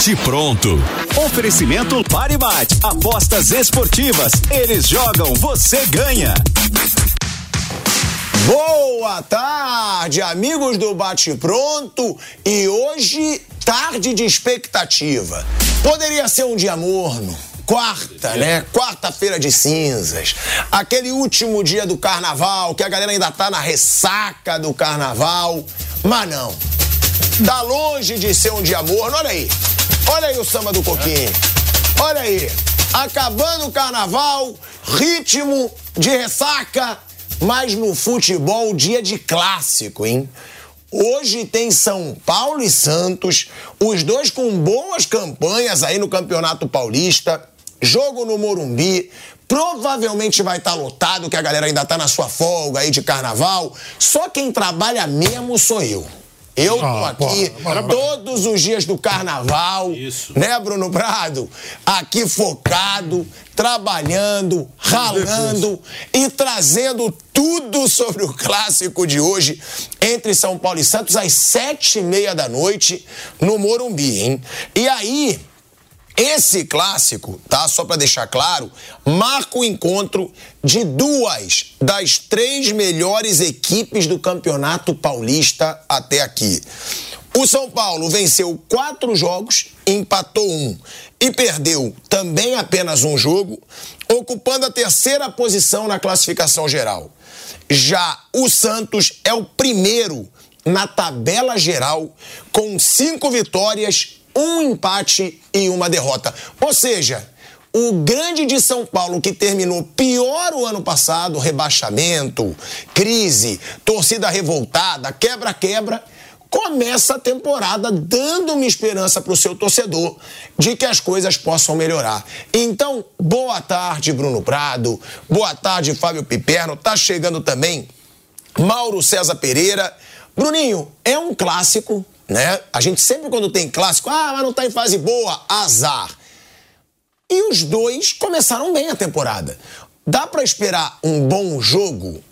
Bate pronto. Oferecimento Pare Bate. Apostas esportivas. Eles jogam, você ganha. Boa tarde, amigos do Bate Pronto. E hoje, tarde de expectativa. Poderia ser um dia morno. Quarta, né? Quarta-feira de cinzas. Aquele último dia do carnaval, que a galera ainda tá na ressaca do carnaval. Mas não. Dá longe de ser um dia morno. Olha aí. Olha aí o samba do coquinho. Olha aí. Acabando o carnaval, ritmo de ressaca, mas no futebol, dia de clássico, hein? Hoje tem São Paulo e Santos, os dois com boas campanhas aí no Campeonato Paulista. Jogo no Morumbi, provavelmente vai estar tá lotado, que a galera ainda tá na sua folga aí de carnaval. Só quem trabalha mesmo sou eu. Eu tô ah, aqui porra, todos os dias do carnaval, Isso. né, Bruno Prado? Aqui focado, trabalhando, ralando e trazendo tudo sobre o clássico de hoje entre São Paulo e Santos às sete e meia da noite no Morumbi, hein? E aí, esse clássico, tá? Só para deixar claro, marca o encontro de duas das três melhores equipes do Campeonato Paulista até aqui. O São Paulo venceu quatro jogos, empatou um e perdeu também apenas um jogo, ocupando a terceira posição na classificação geral. Já o Santos é o primeiro na tabela geral, com cinco vitórias um empate e uma derrota. Ou seja, o grande de São Paulo, que terminou pior o ano passado, rebaixamento, crise, torcida revoltada, quebra-quebra, começa a temporada dando uma esperança para o seu torcedor de que as coisas possam melhorar. Então, boa tarde, Bruno Prado. Boa tarde, Fábio Piperno. Tá chegando também Mauro César Pereira. Bruninho, é um clássico né? A gente sempre quando tem clássico, ah, mas não tá em fase boa, azar. E os dois começaram bem a temporada. Dá para esperar um bom jogo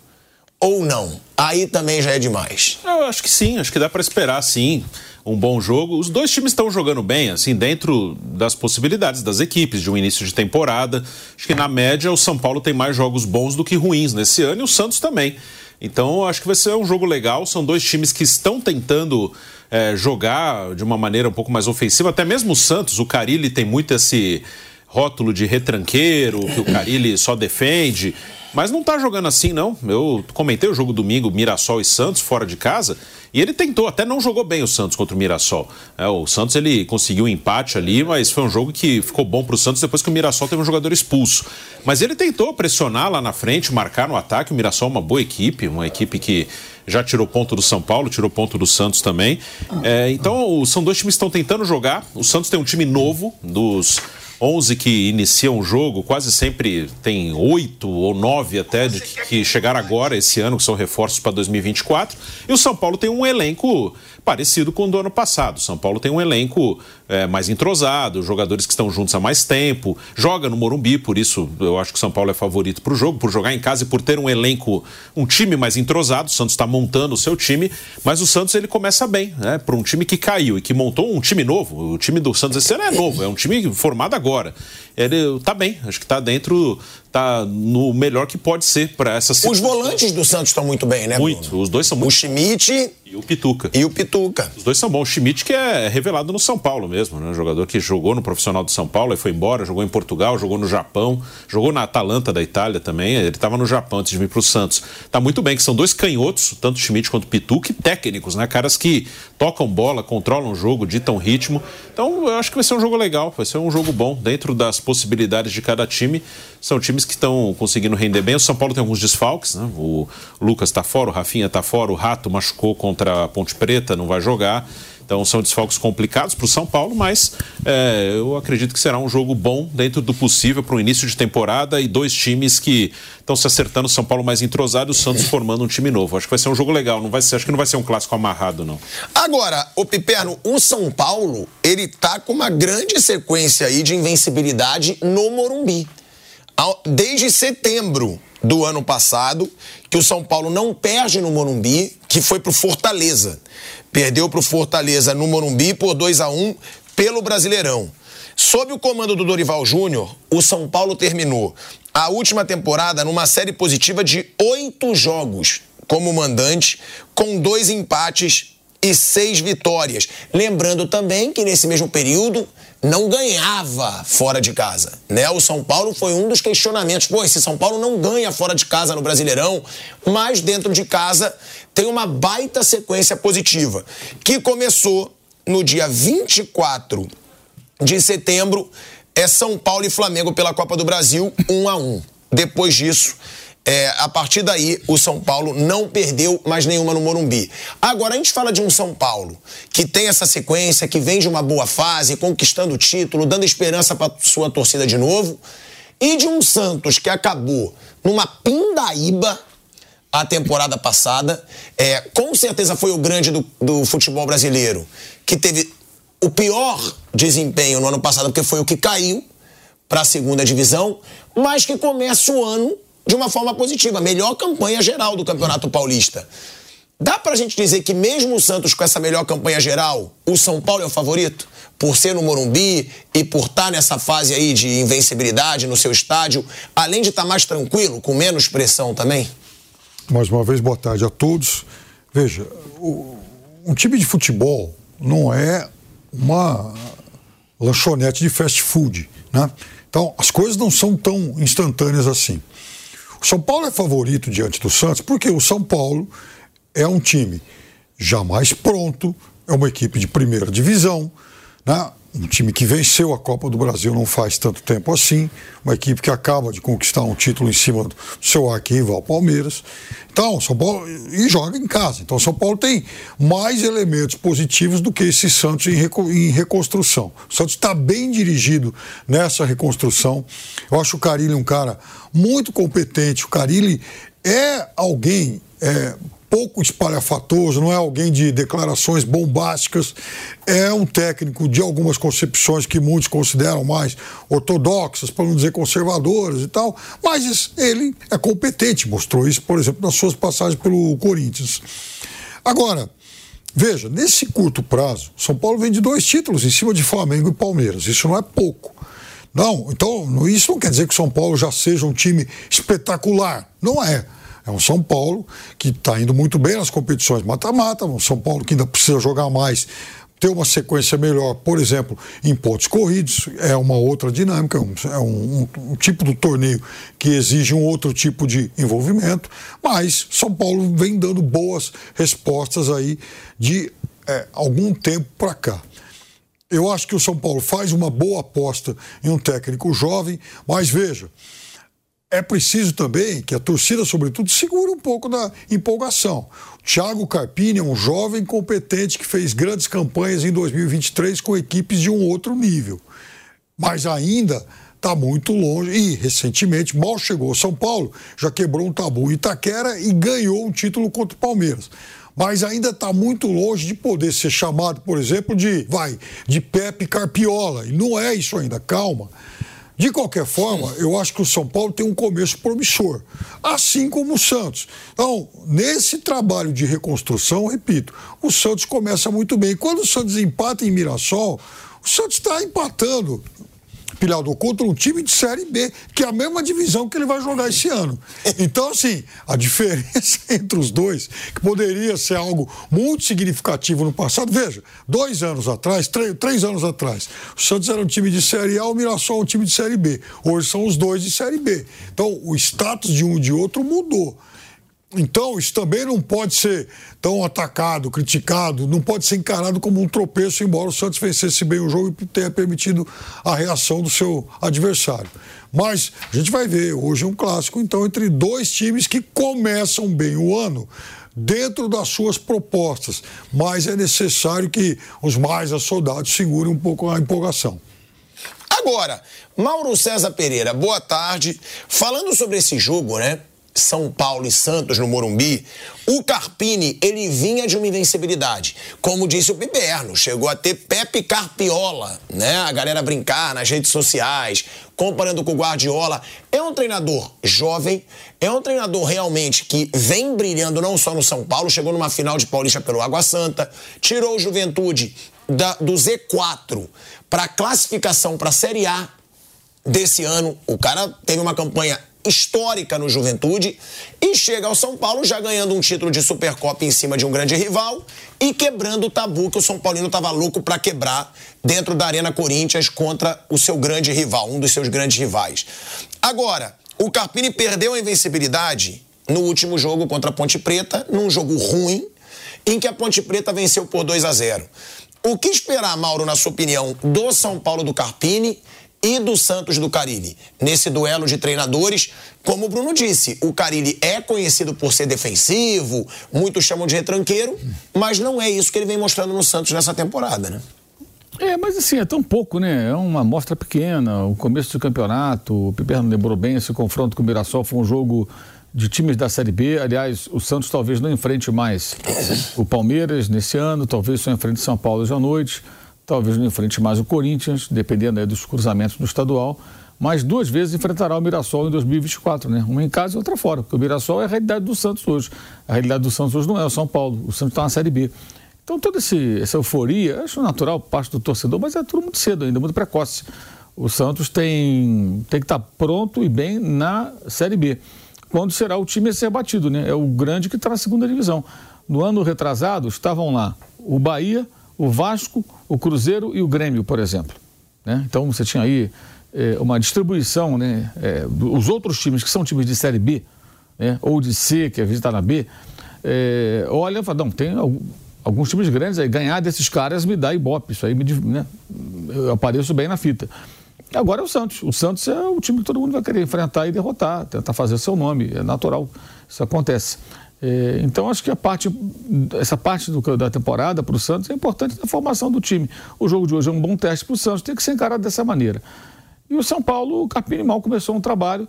ou não? Aí também já é demais. Eu acho que sim, acho que dá para esperar sim um bom jogo. Os dois times estão jogando bem, assim, dentro das possibilidades das equipes de um início de temporada. Acho que na média o São Paulo tem mais jogos bons do que ruins nesse ano e o Santos também. Então acho que vai ser um jogo legal. São dois times que estão tentando é, jogar de uma maneira um pouco mais ofensiva. Até mesmo o Santos, o Carilli tem muito esse rótulo de retranqueiro, que o Carilli só defende. Mas não tá jogando assim, não. Eu comentei o jogo domingo, Mirassol e Santos, fora de casa, e ele tentou, até não jogou bem o Santos contra o Mirassol. É, o Santos ele conseguiu um empate ali, mas foi um jogo que ficou bom para o Santos depois que o Mirassol teve um jogador expulso. Mas ele tentou pressionar lá na frente, marcar no ataque. O Mirassol é uma boa equipe, uma equipe que já tirou ponto do São Paulo, tirou ponto do Santos também. É, então, são dois times que estão tentando jogar. O Santos tem um time novo, dos 11 que iniciam o jogo, quase sempre tem oito ou nove até de que, que chegaram agora esse ano, que são reforços para 2024. E o São Paulo tem um elenco parecido com o do ano passado. São Paulo tem um elenco é, mais entrosado, jogadores que estão juntos há mais tempo, joga no Morumbi, por isso eu acho que o São Paulo é favorito para o jogo, por jogar em casa e por ter um elenco, um time mais entrosado. O Santos está montando o seu time, mas o Santos ele começa bem, né? Para um time que caiu e que montou um time novo. O time do Santos esse ano é novo, é um time formado agora. Ele tá bem, acho que está dentro tá no melhor que pode ser para essa Os volantes do Santos estão muito bem, né? Muito. Bruno? Os dois são muito. O Schmidt e o Pituca. E o Pituca. Os dois são bons. O Schmidt que é revelado no São Paulo mesmo, né? Um jogador que jogou no profissional do São Paulo e foi embora, jogou em Portugal, jogou no Japão, jogou na Atalanta da Itália também. Ele estava no Japão antes de vir para o Santos. Tá muito bem, que são dois canhotos, tanto o Schmidt quanto o Pituca, e técnicos, né? Caras que tocam bola, controlam o jogo, ditam ritmo. Então, eu acho que vai ser um jogo legal, vai ser um jogo bom dentro das possibilidades de cada time. São times que estão conseguindo render bem. O São Paulo tem alguns desfalques, né? O Lucas está fora, o Rafinha está fora, o Rato machucou contra a Ponte Preta, não vai jogar. Então são desfalques complicados para o São Paulo, mas é, eu acredito que será um jogo bom dentro do possível para o início de temporada e dois times que estão se acertando, o São Paulo mais entrosado o Santos formando um time novo. Acho que vai ser um jogo legal, não vai ser, acho que não vai ser um clássico amarrado, não. Agora, o Piperno, o São Paulo, ele tá com uma grande sequência aí de invencibilidade no Morumbi desde setembro do ano passado, que o São Paulo não perde no Morumbi, que foi pro Fortaleza. Perdeu pro Fortaleza no Morumbi por 2 a 1 pelo Brasileirão. Sob o comando do Dorival Júnior, o São Paulo terminou a última temporada numa série positiva de oito jogos como mandante, com dois empates e seis vitórias. Lembrando também que nesse mesmo período não ganhava fora de casa. Né? O São Paulo foi um dos questionamentos. Pô, esse São Paulo não ganha fora de casa no Brasileirão, mas dentro de casa tem uma baita sequência positiva, que começou no dia 24 de setembro, é São Paulo e Flamengo pela Copa do Brasil, 1 a 1. Depois disso, é, a partir daí, o São Paulo não perdeu mais nenhuma no Morumbi. Agora, a gente fala de um São Paulo que tem essa sequência, que vem de uma boa fase, conquistando o título, dando esperança para sua torcida de novo, e de um Santos que acabou numa pindaíba a temporada passada. É, com certeza foi o grande do, do futebol brasileiro, que teve o pior desempenho no ano passado, porque foi o que caiu para a segunda divisão, mas que começa o ano de uma forma positiva. Melhor campanha geral do Campeonato Paulista. Dá pra gente dizer que mesmo o Santos com essa melhor campanha geral, o São Paulo é o favorito? Por ser no Morumbi e por estar tá nessa fase aí de invencibilidade no seu estádio, além de estar tá mais tranquilo, com menos pressão também? Mais uma vez, boa tarde a todos. Veja, o, um time de futebol não é uma lanchonete de fast food, né? Então, as coisas não são tão instantâneas assim. O São Paulo é favorito diante do Santos porque o São Paulo é um time jamais pronto, é uma equipe de primeira divisão, né? Um time que venceu a Copa do Brasil não faz tanto tempo assim, uma equipe que acaba de conquistar um título em cima do seu arquirrival Palmeiras. Então, São Paulo e joga em casa. Então, São Paulo tem mais elementos positivos do que esse Santos em, em reconstrução. O Santos está bem dirigido nessa reconstrução. Eu acho o Carilli um cara muito competente. O Carilli é alguém é, pouco espalhafatoso, não é alguém de declarações bombásticas, é um técnico de algumas concepções que muitos consideram mais ortodoxas, para não dizer conservadoras e tal, mas ele é competente, mostrou isso, por exemplo, nas suas passagens pelo Corinthians. Agora, veja, nesse curto prazo, São Paulo vem de dois títulos em cima de Flamengo e Palmeiras, isso não é pouco. Não, então isso não quer dizer que São Paulo já seja um time espetacular, não é. É um São Paulo que está indo muito bem nas competições mata-mata, um São Paulo que ainda precisa jogar mais, ter uma sequência melhor, por exemplo, em pontos corridos, é uma outra dinâmica, é um, um, um, tipo de torneio que exige um outro tipo de envolvimento, mas São Paulo vem dando boas respostas aí de é, algum tempo para cá. Eu acho que o São Paulo faz uma boa aposta em um técnico jovem, mas veja, é preciso também que a torcida, sobretudo, segure um pouco da empolgação. O Thiago Carpini é um jovem competente que fez grandes campanhas em 2023 com equipes de um outro nível. Mas ainda está muito longe e, recentemente, mal chegou São Paulo, já quebrou um tabu em Itaquera e ganhou um título contra o Palmeiras. Mas ainda está muito longe de poder ser chamado, por exemplo, de, vai, de Pepe Carpiola. E não é isso ainda, calma. De qualquer forma, eu acho que o São Paulo tem um começo promissor, assim como o Santos. Então, nesse trabalho de reconstrução, repito, o Santos começa muito bem. Quando o Santos empata em Mirassol, o Santos está empatando pilhado contra um time de Série B, que é a mesma divisão que ele vai jogar esse ano. Então, assim, a diferença entre os dois, que poderia ser algo muito significativo no passado, veja, dois anos atrás, três, três anos atrás, o Santos era um time de Série A, o Mirassol um time de Série B. Hoje são os dois de Série B. Então, o status de um e de outro mudou. Então, isso também não pode ser tão atacado, criticado, não pode ser encarado como um tropeço, embora o Santos vencesse bem o jogo e tenha permitido a reação do seu adversário. Mas a gente vai ver hoje um clássico, então, entre dois times que começam bem o ano dentro das suas propostas, mas é necessário que os mais assoldados segurem um pouco a empolgação. Agora, Mauro César Pereira, boa tarde. Falando sobre esse jogo, né? São Paulo e Santos no Morumbi, o Carpini, ele vinha de uma invencibilidade. Como disse o Piperno, chegou a ter Pepe Carpiola, né? A galera brincar nas redes sociais, comparando com o Guardiola. É um treinador jovem, é um treinador realmente que vem brilhando não só no São Paulo, chegou numa final de Paulista pelo Água Santa, tirou o Juventude da, do Z4 para classificação para a Série A desse ano. O cara teve uma campanha histórica no Juventude e chega ao São Paulo já ganhando um título de Supercopa em cima de um grande rival e quebrando o tabu que o São Paulino estava louco para quebrar dentro da Arena Corinthians contra o seu grande rival, um dos seus grandes rivais. Agora, o Carpini perdeu a invencibilidade no último jogo contra a Ponte Preta, num jogo ruim, em que a Ponte Preta venceu por 2 a 0. O que esperar, Mauro, na sua opinião, do São Paulo do Carpini e do Santos do Carilli. Nesse duelo de treinadores, como o Bruno disse, o Carilli é conhecido por ser defensivo, muitos chamam de retranqueiro, mas não é isso que ele vem mostrando no Santos nessa temporada, né? É, mas assim, é tão pouco, né? É uma amostra pequena, o começo do campeonato, o Piperno lembrou bem, esse confronto com o Mirassol foi um jogo de times da Série B. Aliás, o Santos talvez não enfrente mais o Palmeiras nesse ano, talvez só enfrente São Paulo hoje à noite talvez não enfrente mais o Corinthians, dependendo dos cruzamentos do estadual, mas duas vezes enfrentará o Mirassol em 2024, né? Uma em casa e outra fora, porque o Mirassol é a realidade do Santos hoje. A realidade do Santos hoje não é o São Paulo, o Santos está na Série B. Então toda esse, essa euforia, acho natural parte do torcedor, mas é tudo muito cedo ainda, muito precoce. O Santos tem, tem que estar tá pronto e bem na Série B. Quando será o time a ser batido, né? É o grande que está na segunda divisão. No ano retrasado estavam lá o Bahia, o Vasco, o Cruzeiro e o Grêmio, por exemplo. Né? Então você tinha aí é, uma distribuição, né? É, os outros times que são times de Série B, né? ou de C, que às vezes está na B, é, olha, fala, não, tem alguns times grandes aí, ganhar desses caras me dá ibope, isso aí me, né? eu apareço bem na fita. Agora é o Santos. O Santos é o time que todo mundo vai querer enfrentar e derrotar, tentar fazer seu nome, é natural, isso acontece. É, então acho que a parte, essa parte do, da temporada para o Santos é importante na formação do time. O jogo de hoje é um bom teste para o Santos, tem que ser encarado dessa maneira. E o São Paulo, o Capini mal começou um trabalho,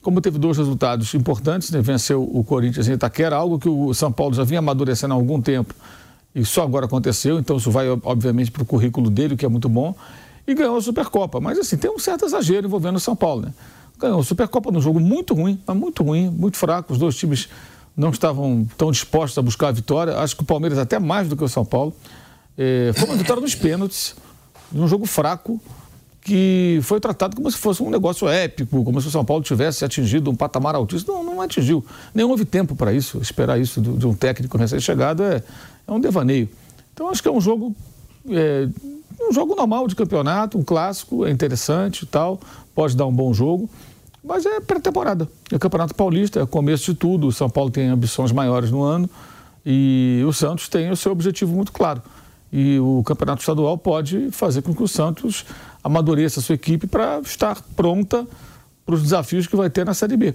como teve dois resultados importantes, né? venceu o Corinthians em Itaquera, algo que o São Paulo já vinha amadurecendo há algum tempo e só agora aconteceu, então isso vai obviamente para o currículo dele, que é muito bom, e ganhou a Supercopa. Mas assim, tem um certo exagero envolvendo o São Paulo, né? Ganhou a Supercopa num jogo muito ruim, mas muito ruim, muito fraco, os dois times não estavam tão dispostos a buscar a vitória. Acho que o Palmeiras até mais do que o São Paulo. É, foi uma vitória nos pênaltis, num jogo fraco, que foi tratado como se fosse um negócio épico, como se o São Paulo tivesse atingido um patamar altíssimo. Não, não atingiu. Nem houve tempo para isso. Esperar isso de, um técnico recém-chegado é, é um devaneio. Então acho que é um jogo. É, um jogo normal de campeonato, um clássico, é interessante e tal, pode dar um bom jogo. Mas é pré-temporada. É o Campeonato Paulista, é começo de tudo. O São Paulo tem ambições maiores no ano e o Santos tem o seu objetivo muito claro. E o Campeonato Estadual pode fazer com que o Santos amadureça a sua equipe para estar pronta para os desafios que vai ter na Série B.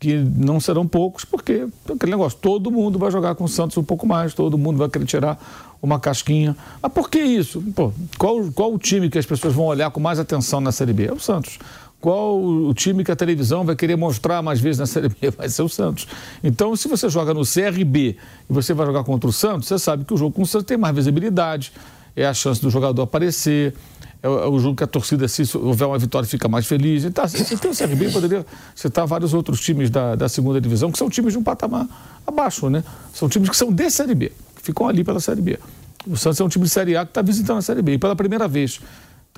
Que não serão poucos, porque aquele negócio, todo mundo vai jogar com o Santos um pouco mais, todo mundo vai querer tirar uma casquinha. Mas por que isso? Pô, qual, qual o time que as pessoas vão olhar com mais atenção na Série B? É o Santos qual o time que a televisão vai querer mostrar mais vezes na Série B? Vai ser o Santos. Então, se você joga no CRB e você vai jogar contra o Santos, você sabe que o jogo com o Santos tem mais visibilidade, é a chance do jogador aparecer, é o, é jogo que a torcida, se houver uma vitória, fica mais feliz. Então, se tem o CRB, poderia citar vários outros times da, da segunda divisão, que são times de um patamar abaixo, né? São times que são de Série B, que ficam ali pela Série B. O Santos é um time de Série A que está visitando a Série B, e pela primeira vez.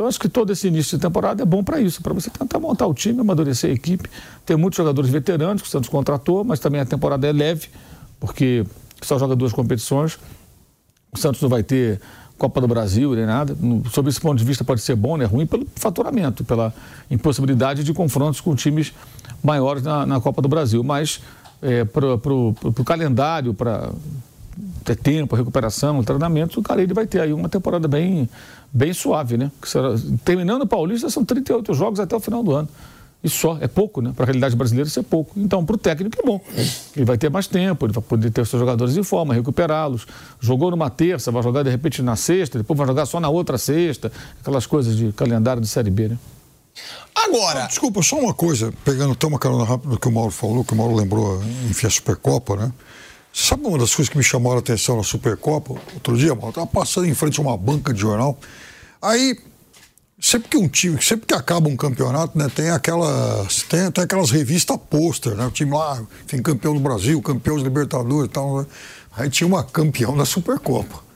Então, acho que todo esse início de temporada é bom para isso, para você tentar montar o time, amadurecer a equipe. Tem muitos jogadores veteranos que o Santos contratou, mas também a temporada é leve, porque só joga duas competições. O Santos não vai ter Copa do Brasil nem nada. Sob esse ponto de vista, pode ser bom, né? Ruim pelo faturamento, pela impossibilidade de confrontos com times maiores na, na Copa do Brasil. Mas é, para o calendário, para ter tempo, recuperação, treinamento, o cara ele vai ter aí uma temporada bem, bem suave, né? Será, terminando o Paulista, são 38 jogos até o final do ano. Isso só, é pouco, né? Para a realidade brasileira, isso é pouco. Então, para o técnico é bom. Ele vai ter mais tempo, ele vai poder ter os seus jogadores em forma, recuperá-los. Jogou numa terça, vai jogar de repente na sexta, depois vai jogar só na outra sexta. Aquelas coisas de calendário de Série B, né? Agora. Desculpa, só uma coisa, pegando até uma carona rápida do que o Mauro falou, que o Mauro lembrou, enfim, a Supercopa, né? Sabe uma das coisas que me chamaram a atenção na Supercopa? Outro dia, eu tava passando em frente a uma banca de jornal. Aí, sempre que um time, sempre que acaba um campeonato, né, tem aquelas, tem, tem aquelas revistas pôster, né? O time lá, tem campeão do Brasil, campeão dos Libertadores e tal. Né? Aí tinha uma campeão da Supercopa.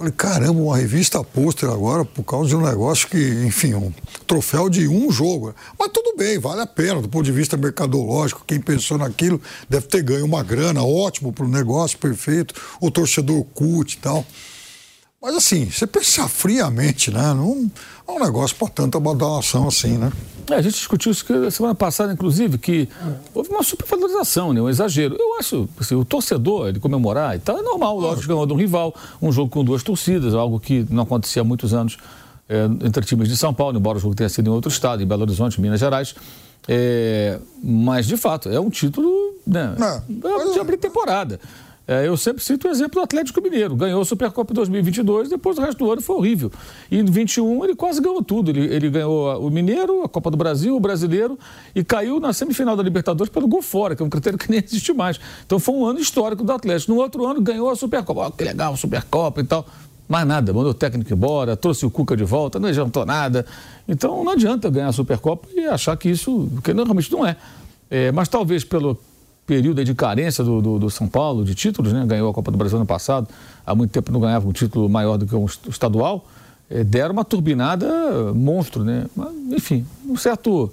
Falei, caramba, uma revista pôster agora por causa de um negócio que, enfim, um troféu de um jogo. Mas tudo bem, vale a pena, do ponto de vista mercadológico. Quem pensou naquilo deve ter ganho uma grana, ótimo para o negócio, perfeito. O torcedor curte e tal. Mas assim, você pensar friamente, né? Não é um negócio para tanta badalação assim, né? É, a gente discutiu isso semana passada, inclusive, que houve uma supervalorização, né, um exagero. Eu acho, assim, o torcedor, ele comemorar e tal, é normal, lógico, ganhou de um rival, um jogo com duas torcidas, algo que não acontecia há muitos anos é, entre times de São Paulo, embora o jogo tenha sido em outro estado, em Belo Horizonte, Minas Gerais. É, mas, de fato, é um título né, é, de abrir temporada. É, eu sempre cito o exemplo do Atlético Mineiro. Ganhou a Supercopa 2022, depois o resto do ano foi horrível. E em 21 ele quase ganhou tudo. Ele, ele ganhou o Mineiro, a Copa do Brasil, o Brasileiro e caiu na semifinal da Libertadores pelo gol fora, que é um critério que nem existe mais. Então foi um ano histórico do Atlético. No outro ano ganhou a Supercopa. Oh, que legal, Supercopa e tal. Mais nada, mandou o técnico embora, trouxe o Cuca de volta, não adiantou nada. Então não adianta ganhar a Supercopa e achar que isso, que realmente não é. é mas talvez pelo, período de carência do, do, do, São Paulo de títulos, né? ganhou a Copa do Brasil ano passado, há muito tempo não ganhava um título maior do que um estadual, é, deram uma turbinada monstro, né? Mas, enfim, um certo,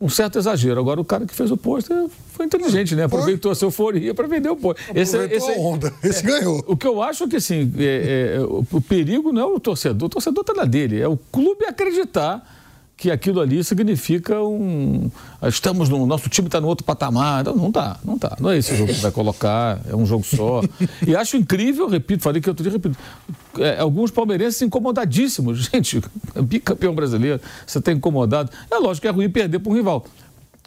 um certo exagero. Agora o cara que fez o pôster foi inteligente, né? Aproveitou a sua euforia para vender o pôster. Esse, esse, a onda, esse é, ganhou. O que eu acho é que assim, é, é, o, o perigo não é o torcedor, o torcedor está na dele, é o clube acreditar que aquilo ali significa um. Estamos no. Nosso time está no outro patamar. Não, não tá, não tá. Não é esse jogo que vai colocar, é um jogo só. E acho incrível, repito, falei que outro dia, repito, é, alguns palmeirenses incomodadíssimos. Gente, bicampeão brasileiro, você está incomodado. É lógico que é ruim perder para um rival.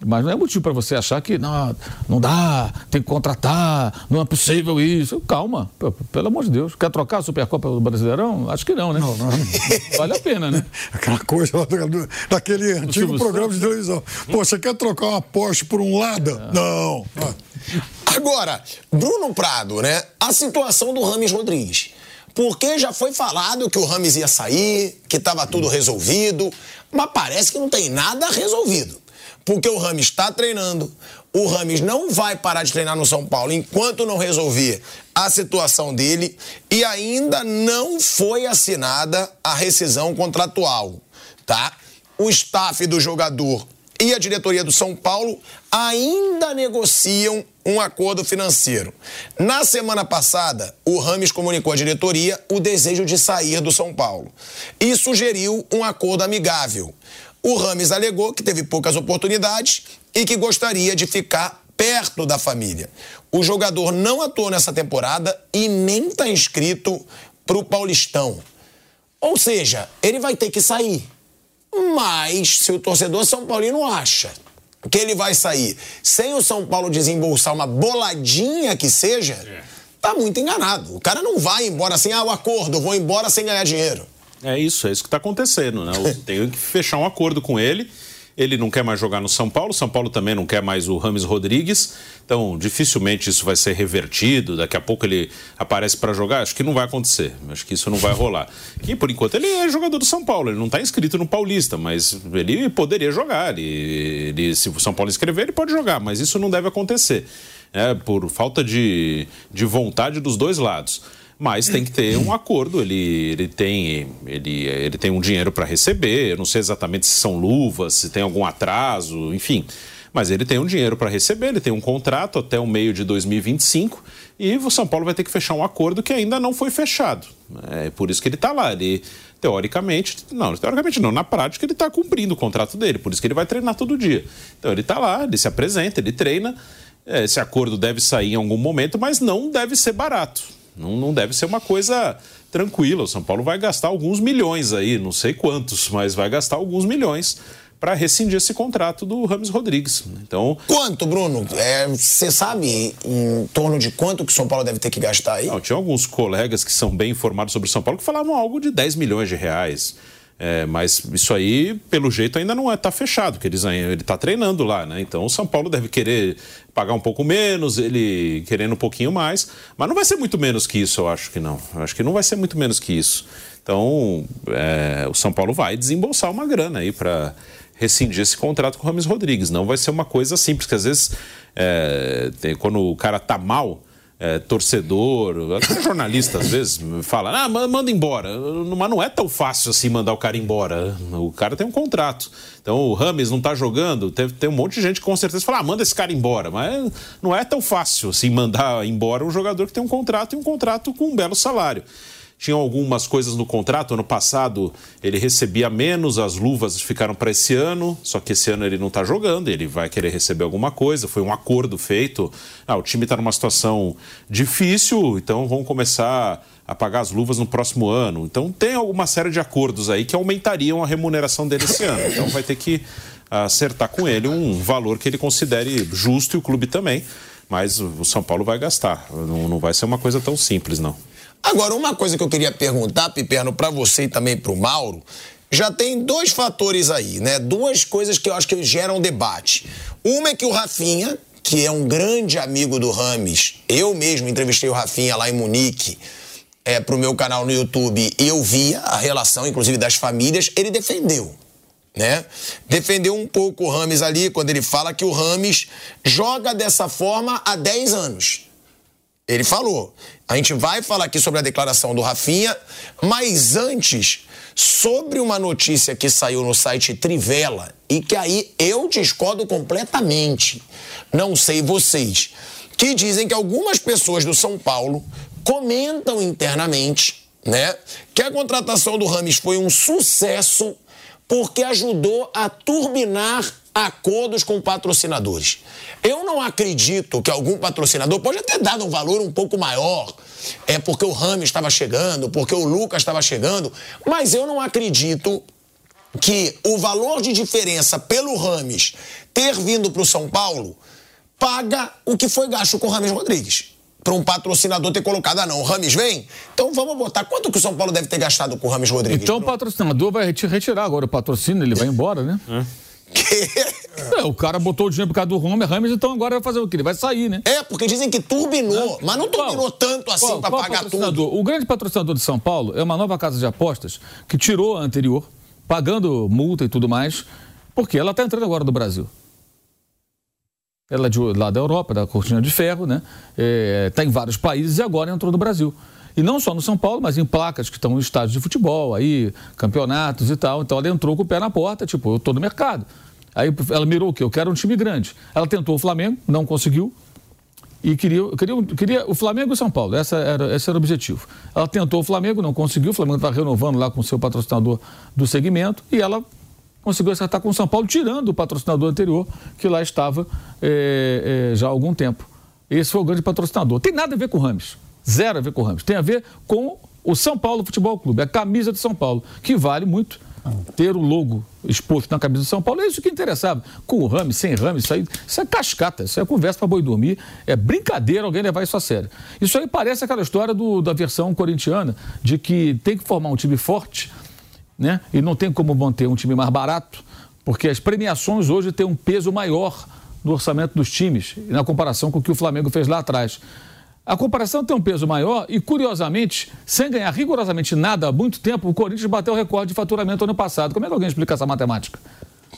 Mas não é motivo para você achar que não, não dá, tem que contratar, não é possível isso. Calma, pelo amor de Deus. Quer trocar a Supercopa do Brasileirão? Acho que não, né? Não, não. Vale a pena, né? Aquela coisa lá daquele antigo programa de televisão. Pô, você quer trocar uma Porsche por um Lada? É. Não. Agora, Bruno Prado, né? A situação do Rames Rodrigues. Porque já foi falado que o Rames ia sair, que estava tudo resolvido, mas parece que não tem nada resolvido porque o Rames está treinando. O Rames não vai parar de treinar no São Paulo enquanto não resolver a situação dele e ainda não foi assinada a rescisão contratual, tá? O staff do jogador e a diretoria do São Paulo ainda negociam um acordo financeiro. Na semana passada, o Rames comunicou à diretoria o desejo de sair do São Paulo e sugeriu um acordo amigável. O Rames alegou que teve poucas oportunidades e que gostaria de ficar perto da família. O jogador não atuou nessa temporada e nem está inscrito para o Paulistão. Ou seja, ele vai ter que sair. Mas se o torcedor São Paulino acha que ele vai sair sem o São Paulo desembolsar uma boladinha que seja, tá muito enganado. O cara não vai embora assim, ah, o acordo, vou embora sem ganhar dinheiro. É isso, é isso que está acontecendo, né? Tem que fechar um acordo com ele. Ele não quer mais jogar no São Paulo, São Paulo também não quer mais o Rames Rodrigues, então dificilmente isso vai ser revertido. Daqui a pouco ele aparece para jogar. Acho que não vai acontecer, acho que isso não vai rolar. E por enquanto ele é jogador do São Paulo, ele não está inscrito no Paulista, mas ele poderia jogar. Ele, ele, se o São Paulo inscrever, ele pode jogar, mas isso não deve acontecer, é, por falta de, de vontade dos dois lados mas tem que ter um acordo. Ele, ele, tem, ele, ele tem um dinheiro para receber. Eu não sei exatamente se são luvas, se tem algum atraso, enfim. Mas ele tem um dinheiro para receber, ele tem um contrato até o meio de 2025 e o São Paulo vai ter que fechar um acordo que ainda não foi fechado. É por isso que ele está lá. Ele, teoricamente, não, teoricamente não, na prática ele está cumprindo o contrato dele, por isso que ele vai treinar todo dia. Então ele está lá, ele se apresenta, ele treina. Esse acordo deve sair em algum momento, mas não deve ser barato. Não, não deve ser uma coisa tranquila. O São Paulo vai gastar alguns milhões aí, não sei quantos, mas vai gastar alguns milhões para rescindir esse contrato do Rames Rodrigues. Então, quanto, Bruno? Você é, sabe em torno de quanto que o São Paulo deve ter que gastar aí? Não, tinha alguns colegas que são bem informados sobre o São Paulo que falavam algo de 10 milhões de reais. É, mas isso aí, pelo jeito, ainda não está é, fechado, que eles, ele está treinando lá, né? Então o São Paulo deve querer pagar um pouco menos, ele querendo um pouquinho mais, mas não vai ser muito menos que isso, eu acho que não. Eu acho que não vai ser muito menos que isso. Então é, o São Paulo vai desembolsar uma grana aí para rescindir esse contrato com o Rames Rodrigues. Não vai ser uma coisa simples, que às vezes é, tem, quando o cara tá mal é, torcedor, até jornalista às vezes fala, ah, manda embora. Mas não é tão fácil assim mandar o cara embora. O cara tem um contrato. Então o Rames não está jogando, tem, tem um monte de gente que com certeza fala, ah, manda esse cara embora. Mas não é tão fácil assim mandar embora um jogador que tem um contrato e um contrato com um belo salário tinham algumas coisas no contrato. Ano passado ele recebia menos, as luvas ficaram para esse ano, só que esse ano ele não está jogando, ele vai querer receber alguma coisa. Foi um acordo feito. Ah, o time está numa situação difícil, então vão começar a pagar as luvas no próximo ano. Então tem alguma série de acordos aí que aumentariam a remuneração dele esse ano. Então vai ter que acertar com ele um valor que ele considere justo e o clube também. Mas o São Paulo vai gastar. Não, não vai ser uma coisa tão simples, não. Agora, uma coisa que eu queria perguntar, Piperno, para você e também para o Mauro, já tem dois fatores aí, né? Duas coisas que eu acho que geram debate. Uma é que o Rafinha, que é um grande amigo do Rames, eu mesmo entrevistei o Rafinha lá em Munique, é, para o meu canal no YouTube, e eu via a relação, inclusive, das famílias, ele defendeu. Né? Defendeu um pouco o Rames ali quando ele fala que o Rames joga dessa forma há 10 anos. Ele falou. A gente vai falar aqui sobre a declaração do Rafinha, mas antes, sobre uma notícia que saiu no site Trivela e que aí eu discordo completamente. Não sei vocês. Que dizem que algumas pessoas do São Paulo comentam internamente, né, que a contratação do Rames foi um sucesso porque ajudou a turbinar acordos com patrocinadores. Eu não acredito que algum patrocinador pode ter dado um valor um pouco maior, é porque o Rami estava chegando, porque o Lucas estava chegando, mas eu não acredito que o valor de diferença pelo Rames ter vindo para o São Paulo paga o que foi gasto com o Rames Rodrigues. Para um patrocinador ter colocado, ah não, o Rames vem? Então vamos botar. Quanto que o São Paulo deve ter gastado com o Rames Rodrigues? Então o patrocinador vai retirar agora o patrocínio, ele vai embora, né? É. É, o cara botou o dinheiro por causa do Homer Rames, então agora vai fazer o quê? Ele vai sair, né? É, porque dizem que turbinou, mas não turbinou qual? tanto assim para pagar tudo. O grande patrocinador de São Paulo é uma nova casa de apostas que tirou a anterior, pagando multa e tudo mais, porque ela está entrando agora no Brasil. Ela é de, lá da Europa, da Cortina de Ferro, né? Está é, em vários países e agora entrou no Brasil. E não só no São Paulo, mas em placas que estão em estádios de futebol, aí, campeonatos e tal. Então ela entrou com o pé na porta, tipo, eu estou no mercado. Aí ela mirou o quê? Eu quero um time grande. Ela tentou o Flamengo, não conseguiu. E queria, queria, queria o Flamengo e o São Paulo, essa era, esse era o objetivo. Ela tentou o Flamengo, não conseguiu, o Flamengo está renovando lá com o seu patrocinador do segmento, e ela conseguiu acertar com o São Paulo, tirando o patrocinador anterior, que lá estava é, é, já há algum tempo. Esse foi o grande patrocinador. Tem nada a ver com o Rames. Zero a ver com o Ramos. Tem a ver com o São Paulo Futebol Clube, a camisa de São Paulo, que vale muito ter o logo exposto na camisa de São Paulo. É isso que interessava. Com o Rame, sem Rame, isso aí isso é cascata, isso é conversa para boi dormir. É brincadeira alguém levar isso a sério. Isso aí parece aquela história do, da versão corintiana, de que tem que formar um time forte, né? E não tem como manter um time mais barato, porque as premiações hoje têm um peso maior no orçamento dos times, na comparação com o que o Flamengo fez lá atrás. A comparação tem um peso maior e, curiosamente, sem ganhar rigorosamente nada há muito tempo, o Corinthians bateu o recorde de faturamento ano passado. Como é que alguém explica essa matemática?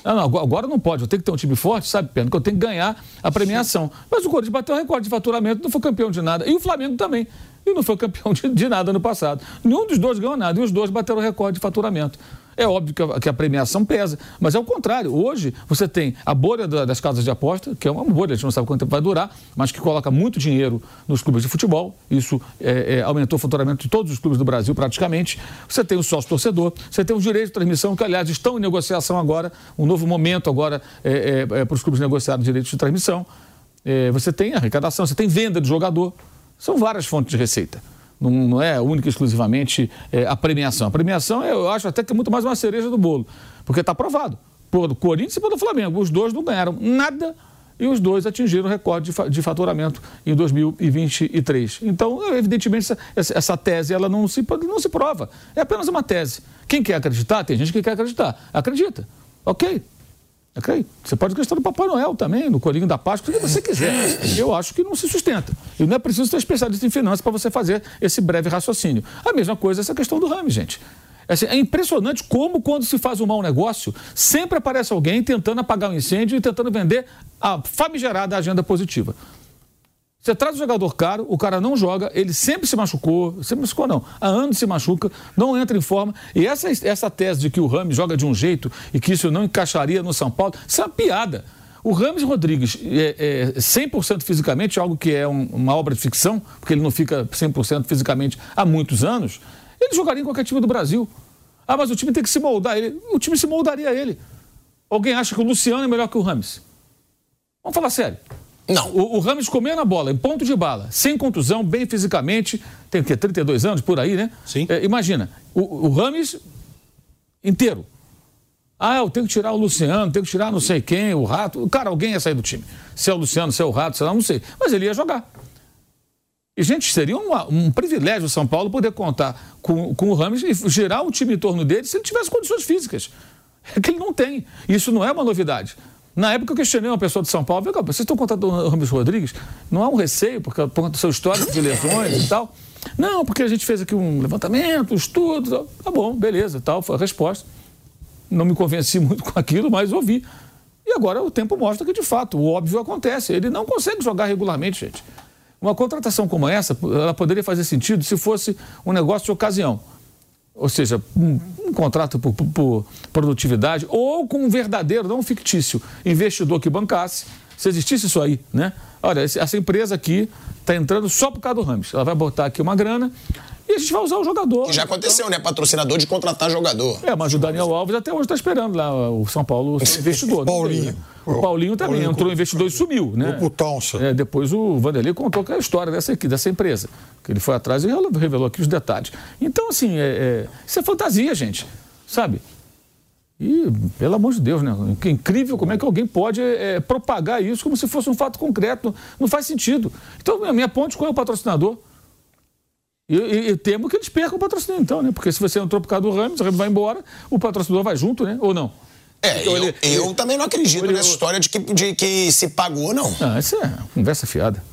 Não, não, agora não pode, eu tenho que ter um time forte, sabe, Pedro, que eu tenho que ganhar a premiação. Mas o Corinthians bateu o recorde de faturamento, não foi campeão de nada. E o Flamengo também. E não foi campeão de, de nada ano passado. Nenhum dos dois ganhou nada, e os dois bateram o recorde de faturamento. É óbvio que a, premiação pesa, mas é o contrário. Hoje você tem a bolha da, das casas de aposta, que é uma bolha, a gente não sabe quanto tempo vai durar, mas que coloca muito dinheiro nos clubes de futebol. Isso é, é, aumentou o faturamento de todos os clubes do Brasil praticamente. Você tem o sócio torcedor, você tem os direitos de transmissão, que aliás estão em negociação agora, um novo momento agora é, é, é para os clubes negociarem direitos de transmissão. É, você tem arrecadação, você tem venda de jogador. São várias fontes de receita não, não é única e exclusivamente é, a premiação. A premiação, eu acho até que é muito mais uma cereja do bolo, porque está aprovado por Corinthians e pelo Flamengo. Os dois não ganharam nada e os dois atingiram o recorde de faturamento em 2023. Então, evidentemente, essa, essa, tese ela não se, não se prova. É apenas uma tese. Quem quer acreditar, tem gente que quer acreditar. Acredita. Ok, Ok? Você pode acreditar no Papai Noel também, no Colinho da Páscoa, o que você quiser. Eu acho que não se sustenta. E não é preciso ter especialista em finanças para você fazer esse breve raciocínio. A mesma coisa essa questão do rame, gente. Assim, é impressionante como, quando se faz um mau negócio, sempre aparece alguém tentando apagar o um incêndio e tentando vender a famigerada agenda positiva. Você traz um jogador caro, o cara não joga, ele sempre se machucou, sempre machucou não, há anos se machuca, não entra em forma. E essa, essa tese de que o Ramos joga de um jeito e que isso não encaixaria no São Paulo, isso é uma piada. O Rames Rodrigues, é, é 100% fisicamente, algo que é um, uma obra de ficção, porque ele não fica 100% fisicamente há muitos anos, ele jogaria em qualquer time do Brasil. Ah, mas o time tem que se moldar. Ele, o time se moldaria a ele. Alguém acha que o Luciano é melhor que o Rames? Vamos falar sério. Não. O, o Rames comendo a bola, em ponto de bala, sem contusão, bem fisicamente, tem o quê? 32 anos, por aí, né? Sim. É, imagina, o, o Rames inteiro. Ah, eu tenho que tirar o Luciano, tenho que tirar não sei quem, o Rato. Cara, alguém ia sair do time. Se é o Luciano, se é o Rato, sei lá, não sei. Mas ele ia jogar. E, gente, seria um, um privilégio o São Paulo poder contar com, com o Rames e girar o time em torno dele se ele tivesse condições físicas. É que ele não tem. Isso não é uma novidade. Na época eu questionei uma pessoa de São Paulo, vocês estão contando o Ramos Rodrigues? Não há um receio, por conta do seu histórico de lesões e tal? Não, porque a gente fez aqui um levantamento, um estudo. Tá bom, beleza, tal, foi a resposta não me convenci muito com aquilo, mas ouvi. E agora o tempo mostra que, de fato, o óbvio acontece. Ele não consegue jogar regularmente, gente. Uma contratação como essa, ela poderia fazer sentido se fosse um negócio de ocasião. Ou seja, um, um contrato por, por, produtividade ou com um verdadeiro, não um fictício, investidor que bancasse. Se existisse isso aí, né? Olha, essa empresa aqui está entrando só por causa do Ramos. Ela vai botar aqui uma grana e a gente vai usar o jogador. Que já aconteceu, então... né? Patrocinador de contratar jogador. É, mas o Daniel Alves até hoje está esperando lá o São Paulo investidor. Paulinho. O Paulinho também Paulinho entrou investidor e sumiu, né? O é, Depois o Vanderlei contou que é a história dessa, dessa empresa. Que ele foi atrás e revelou aqui os detalhes. Então, assim, é, é, isso é fantasia, gente. Sabe? E, pelo amor de Deus, né? Que incrível como é que alguém pode é, propagar isso como se fosse um fato concreto. Não faz sentido. Então, a minha ponte, qual é o patrocinador? E, e, e, temo que eles percam o patrocínio, então, né? Porque se você entrou por causa do Ramos, o Ramos vai embora, o patrocinador vai junto, né? Ou não? É, então, eu, ele, eu ele, também não acredito ele, nessa história de que, de que se pagou, não. Ah, isso é conversa fiada.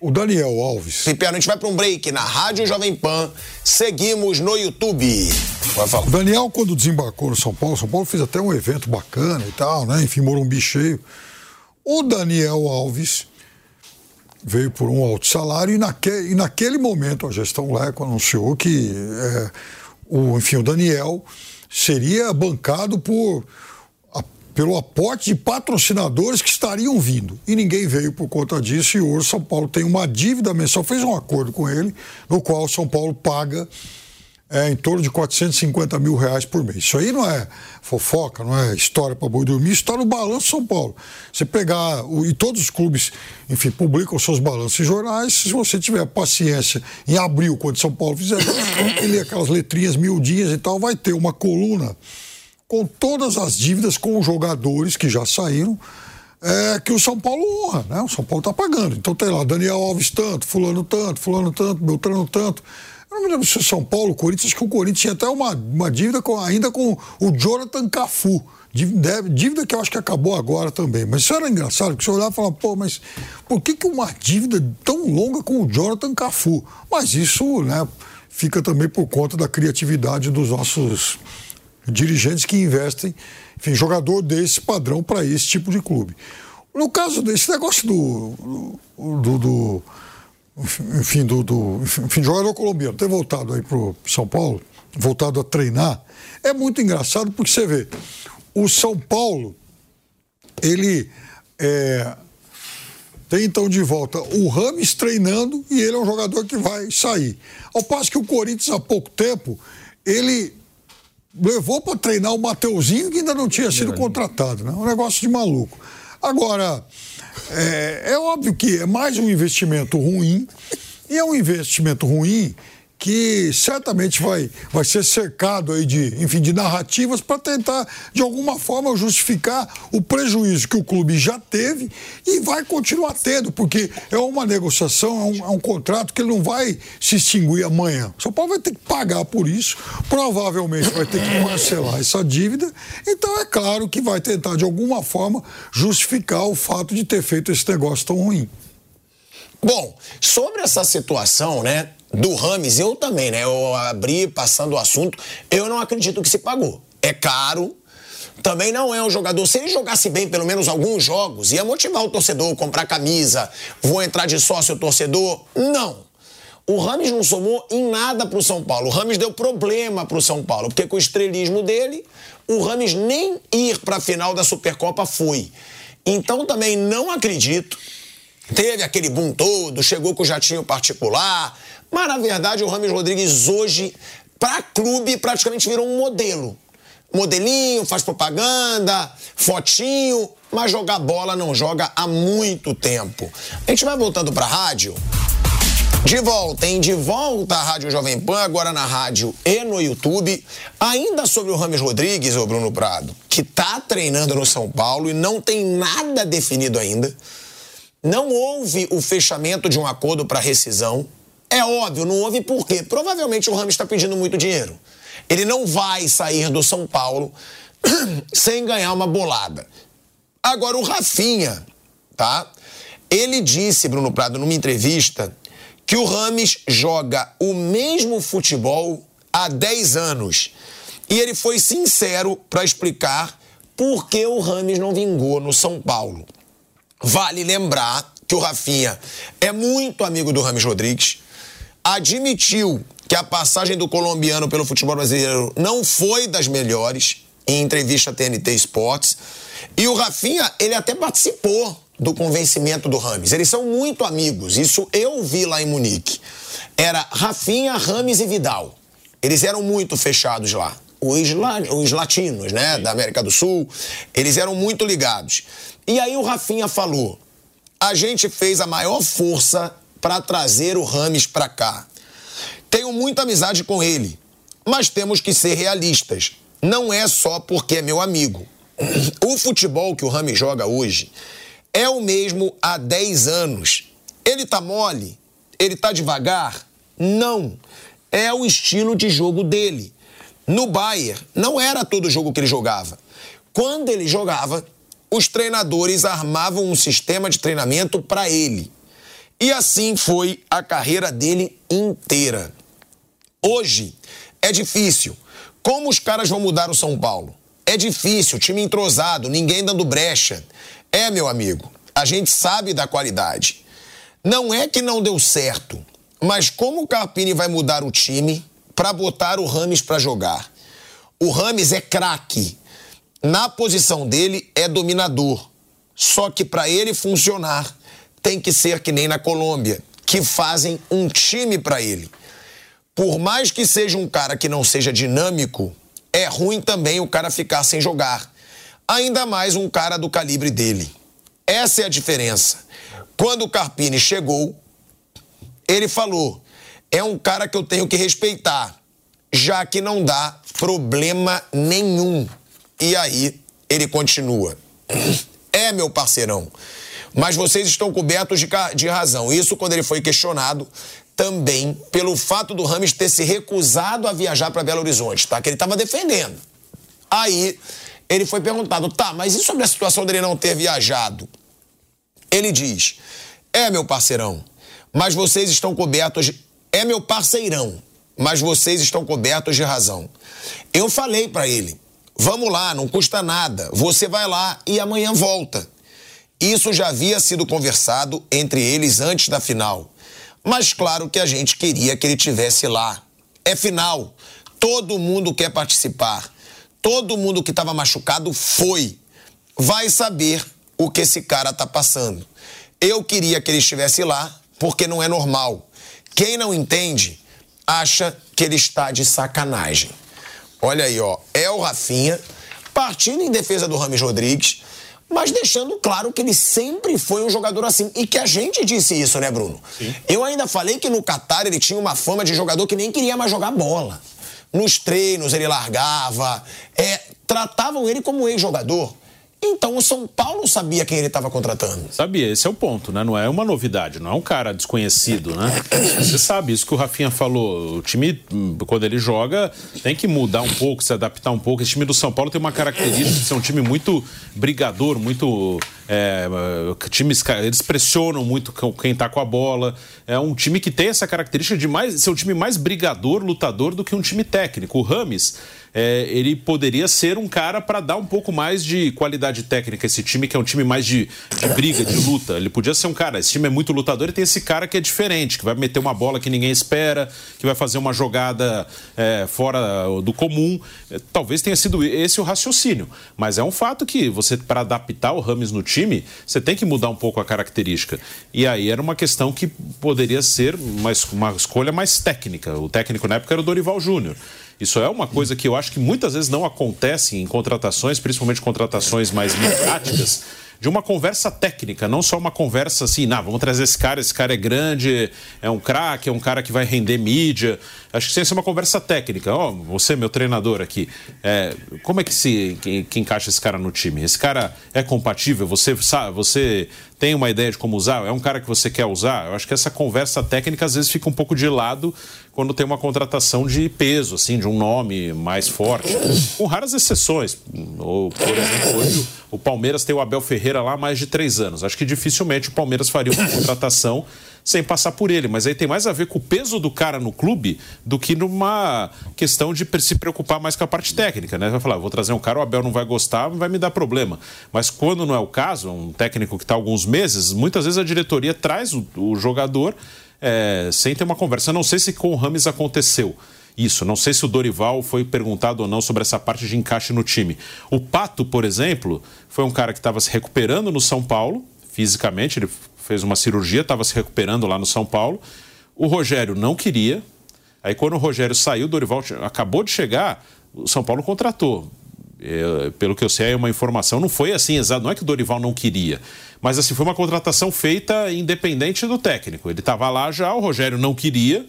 O Daniel Alves. Pipiano, a gente vai para um break na Rádio Jovem Pan. Seguimos no YouTube. Vai falar. O Daniel, quando desembarcou no São Paulo, São Paulo fez até um evento bacana e tal, né? Enfim, Morumbi cheio. O Daniel Alves veio por um alto salário e, naque, e naquele momento a gestão Leco anunciou que é, o, enfim, o Daniel seria bancado por a, pelo aporte de patrocinadores que estariam vindo. E ninguém veio por conta disso e hoje São Paulo tem uma dívida mensal, fez um acordo com ele, no qual São Paulo paga é, em torno de 450 mil reais por mês. Isso aí não é fofoca, não é história para boi dormir, isso está no balanço São Paulo. Você pegar, o, e todos os clubes, enfim, publicam seus balanços em jornais, se você tiver paciência em abril, quando São Paulo fizer ele aquelas letrinhas miudinhas e tal, vai ter uma coluna com todas as dívidas com os jogadores que já saíram, é, que o São Paulo honra, né? O São Paulo está pagando. Então tem lá Daniel Alves tanto, fulano tanto, fulano tanto, Beltrano tanto. Eu não me lembro se São Paulo, Corinthians, que o Corinthians tinha até uma, uma dívida com, ainda com o Jonathan Cafu. Dívida, dívida que eu acho que acabou agora também. Mas isso era engraçado, porque você olhava e falava, pô, mas por que, que uma dívida tão longa com o Jonathan Cafu? Mas isso, né, fica também por conta da criatividade dos nossos dirigentes que investem, enfim, jogador desse padrão para esse tipo de clube. No caso desse negócio do, do, do enfim, do, do enfim, jogador colombiano ter voltado aí pro São Paulo, voltado a treinar, é muito engraçado porque você vê, o São Paulo, ele é, tem então de volta o Rames treinando e ele é um jogador que vai sair. Ao passo que o Corinthians, há pouco tempo, ele levou para treinar o Mateuzinho que ainda não tinha sido contratado, né? Um negócio de maluco. Agora, é, é óbvio que é mais um investimento ruim, e é um investimento ruim que certamente vai, vai ser cercado aí de, enfim, de narrativas para tentar, de alguma forma, justificar o prejuízo que o clube já teve e vai continuar tendo, porque é uma negociação, é um, é um contrato que ele não vai se extinguir amanhã. O São Paulo vai ter que pagar por isso, provavelmente vai ter que cancelar essa dívida, então é claro que vai tentar, de alguma forma, justificar o fato de ter feito esse negócio tão ruim. Bom, sobre essa situação, né, do Rames, eu também, né? Eu abri passando o assunto, eu não acredito que se pagou. É caro, também não é um jogador. Se ele jogasse bem pelo menos alguns jogos, ia motivar o torcedor, comprar camisa, vou entrar de sócio torcedor. Não. O Rames não somou em nada para o São Paulo. O Rames deu problema para o São Paulo, porque com o estrelismo dele, o Rames nem ir para a final da Supercopa foi. Então também não acredito. Teve aquele boom todo, chegou com o jatinho particular, mas na verdade o Rames Rodrigues hoje, para clube, praticamente virou um modelo. Modelinho, faz propaganda, fotinho, mas jogar bola não joga há muito tempo. A gente vai voltando para rádio. De volta, hein? De volta à Rádio Jovem Pan, agora na rádio e no YouTube. Ainda sobre o Rames Rodrigues, o Bruno Prado, que tá treinando no São Paulo e não tem nada definido ainda. Não houve o fechamento de um acordo para rescisão. É óbvio, não houve por quê? Provavelmente o Rames está pedindo muito dinheiro. Ele não vai sair do São Paulo sem ganhar uma bolada. Agora, o Rafinha, tá? Ele disse, Bruno Prado, numa entrevista, que o Rames joga o mesmo futebol há 10 anos. E ele foi sincero para explicar por que o Rames não vingou no São Paulo. Vale lembrar que o Rafinha é muito amigo do Rames Rodrigues, admitiu que a passagem do colombiano pelo futebol brasileiro não foi das melhores em entrevista à TNT Sports. E o Rafinha, ele até participou do convencimento do Rames. Eles são muito amigos, isso eu vi lá em Munique. Era Rafinha, Rames e Vidal. Eles eram muito fechados lá. Os, la os latinos, né, da América do Sul, eles eram muito ligados. E aí o Rafinha falou: a gente fez a maior força para trazer o Rames para cá. Tenho muita amizade com ele, mas temos que ser realistas. Não é só porque é meu amigo. O futebol que o Rames joga hoje é o mesmo há 10 anos. Ele tá mole? Ele tá devagar? Não. É o estilo de jogo dele. No Bayern, não era todo jogo que ele jogava. Quando ele jogava, os treinadores armavam um sistema de treinamento para ele. E assim foi a carreira dele inteira. Hoje é difícil. Como os caras vão mudar o São Paulo? É difícil, time entrosado, ninguém dando brecha. É, meu amigo, a gente sabe da qualidade. Não é que não deu certo, mas como o Carpini vai mudar o time para botar o Rames para jogar? O Rames é craque. Na posição dele é dominador. Só que para ele funcionar, tem que ser que nem na Colômbia, que fazem um time para ele. Por mais que seja um cara que não seja dinâmico, é ruim também o cara ficar sem jogar ainda mais um cara do calibre dele. Essa é a diferença. Quando o Carpini chegou, ele falou: é um cara que eu tenho que respeitar, já que não dá problema nenhum. E aí ele continua: é meu parceirão, mas vocês estão cobertos de, de razão. Isso quando ele foi questionado também pelo fato do Rames ter se recusado a viajar para Belo Horizonte, tá? Que ele estava defendendo. Aí ele foi perguntado, tá, mas e sobre a situação dele não ter viajado? Ele diz: é meu parceirão, mas vocês estão cobertos. De... É meu parceirão, mas vocês estão cobertos de razão. Eu falei para ele: vamos lá, não custa nada, você vai lá e amanhã volta. Isso já havia sido conversado entre eles antes da final. Mas claro que a gente queria que ele tivesse lá. É final. Todo mundo quer participar. Todo mundo que estava machucado foi. Vai saber o que esse cara tá passando. Eu queria que ele estivesse lá, porque não é normal. Quem não entende, acha que ele está de sacanagem. Olha aí, ó. É o Rafinha partindo em defesa do Rames Rodrigues, mas deixando claro que ele sempre foi um jogador assim. E que a gente disse isso, né, Bruno? Sim. Eu ainda falei que no Catar ele tinha uma fama de jogador que nem queria mais jogar bola. Nos treinos ele largava, é, tratavam ele como ex-jogador. Então o São Paulo sabia quem ele estava contratando. Sabia, esse é o ponto, né? Não é uma novidade, não é um cara desconhecido, né? Você sabe, isso que o Rafinha falou. O time, quando ele joga, tem que mudar um pouco, se adaptar um pouco. Esse time do São Paulo tem uma característica de ser um time muito brigador, muito É, times, eles pressionam muito quem está com a bola. É um time que tem essa característica de mais, ser um time mais brigador, lutador do que um time técnico. O Rames é, ele poderia ser um cara para dar um pouco mais de qualidade técnica. Esse time que é um time mais de, de, briga, de luta. Ele podia ser um cara. Esse time é muito lutador e tem esse cara que é diferente, que vai meter uma bola que ninguém espera, que vai fazer uma jogada é, fora do comum. É, talvez tenha sido esse o raciocínio. Mas é um fato que você, para adaptar o Rames no time, você tem que mudar um pouco a característica. E aí era uma questão que poderia ser uma, uma escolha mais técnica. O técnico na época era o Dorival Júnior. Isso é uma coisa que eu acho que muitas vezes não acontece em contratações, principalmente contratações mais midiáticas de uma conversa técnica, não só uma conversa assim, não, vamos trazer esse cara, esse cara é grande, é um craque, é um cara que vai render mídia. Acho que que ser uma conversa técnica. Ó, oh, você, meu treinador aqui, é, como é que se que, que, encaixa esse cara no time? Esse cara é compatível? Você sabe, você tem uma ideia de como usar? É um cara que você quer usar? Eu acho que essa conversa técnica às vezes fica um pouco de lado quando tem uma contratação de peso, assim, de um nome mais forte, com raras exceções. Ou, por exemplo, hoje o Palmeiras tem o Abel Ferreira lá há mais de três anos. Acho que dificilmente o Palmeiras faria uma contratação sem passar por ele. Mas aí tem mais a ver com o peso do cara no clube do que numa questão de se preocupar mais com a parte técnica, né? Vai falar, vou trazer um cara, o Abel não vai gostar, vai me dar problema. Mas quando não é o caso, um técnico que está alguns meses, muitas vezes a diretoria traz o, o jogador é, sem ter uma conversa. Não sei se com o Rames aconteceu isso. Não sei se o Dorival foi perguntado ou não sobre essa parte de encaixe no time. O Pato, por exemplo, foi um cara que estava se recuperando no São Paulo, fisicamente, ele fez uma cirurgia, estava se recuperando lá no São Paulo. O Rogério não queria. Aí quando o Rogério saiu, o Dorival acabou de chegar, o São Paulo contratou. É, pelo que eu sei, é uma informação. Não foi assim, exato. Não é que o Dorival não queria. Mas assim, foi uma contratação feita independente do técnico. Ele estava lá já, o Rogério não queria.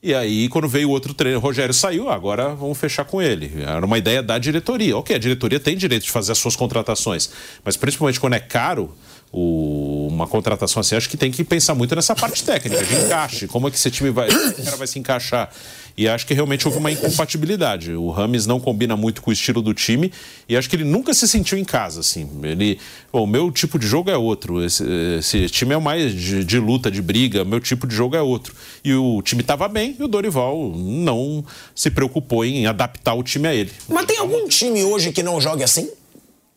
E aí, quando veio o outro treino, o Rogério saiu, agora vamos fechar com ele. Era uma ideia da diretoria. Ok, a diretoria tem direito de fazer as suas contratações, mas principalmente quando é caro, o, uma contratação assim, acho que tem que pensar muito nessa parte técnica, de encaixe, como é que esse time vai, o cara vai se encaixar. E acho que realmente houve uma incompatibilidade. O Rames não combina muito com o estilo do time e acho que ele nunca se sentiu em casa, assim. Ele, o meu tipo de jogo é outro. Esse, esse time é mais de, de, luta, de briga. Meu tipo de jogo é outro. E o time estava bem e o Dorival não se preocupou em adaptar o time a ele. Mas tem algum time hoje que não jogue assim?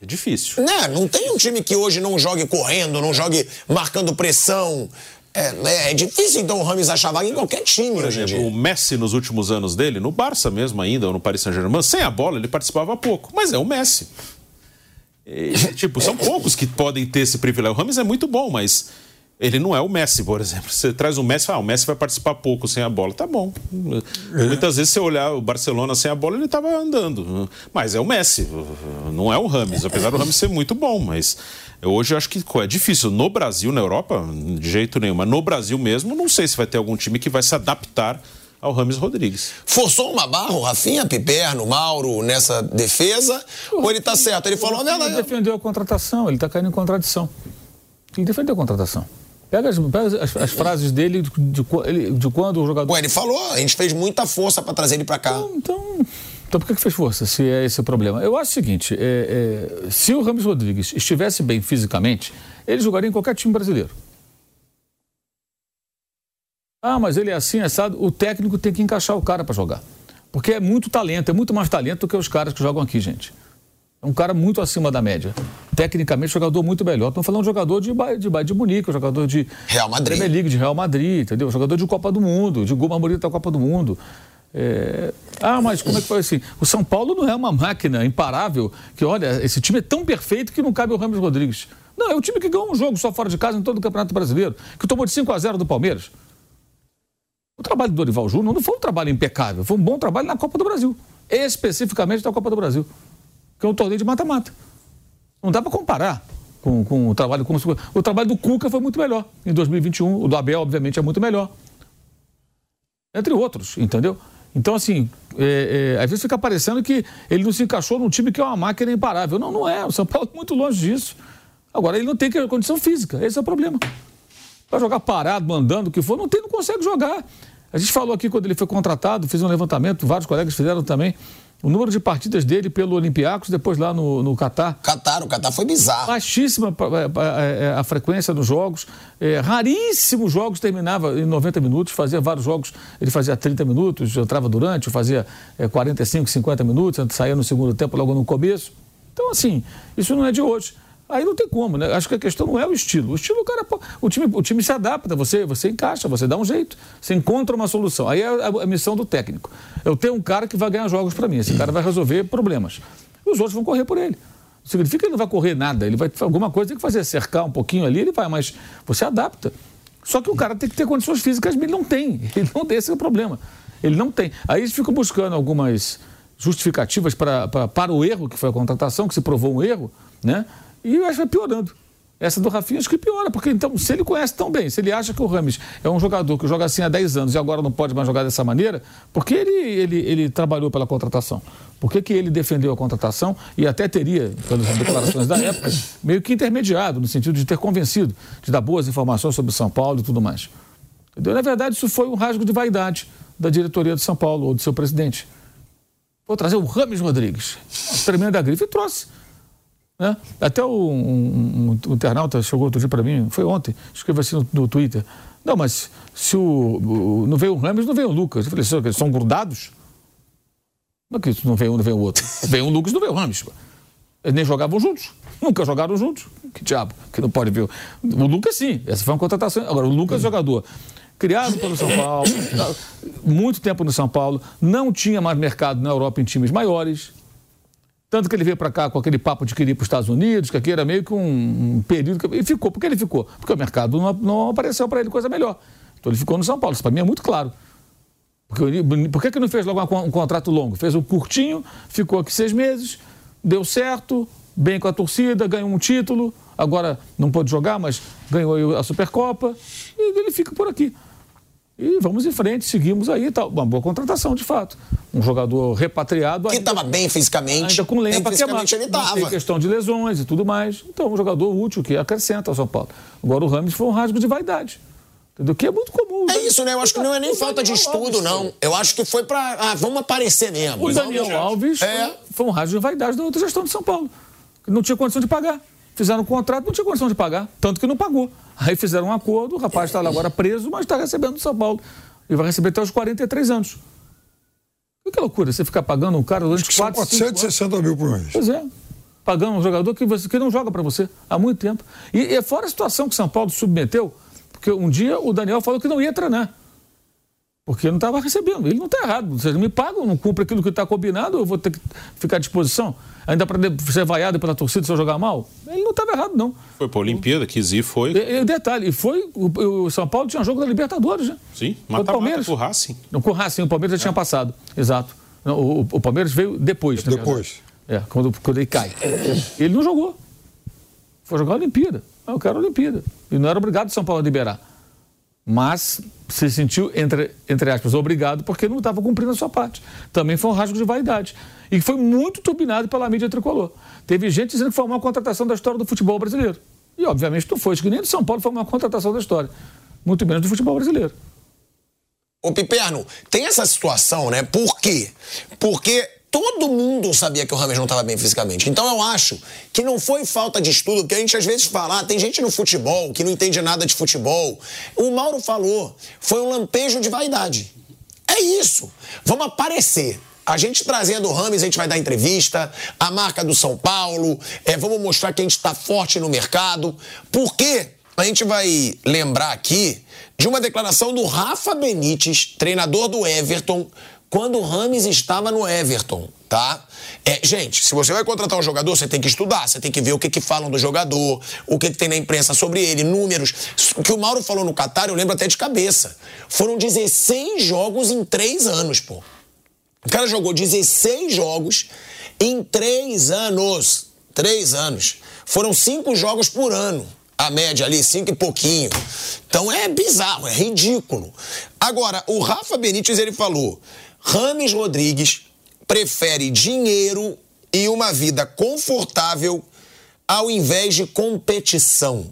É difícil. Não, né? não tem um time que hoje não jogue correndo, não jogue marcando pressão. É, é, é difícil, então, o Rames achar vaga em qualquer time Por exemplo, o Messi, nos últimos anos dele, no Barça mesmo ainda, ou no Paris Saint-Germain, sem a bola ele participava pouco. Mas é o Messi. E, tipo, são poucos que podem ter esse privilégio. O Rames é muito bom, mas ele não é o Messi, por exemplo. Você traz o Messi, ah, o Messi vai participar pouco sem a bola. Tá bom. É. Muitas vezes você olhar o Barcelona sem a bola, ele estava andando. Mas é o Messi, não é o Rames. Apesar do Rames ser muito bom, mas hoje eu acho que é difícil. No Brasil, na Europa, de jeito nenhum. Mas no Brasil mesmo, não sei se vai ter algum time que vai se adaptar ao Rames Rodrigues. Forçou uma barra o Rafinha, Piperno, Mauro nessa defesa? ou ele está certo? Ele falou a verdade. Ele defendeu a contratação, ele está caindo em contradição. Ele defendeu a contratação. Pega as, pega as, as frases dele de, de, de, quando o jogador. Ué, ele falou, a gente fez muita força para trazer ele para cá. Então, então, então, por que, que fez força, se é esse o problema? Eu acho o seguinte: é, é, se o Ramos Rodrigues estivesse bem fisicamente, ele jogaria em qualquer time brasileiro. Ah, mas ele é assim, assado. O técnico tem que encaixar o cara para jogar. Porque é muito talento, é muito mais talento do que os caras que jogam aqui, gente. É um cara muito acima da média. Tecnicamente, jogador muito melhor. Estamos falando de jogador de, de, de Munique, jogador de Real Madrid. Premier League, de Real Madrid, entendeu? Jogador de Copa do Mundo, de gol mais bonito da Copa do Mundo. É... Ah, mas como é que foi assim? O São Paulo não é uma máquina imparável que, olha, esse time é tão perfeito que não cabe o Ramos Rodrigues. Não, é o time que ganhou um jogo só fora de casa em todo o Campeonato Brasileiro, que tomou de 5 a 0 do Palmeiras. O trabalho do Dorival Júnior não foi um trabalho impecável, foi um bom trabalho na Copa do Brasil, especificamente na Copa do Brasil que é um torneio de mata-mata. Não dá para comparar com, com, o trabalho. Com, o trabalho do Cuca foi muito melhor em 2021. O do Abel, obviamente, é muito melhor. Entre outros, entendeu? Então, assim, é, é, às vezes fica parecendo que ele não se encaixou num time que é uma máquina imparável. Não, não é. O São Paulo é muito longe disso. Agora, ele não tem condição física. Esse é o problema. Vai jogar parado, mandando o que for, não tem, não consegue jogar. A gente falou aqui quando ele foi contratado, fiz um levantamento, vários colegas fizeram também. O número de partidas dele pelo Olympiacos, depois lá no, no Catar. Catar, o Catar foi bizarro. Baixíssima é, é, a frequência dos jogos. É, raríssimos jogos terminava em 90 minutos, fazia vários jogos, ele fazia 30 minutos, entrava durante, fazia é, 45, 50 minutos, saía no segundo tempo, logo no começo. Então, assim, isso não é de hoje. Aí não tem como, né? Acho que a questão não é o estilo. O estilo, o cara, o time, o time se adapta, você, você encaixa, você dá um jeito, você encontra uma solução. Aí é a, a missão do técnico. Eu tenho um cara que vai ganhar jogos para mim, esse cara vai resolver problemas. E os outros vão correr por ele. Significa que ele não vai correr nada, ele vai alguma coisa tem que fazer, cercar um pouquinho ali, ele vai, mas você adapta. Só que o cara tem que ter condições físicas, ele não tem. Ele não tem esse é o problema. Ele não tem. Aí eles ficam buscando algumas justificativas para, para, para o erro que foi a contratação, que se provou um erro, né? E eu acho que vai piorando. Essa do Rafinha acho que piora, porque então, se ele conhece tão bem, se ele acha que o Rames é um jogador que joga assim há 10 anos e agora não pode mais jogar dessa maneira, por que ele, ele, ele trabalhou pela contratação? Por que, que ele defendeu a contratação e até teria, pelas declarações da época, meio que intermediado, no sentido de ter convencido, de dar boas informações sobre São Paulo e tudo mais? Entendeu? Na verdade, isso foi um rasgo de vaidade da diretoria de São Paulo ou do seu presidente. Vou trazer o Rames Rodrigues, tremenda grife, e trouxe. Né? Até o, um, um, um internauta chegou outro dia para mim, foi ontem, escreveu assim no, no, Twitter. Não, mas se o, o, não veio o Ramos, não veio o Lucas. Eu falei, eles são grudados? Não é que não veio um, não veio o outro. Veio o Lucas, não veio o Ramos. Eles nem jogavam juntos. Nunca jogaram juntos. Que diabo, que não pode ver. O Lucas, sim. Essa foi uma contratação. Agora, o Lucas, jogador criado pelo São Paulo, muito tempo no São Paulo, não tinha mais mercado na Europa em times maiores. Tanto que ele veio para cá com aquele papo de querer ir para os Estados Unidos, que aqui era meio que um, um período. Que... E ficou. Por que ele ficou? Porque o mercado não, não apareceu para ele coisa melhor. Então ele ficou no São Paulo. Isso para mim é muito claro. Porque, por que, que não fez logo um, contrato longo? Fez um curtinho, ficou aqui seis meses, deu certo, bem com a torcida, ganhou um título. Agora não pôde jogar, mas ganhou a Supercopa. E ele fica por aqui. E vamos em frente, seguimos aí. Tá, uma boa contratação, de fato. Um jogador repatriado. Que estava bem fisicamente. Ainda com lenha para queimar. Ele tava. Tem questão de lesões e tudo mais. Então, um jogador útil que acrescenta ao São Paulo. Agora o Rames foi um rasgo de vaidade. Entendeu? Que é muito comum. É né? isso, né? Eu acho que não é nem falta de estudo, não. Eu acho que foi para. Ah, vamos aparecer mesmo. O Daniel Alves é. foi, um rasgo de vaidade da outra gestão de São Paulo. Que não tinha condição de pagar. Fizeram um contrato, não tinha condição de pagar. Tanto que não pagou. Aí fizeram um acordo, o rapaz está agora preso, mas está recebendo do São Paulo. E vai receber até os 43 anos. Que loucura, você ficar pagando um cara durante 4, 460 mil por mês. Pois é. Pagando um jogador que, você, que não joga para você há muito tempo. E, e fora a situação que São Paulo submeteu, porque um dia o Daniel falou que não ia treinar. Porque não estava recebendo. Ele não está errado. Vocês me pagam, não cumpre aquilo que está combinado, eu vou ter que ficar à disposição. Ainda para ser vaiado pela torcida se eu jogar mal? Ele não estava errado, não. Foi para a Olimpíada, quis ir, foi. E, e detalhe, e foi. O, o, São Paulo tinha jogo da Libertadores, né? Sim, mata, o Palmeiras. com o Racing. Não, com o Racing, o Palmeiras já é. tinha passado. Exato. Não, o, o, Palmeiras veio depois, né? Depois. É, quando, quando ele cai. Ele não jogou. Foi jogar a Olimpíada. Eu quero a Olimpíada. E não era obrigado o São Paulo a liberar mas se sentiu, entre, entre aspas, obrigado porque não estava cumprindo a sua parte. Também foi um rasgo de vaidade. E foi muito turbinado pela mídia tricolor. Teve gente dizendo que foi uma contratação da história do futebol brasileiro. E, obviamente, não foi. Acho que nem do São Paulo foi uma contratação da história. Muito menos do futebol brasileiro. Ô, Piperno, tem essa situação, né? Por quê? Porque todo mundo sabia que o Rames não estava bem fisicamente. Então eu acho que não foi falta de estudo, porque a gente às vezes fala, ah, tem gente no futebol que não entende nada de futebol. O Mauro falou, foi um lampejo de vaidade. É isso. Vamos aparecer. A gente trazendo o Rames, a gente vai dar entrevista, a marca do São Paulo, é, vamos mostrar que a gente está forte no mercado. Porque a gente vai lembrar aqui de uma declaração do Rafa Benítez, treinador do Everton, quando o Rames estava no Everton, tá? É, gente, se você vai contratar um jogador, você tem que estudar, você tem que ver o que, que falam do jogador, o que, que tem na imprensa sobre ele, números. O que o Mauro falou no Qatar, eu lembro até de cabeça. Foram 16 jogos em 3 anos, pô. O cara jogou 16 jogos em 3 anos. 3 anos. Foram 5 jogos por ano a média ali, cinco e pouquinho. Então é bizarro, é ridículo. Agora, o Rafa Benítez, ele falou: Rames Rodrigues prefere dinheiro e uma vida confortável ao invés de competição.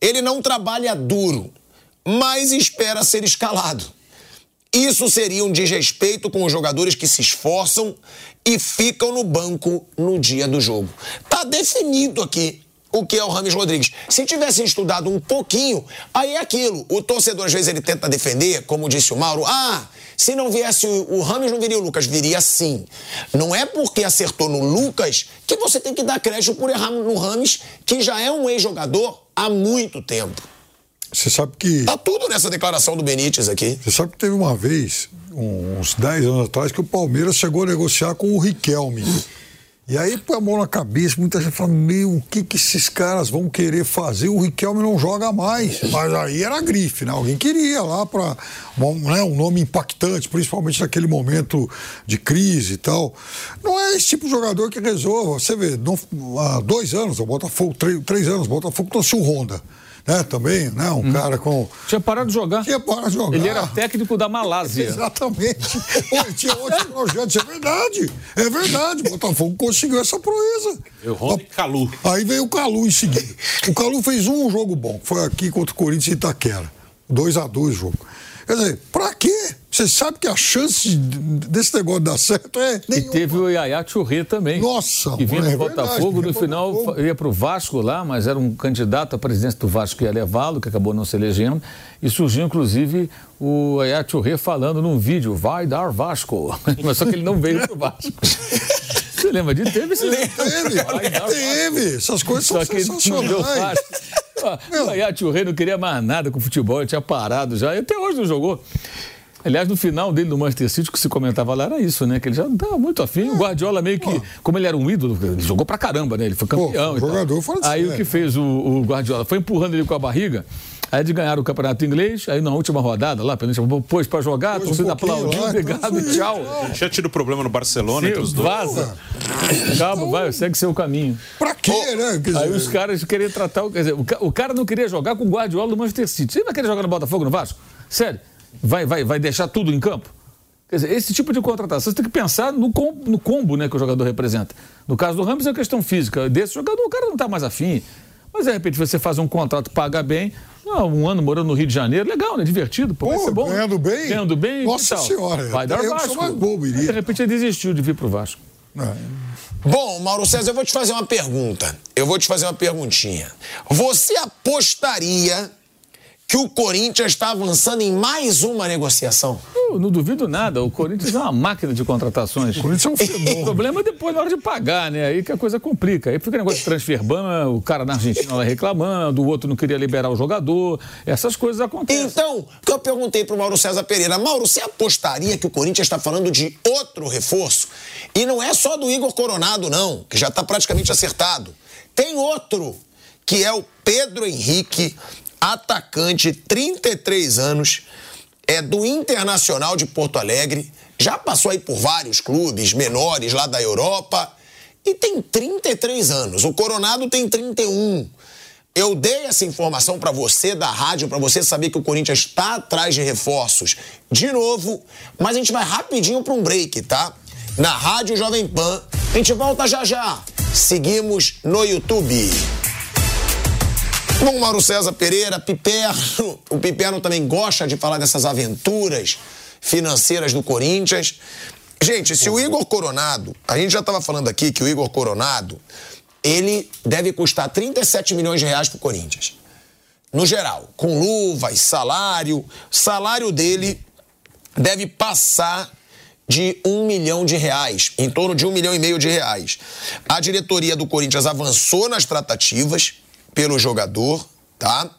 Ele não trabalha duro, mas espera ser escalado. Isso seria um desrespeito com os jogadores que se esforçam e ficam no banco no dia do jogo. Tá definido aqui o que é o Rames Rodrigues. Se tivessem estudado um pouquinho, aí é aquilo. O torcedor, às vezes, ele tenta defender, como disse o Mauro. Ah, se não viesse o, o Rames, não viria o Lucas. Viria sim. Não é porque acertou no Lucas que você tem que dar crédito por errar no Rames, que já é um ex-jogador há muito tempo. Você sabe que. Tá tudo nessa declaração do Benítez aqui. Você sabe que teve uma vez, uns 10 anos atrás, que o Palmeiras chegou a negociar com o Riquelme. E aí põe a mão na cabeça, muita gente fala, meu, o que, que esses caras vão querer fazer? O Riquelme não joga mais. Mas aí era grife, né? Alguém queria lá para né, um nome impactante, principalmente naquele momento de crise e tal. Não é esse tipo de jogador que resolva. Você vê, não, há dois anos, o Botafogo, três, três anos, o Botafogo trouxe o Honda né, também, né? Um hum. cara com. Tinha parado de jogar. Tinha parado de jogar. Ele era técnico da Malásia. Exatamente. Pô, tinha outros projetos, é verdade. É verdade. O Botafogo conseguiu essa proeza. Eu Rony Calu. Aí veio o Calu em seguida. O Calu fez um jogo bom. Foi aqui contra o Corinthians e Itaquera. 2 a 2 o jogo. Quer dizer, pra quê? Você sabe que a chance desse negócio dar certo é nenhuma. E teve o Yaya Churré também. Nossa, Que vinha do é Botafogo, no final Botafogo. ia para o Vasco lá, mas era um candidato à presidência do Vasco que ia levá-lo, que acabou não se elegendo. E surgiu, inclusive, o Yaya Churré falando num vídeo, vai dar Vasco. Mas só que ele não veio para o Vasco. Você lembra disso? Teve esse Teve, teve. Essas coisas são Só que não deu fácil. O Ayat Rei não queria mais nada com futebol, ele tinha parado já, e até hoje não jogou. Aliás, no final dele no Manchester City, o que se comentava lá era isso, né? Que ele já estava muito afim. O Guardiola meio que, como ele era um ídolo, ele jogou pra caramba, né? Ele foi campeão. Pô, jogador fora Aí o que fez o, o Guardiola foi empurrando ele com a barriga. Aí de ganhar o campeonato inglês, aí na última rodada, lá, pôs pra jogar, pôs torcida um aplaudiu, obrigado, então tchau. Tinha tido problema no Barcelona Sim, entre os dois. Vaza. Cabo, vai, segue seu caminho. Pra quê, né? Quer aí os caras queriam tratar. Quer dizer, o cara não queria jogar com o Guardiola do Manchester City. Você vai querer jogar no Botafogo, no Vasco? Sério? Vai, vai, vai deixar tudo em campo? Quer dizer, esse tipo de contratação, você tem que pensar no combo, no combo né, que o jogador representa. No caso do Ramos é questão física. Desse jogador, o cara não está mais afim. Mas, de repente, você faz um contrato, paga bem, ah, um ano morando no Rio de Janeiro, legal, né? Divertido, pô, pô vai ser bom. Ganhando bem? Ganhando bem. Nossa senhora. Vai dar Vasco. Mais bobo, iria. de repente ele desistiu de vir pro Vasco. É. Bom, Mauro César, eu vou te fazer uma pergunta. Eu vou te fazer uma perguntinha. Você apostaria que o Corinthians está avançando em mais uma negociação? Eu não duvido nada. O Corinthians é uma máquina de contratações. O Corinthians é um fenômeno. O problema é depois na hora de pagar, né? Aí que a coisa complica. Aí fica o negócio de transfer ban, o cara na Argentina lá reclamando, o outro não queria liberar o jogador. Essas coisas acontecem. Então, o que eu perguntei pro Mauro César Pereira, Mauro, você apostaria que o Corinthians está falando de outro reforço? E não é só do Igor Coronado, não, que já está praticamente acertado. Tem outro, que é o Pedro Henrique atacante, 33 anos, é do Internacional de Porto Alegre, já passou aí por vários clubes menores lá da Europa e tem 33 anos. O Coronado tem 31. Eu dei essa informação para você da rádio, para você saber que o Corinthians está atrás de reforços de novo, mas a gente vai rapidinho para um break, tá? Na Rádio Jovem Pan. A gente volta já já. Seguimos no YouTube. Bom, Mauro César Pereira, Piperno. O Piperno também gosta de falar dessas aventuras financeiras do Corinthians. Gente, se o Igor Coronado, a gente já estava falando aqui que o Igor Coronado, ele deve custar 37 milhões de reais para o Corinthians. No geral, com luvas, salário, salário dele deve passar de um milhão de reais, em torno de um milhão e meio de reais. A diretoria do Corinthians avançou nas tratativas pelo jogador, tá?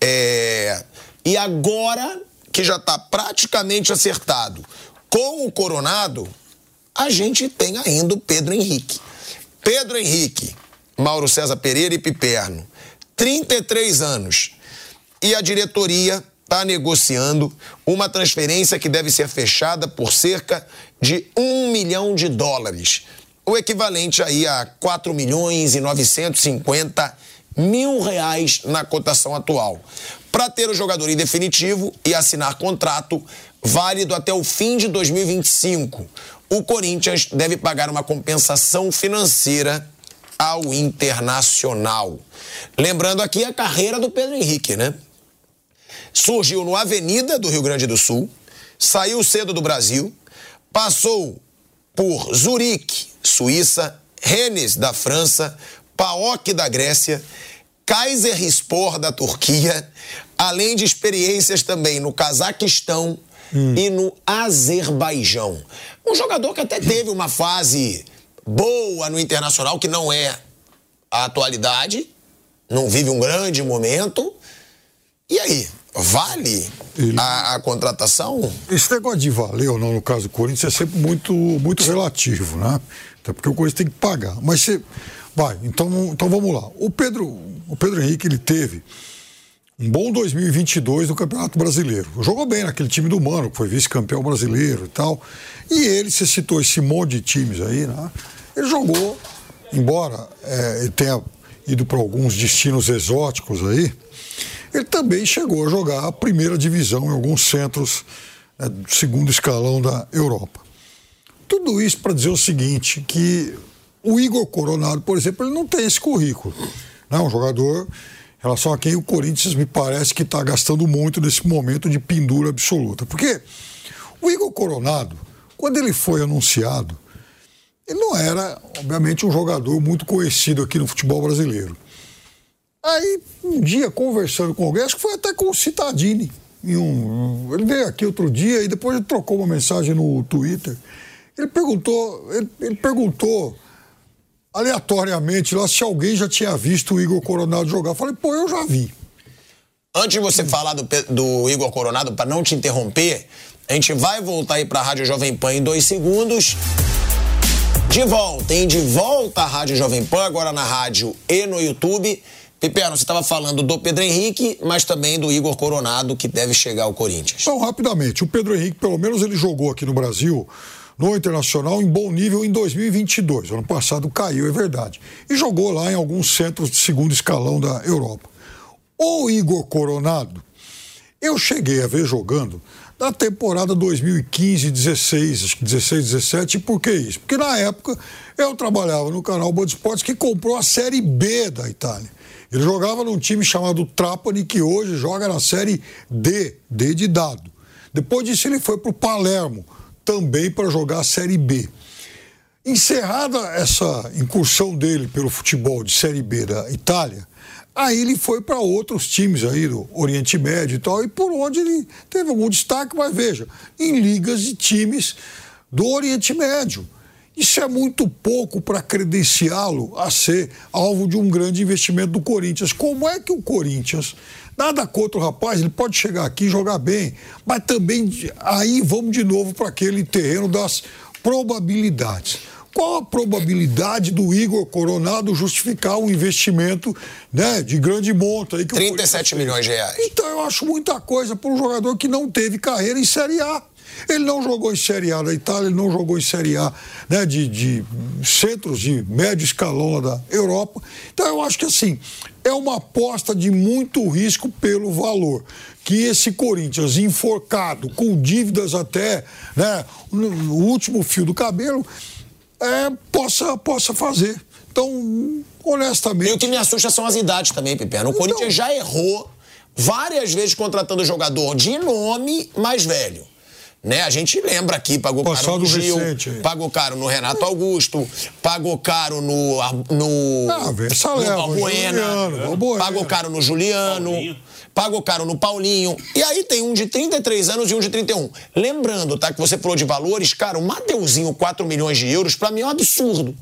É... E agora que já está praticamente acertado com o Coronado, a gente tem ainda o Pedro Henrique. Pedro Henrique, Mauro César Pereira e Piperno, 33 anos. E a diretoria está negociando uma transferência que deve ser fechada por cerca de um milhão de dólares. O equivalente aí a 4 milhões e 950 mil reais na cotação atual. Para ter o jogador em definitivo e assinar contrato válido até o fim de 2025, o Corinthians deve pagar uma compensação financeira ao Internacional. Lembrando aqui a carreira do Pedro Henrique, né? Surgiu no Avenida do Rio Grande do Sul, saiu cedo do Brasil, passou por Zurique, Suíça, Rennes, da França, PAOK da Grécia, Kayserispor da Turquia, além de experiências também no Cazaquistão hum. e no Azerbaijão. Um jogador que até teve uma fase boa no internacional, que não é a atualidade, não vive um grande momento. E aí, vale Ele... a, a, contratação? Esse negócio de valer ou não, no caso do Corinthians, é sempre muito, muito relativo, né? Até porque o Corinthians tem que pagar. Mas você. Vai, então, então vamos lá. O Pedro, o Pedro Henrique, ele teve um bom 2022 no Campeonato Brasileiro. Jogou bem naquele time do Mano, que foi vice-campeão brasileiro e tal. E ele, você citou esse monte de times aí, né? Ele jogou, embora é, ele tenha ido para alguns destinos exóticos aí, ele também chegou a jogar a primeira divisão em alguns centros né, do segundo escalão da Europa. Tudo isso para dizer o seguinte, que o Igor Coronado, por exemplo, ele não tem esse currículo. Né? um jogador em relação a quem o Corinthians me parece que está gastando muito nesse momento de pendura absoluta. Porque o Igor Coronado, quando ele foi anunciado, ele não era, obviamente, um jogador muito conhecido aqui no futebol brasileiro. Aí, um dia, conversando com alguém, acho que foi até com o Citadini. Um, ele veio aqui outro dia e depois ele trocou uma mensagem no Twitter. Ele perguntou, ele, ele perguntou aleatoriamente lá se alguém já tinha visto o Igor Coronado jogar. Eu falei, pô, eu já vi. Antes de você falar do, do Igor Coronado, para não te interromper, a gente vai voltar aí para a Rádio Jovem Pan em dois segundos. De volta, hein? De volta à Rádio Jovem Pan, agora na rádio e no YouTube. Piperno, você estava falando do Pedro Henrique, mas também do Igor Coronado, que deve chegar ao Corinthians. Então, rapidamente, o Pedro Henrique, pelo menos ele jogou aqui no Brasil, no Internacional, em bom nível em 2022. Ano passado caiu, é verdade. E jogou lá em alguns centros de segundo escalão da Europa. O Igor Coronado, eu cheguei a ver jogando da temporada 2015, 16, acho que 16, 17. E por que isso? Porque na época eu trabalhava no canal Band Esportes que comprou a Série B da Itália. Ele jogava num time chamado Trapani, que hoje joga na Série D, D de dado. Depois disso ele foi para o Palermo, também para jogar a Série B. Encerrada essa incursão dele pelo futebol de Série B da Itália, Aí ele foi para outros times aí do Oriente Médio e tal, e por onde ele teve algum destaque, mas veja, em ligas de times do Oriente Médio. Isso é muito pouco para credenciá-lo a ser alvo de um grande investimento do Corinthians. Como é que o Corinthians, nada contra o rapaz, ele pode chegar aqui e jogar bem, mas também aí vamos de novo para aquele terreno das probabilidades qual a probabilidade do Igor Coronado justificar um investimento né, de grande monta? Aí que 37 milhões de reais. Então eu acho muita coisa para um jogador que não teve carreira em Série A. Ele não jogou em Série A da Itália, ele não jogou em Série A né, de, de centros de médio escalão da Europa. Então eu acho que assim, é uma aposta de muito risco pelo valor. Que esse Corinthians enforcado, com dívidas até né, no último fio do cabelo, é, possa, possa fazer. Então, honestamente. E o que me assusta são as idades também, Piperno. O então, Corinthians já errou várias vezes contratando jogador de nome mais velho. Né? A gente lembra aqui, pagou Passado caro no Gil, recente, pagou caro no Renato Augusto, pagou caro no. no, ah, essa no Balbuena, Juliano, pagou caro no Juliano. Paulinho pagou caro no Paulinho. E aí tem um de 33 anos e um de 31. Lembrando, tá, que você falou de valores, cara, o Mateuzinho, 4 milhões de euros, para mim é um absurdo.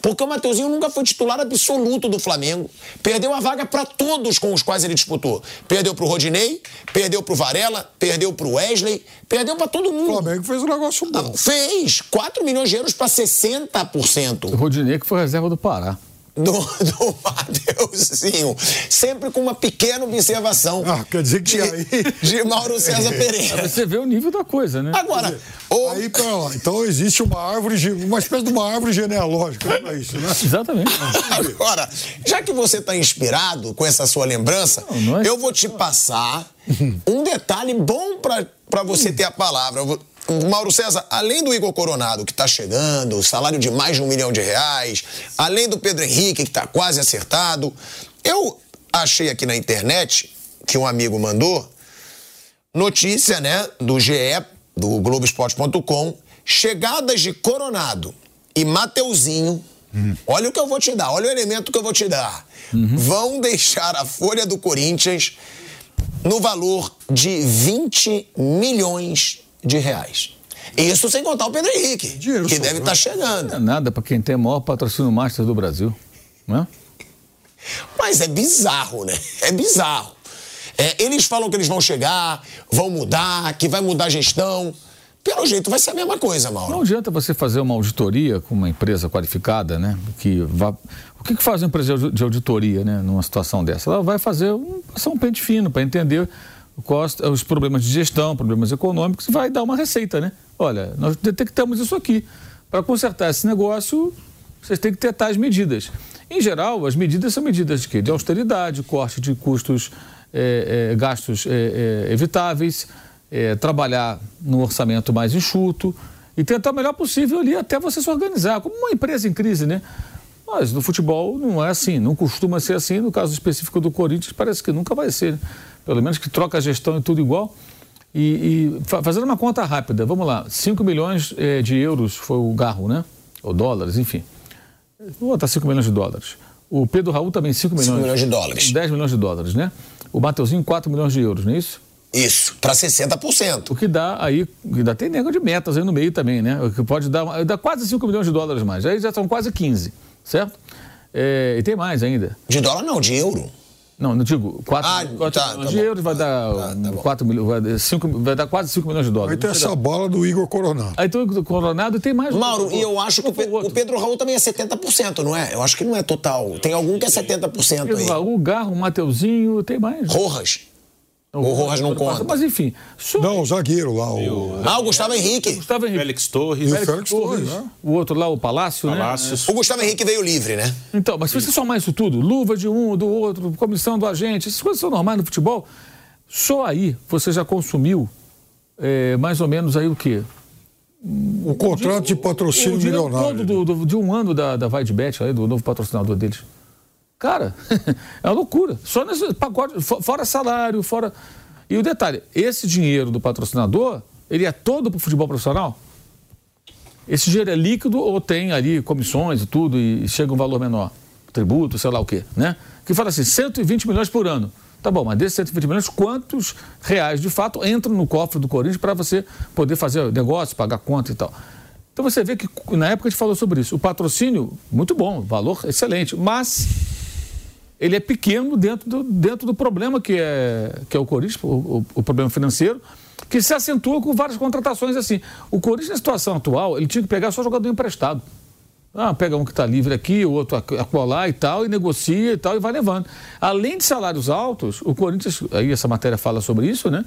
Porque o Mateuzinho nunca foi titular absoluto do Flamengo. Perdeu a vaga para todos com os quais ele disputou. Perdeu pro Rodinei, perdeu pro Varela, perdeu pro Wesley, perdeu para todo mundo. O Flamengo fez um negócio bom. Fez. 4 milhões de euros para 60%. O Rodinei que foi reserva do Pará do, do Mateuzinho, sempre com uma pequena observação. Ah, quer dizer que de, aí... de Mauro César é. Pereira. Você vê o nível da coisa, né? Agora, dizer, o... aí para lá. Então existe uma árvore, uma espécie de uma árvore genealógica para isso, né? Exatamente. Agora, já que você está inspirado com essa sua lembrança, não, não é... eu vou te passar um detalhe bom para você ter a palavra. Mauro César, além do Igor Coronado, que está chegando, salário de mais de um milhão de reais, além do Pedro Henrique, que está quase acertado, eu achei aqui na internet, que um amigo mandou, notícia, né, do GE. do Globoesporte.com, chegadas de Coronado e Mateuzinho, uhum. olha o que eu vou te dar, olha o elemento que eu vou te dar, uhum. vão deixar a folha do Corinthians no valor de 20 milhões de reais. Isso sem contar o Pedro Henrique, Dinheiro que deve estar tá chegando. Não é nada para quem tem o maior patrocínio Master do Brasil, não é? Mas é bizarro, né? É bizarro. É, eles falam que eles vão chegar, vão mudar, que vai mudar a gestão. Pelo jeito vai ser a mesma coisa, Mauro. Não adianta você fazer uma auditoria com uma empresa qualificada, né? Que vá... O que, que faz uma empresa de auditoria, né? Numa situação dessa? Ela vai fazer um, um pente fino para entender os problemas de gestão, problemas econômicos vai dar uma receita, né? Olha, nós detectamos isso aqui. Para consertar esse negócio, vocês têm que ter tais medidas. Em geral, as medidas são medidas de quê? De austeridade, corte de custos, é, é, gastos é, evitáveis, trabalhar no orçamento mais enxuto e tentar o melhor possível ali até você se organizar, como uma empresa em crise, né? Mas no futebol não é assim, não costuma ser assim. No caso específico do Corinthians, parece que nunca vai ser. Né? Pelo menos que troca a gestão e tudo igual. E, e fazendo uma conta rápida, vamos lá, 5 milhões de euros foi o garro, né? Ou dólares, enfim. Vou botar 5 milhões de dólares. O Pedro Raul também 5 milhões. 5 milhões de dólares. 10 milhões de dólares, né? O Mateuzinho 4 milhões de euros, não é isso? Isso, para 60%. O que dá aí, ainda tem nego de metas aí no meio também, né? O que pode dar, dá quase 5 milhões de dólares mais. Aí já são quase 15, certo? É, e tem mais ainda. De dólar não, de euro. Não, não digo, 4 ah, milhões tá, tá de euros vai dar, tá, tá 4 milhões, vai, dar 5, vai dar quase 5 milhões de dólares. Aí tem essa bola do Igor Coronado. Aí tem o Igor Coronado e tem mais. Mauro, e eu acho que o, o, Pedro Raul também é 70%, não é? Eu acho que não é total. Tem algum que é 70% Pedro aí. Raul, Garro, Mateuzinho, tem mais. Rojas. O Rojas não conta. Mas enfim. Só... Não, o zagueiro lá. O... Ah, o Gustavo Henrique. Gustavo Henrique. Félix Torres. Félix, Félix Torres. Torres. Né? O outro lá, o Palácio, Palácios. né? O Gustavo Henrique veio livre, né? Então, mas se você somar isso tudo, luva de um, do outro, comissão do agente, essas coisas são normais no futebol. Só aí você já consumiu é, mais ou menos aí o quê? O contrato de, de patrocínio o, o milionário. Todo do, do, de um ano da, da Vaidbet, aí, do novo patrocinador deles. Cara, é uma loucura. Só nesse pacote, fora salário, fora. E o detalhe, esse dinheiro do patrocinador, ele é todo para o futebol profissional? Esse dinheiro é líquido ou tem ali comissões e tudo e chega um valor menor? Tributo, sei lá o quê, né? Que fala assim, 120 milhões por ano. Tá bom, mas desses 120 milhões, quantos reais de fato entram no cofre do Corinthians para você poder fazer negócio, pagar conta e tal? Então você vê que na época a gente falou sobre isso. O patrocínio, muito bom, valor excelente, mas ele é pequeno dentro do, dentro do problema que é, que é o Corinthians, o, o, o problema financeiro, que se acentua com várias contratações assim. O Corinthians, na situação atual, ele tinha que pegar só jogador emprestado. Ah, pega um que está livre aqui, o outro acolá e tal, e negocia e tal, e vai levando. Além de salários altos, o Corinthians, aí essa matéria fala sobre isso, né?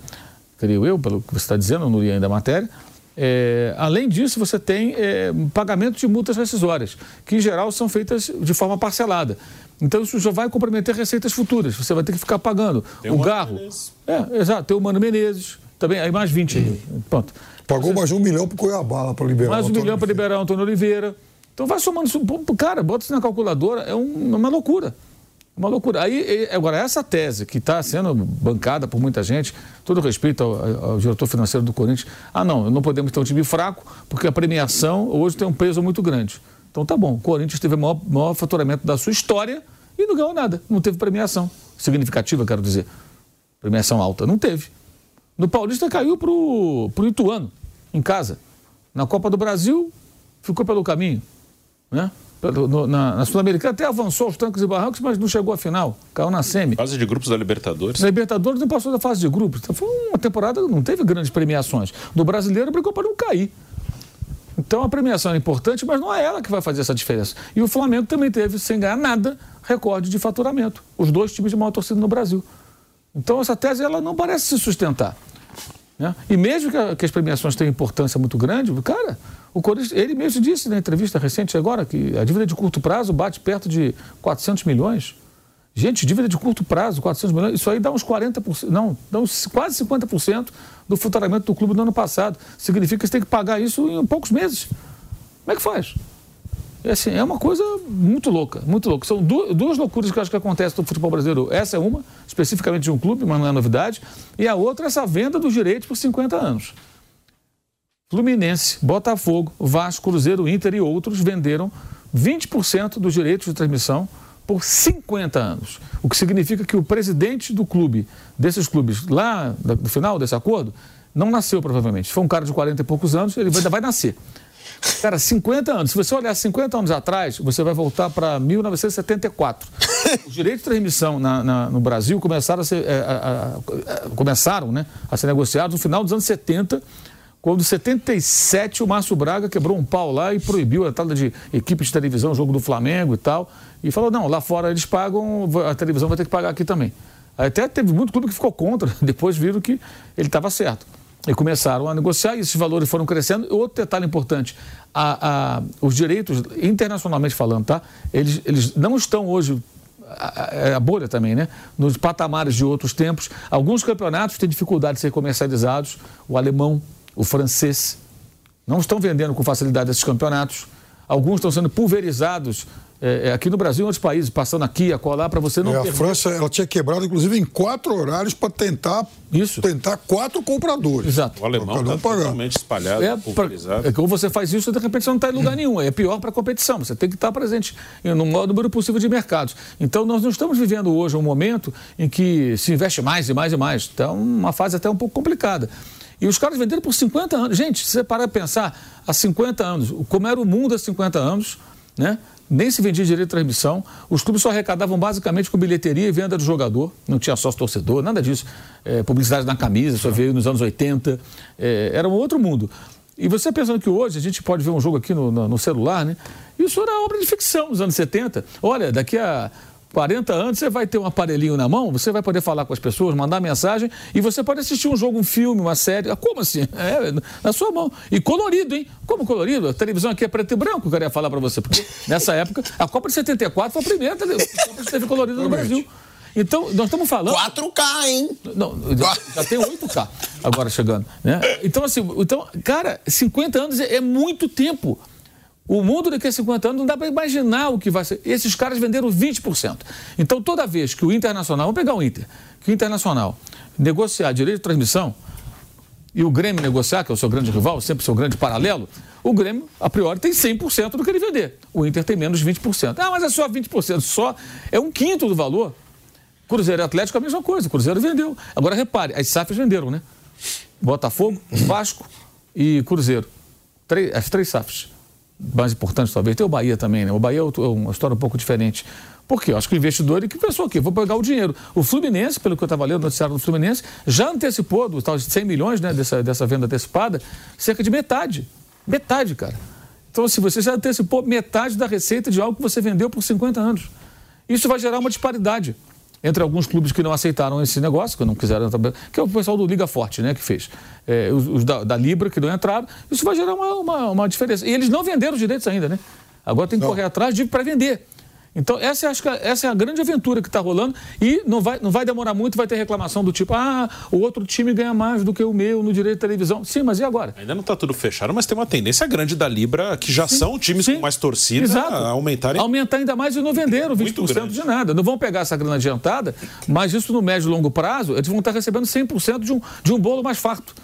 Creio eu, pelo que você está dizendo, eu não li ainda a matéria. É, além disso, você tem é, pagamento de multas rescisórias, que em geral são feitas de forma parcelada. Então isso já vai comprometer receitas futuras. Você vai ter que ficar pagando. Tem o Garro. É, exato. Tem o Mano Menezes. Também, aí mais 20 aí. Pronto. Pagou Você... mais um milhão para o Cuiabá lá para liberar. Mais um milhão para liberar o Antônio Oliveira. Então vai somando isso. Cara, bota isso na calculadora, é um, uma loucura. Uma loucura. Aí, agora, essa tese que está sendo bancada por muita gente, todo respeito ao, ao, diretor financeiro do Corinthians, ah, não, não podemos ter um time fraco, porque a premiação hoje tem um peso muito grande. Então tá bom, o Corinthians teve o maior, maior faturamento da sua história e não ganhou nada. Não teve premiação significativa, quero dizer. Premiação alta. Não teve. No Paulista caiu para o Ituano, em casa. Na Copa do Brasil, ficou pelo caminho. Né? No, na, na Sul-Americana até avançou os trancos e barrancos, mas não chegou à final. Caiu na semi. Fase de grupos da Libertadores. Na Libertadores não passou da fase de grupos. Então foi uma temporada que não teve grandes premiações. No brasileiro brigou para não cair. Então a premiação é importante, mas não é ela que vai fazer essa diferença. E o Flamengo também teve, sem ganhar nada, recorde de faturamento. Os dois times de maior torcida no Brasil. Então essa tese ela não parece se sustentar. Né? E mesmo que, as premiações tenham importância muito grande, cara, o Corinthians, ele mesmo disse na entrevista recente agora que a dívida de curto prazo bate perto de 400 milhões. Gente, dívida de curto prazo, 400 milhões, isso aí dá uns 40%, não, dá uns quase 50% do faturamento do clube no ano passado. Significa que você tem que pagar isso em poucos meses. Como é que faz? É, assim, é uma coisa muito louca, muito louca. São duas loucuras que eu acho que acontecem no futebol brasileiro. Essa é uma, especificamente de um clube, mas não é novidade. E a outra é essa venda dos direitos por 50 anos. Fluminense, Botafogo, Vasco, Cruzeiro, Inter e outros venderam 20% dos direitos de transmissão por 50 anos. O que significa que o presidente do clube, desses clubes, lá no final desse acordo, não nasceu provavelmente. For um cara de 40 e poucos anos, ele ainda vai nascer. Cara, 50 anos. Se você olhar 50 anos atrás, você vai voltar para 1974. Os direitos de transmissão na, na, no Brasil começaram a ser, é, a, a, começaram, né, a ser negociados no final dos anos 70, quando em 77 o Márcio Braga quebrou um pau lá e proibiu a entrada de equipe de televisão, jogo do Flamengo e tal. E falou: não, lá fora eles pagam, a televisão vai ter que pagar aqui também. Até teve muito clube que ficou contra, depois viram que ele estava certo. E começaram a negociar e esses valores foram crescendo. Outro detalhe importante, a, a, os direitos, internacionalmente falando, tá? Eles, eles não estão hoje a, a, bolha também, né? Nos patamares de outros tempos. Alguns campeonatos têm dificuldade de ser comercializados. O alemão, o francês, não estão vendendo com facilidade esses campeonatos. Alguns estão sendo pulverizados é, é, aqui no Brasil e em outros países, passando aqui e acolá, para você não é, A França, ela tinha quebrado, inclusive, em quatro horários para tentar Isso. tentar quatro compradores. Exato. O alemão está totalmente espalhado, é, pulverizado. É que ou você faz isso, de repente você não está em lugar nenhum. É pior para a competição. Você tem que estar presente no maior número possível de mercados. Então, nós não estamos vivendo hoje um momento em que se investe mais e mais e mais. Então, uma fase até um pouco complicada. E os caras venderam por 50 anos. Gente, se você parar para pensar, há 50 anos, como era o mundo há 50 anos, né? nem se vendia direito de transmissão, os clubes só arrecadavam basicamente com bilheteria e venda do jogador, não tinha sócio torcedor, nada disso. É, publicidade na camisa, só veio nos anos 80, é, era um outro mundo. E você pensando que hoje a gente pode ver um jogo aqui no, no, no celular, né? Isso era obra de ficção nos anos 70. Olha, daqui a 40 anos, você vai ter um aparelhinho na mão, você vai poder falar com as pessoas, mandar mensagem e você pode assistir um jogo, um filme, uma série. Ah, como assim? É, na sua mão. E colorido, hein? Como colorido? A televisão aqui é preto e branco, eu queria falar para você. Porque nessa época, a Copa de 74 foi a primeira Copa de TV colorida no Brasil. Então, nós estamos falando. 4K, hein? Não, já, já tem 8K agora chegando. Né? Então, assim, então, cara, 50 anos é, é muito tempo. O mundo daqui a 50 anos não dá para imaginar o que vai ser. Esses caras venderam 20%. Então, toda vez que o Internacional, vamos pegar o Inter, que o Internacional negociar direito de transmissão e o Grêmio negociar, que é o seu grande rival, sempre o seu grande paralelo, o Grêmio, a priori, tem 100% do que ele vender. O Inter tem menos 20%. Ah, mas é só 20%, só é um quinto do valor. Cruzeiro e Atlético é a mesma coisa, o Cruzeiro vendeu. Agora repare, as SAFs venderam, né? Botafogo, Vasco e Cruzeiro. As três SAFs mais importante talvez, tem o Bahia também, né? O Bahia é, é uma história um pouco diferente. Por quê? Eu acho que o investidor que pensou aqui, vou pegar o dinheiro. O Fluminense, pelo que eu estava lendo no noticiário do Fluminense, já antecipou dos tal de 100 milhões né, dessa, dessa venda antecipada, cerca de metade. Metade, cara. Então, se você já antecipou metade da receita de algo que você vendeu por 50 anos, isso vai gerar uma disparidade entre alguns clubes que não aceitaram esse negócio, que não quiseram, que é o pessoal do Liga Forte, né, que fez. É, os, os da, da, Libra que não entraram, isso vai gerar uma, uma, uma, diferença. E eles não venderam os direitos ainda, né? Agora tem que não. correr atrás de para vender. Então, essa, acho que essa é a grande aventura que está rolando e não vai, não vai demorar muito, vai ter reclamação do tipo, ah, o outro time ganha mais do que o meu no direito de televisão. Sim, mas e agora? Ainda não está tudo fechado, mas tem uma tendência grande da Libra, que já sim, são times sim. com mais torcida, Exato. a aumentarem. Aumentar ainda mais e não venderam 20% de nada. Não vão pegar essa grana adiantada, mas isso no médio e longo prazo, eles vão estar recebendo 100% de um, de um bolo mais farto.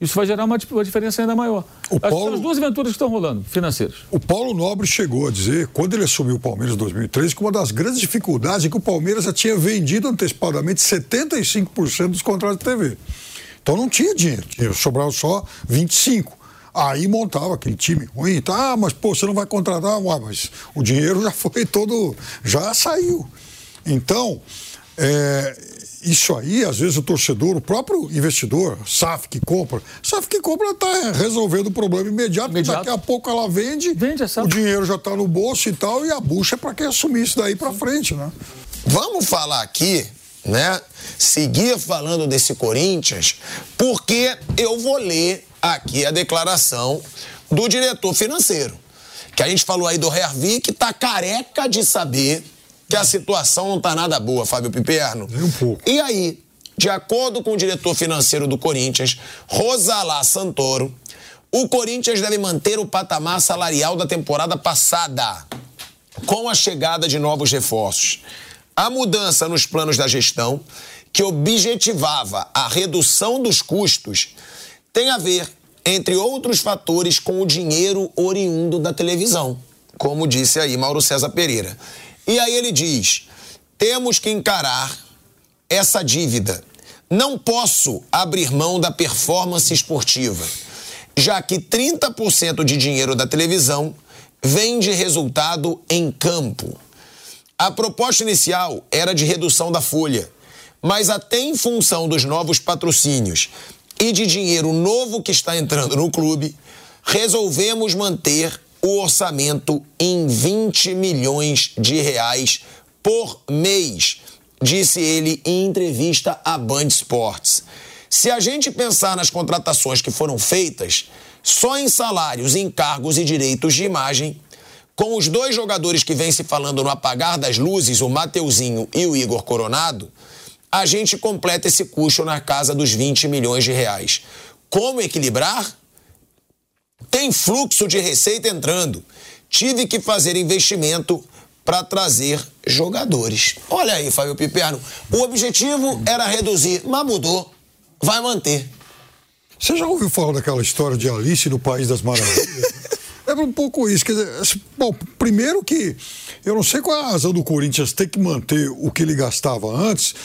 Isso vai gerar uma, uma diferença ainda maior. O Paulo, São as duas aventuras que estão rolando, financeiras. O Paulo Nobre chegou a dizer, quando ele assumiu o Palmeiras em 2013, que uma das grandes dificuldades é que o Palmeiras já tinha vendido antecipadamente 75% dos contratos de TV. Então não tinha dinheiro, tinha, sobrava só 25%. Aí montava aquele time ruim, tá, ah, mas pô, você não vai contratar, Ué, mas o dinheiro já foi todo, já saiu. Então, é, isso aí, às vezes, o torcedor, o próprio investidor, SAF que compra, SAF que compra está resolvendo o problema imediato, imediato. daqui a pouco ela vende, vende o dinheiro já está no bolso e tal, e a bucha é para quem assumir isso daí para frente, né? Vamos falar aqui, né? Seguir falando desse Corinthians, porque eu vou ler aqui a declaração do diretor financeiro. Que a gente falou aí do Hervi, que está careca de saber que a situação não está nada boa, Fábio Piperno. Nem um pouco. E aí, de acordo com o diretor financeiro do Corinthians, Rosalá Santoro, o Corinthians deve manter o patamar salarial da temporada passada, com a chegada de novos reforços. A mudança nos planos da gestão, que objetivava a redução dos custos, tem a ver entre outros fatores, com o dinheiro oriundo da televisão, como disse aí Mauro César Pereira. E aí ele diz: temos que encarar essa dívida. Não posso abrir mão da performance esportiva, já que 30% de dinheiro da televisão vem de resultado em campo. A proposta inicial era de redução da folha, mas até em função dos novos patrocínios e de dinheiro novo que está entrando no clube, resolvemos manter o orçamento em 20 milhões de reais por mês, disse ele em entrevista à Band Sports. Se a gente pensar nas contratações que foram feitas, só em salários, encargos e direitos de imagem, com os dois jogadores que vem se falando no apagar das luzes, o Mateuzinho e o Igor Coronado, a gente completa esse custo na casa dos 20 milhões de reais. Como equilibrar? Tem fluxo de receita entrando. Tive que fazer investimento para trazer jogadores. Olha aí, Fábio Piperno. O objetivo era reduzir, mas mudou. Vai manter. Você já ouviu falar daquela história de Alice no País das Maravilhas? é um pouco isso. Quer dizer, bom, primeiro que eu não sei qual é a razão do Corinthians ter que manter o que ele gastava antes,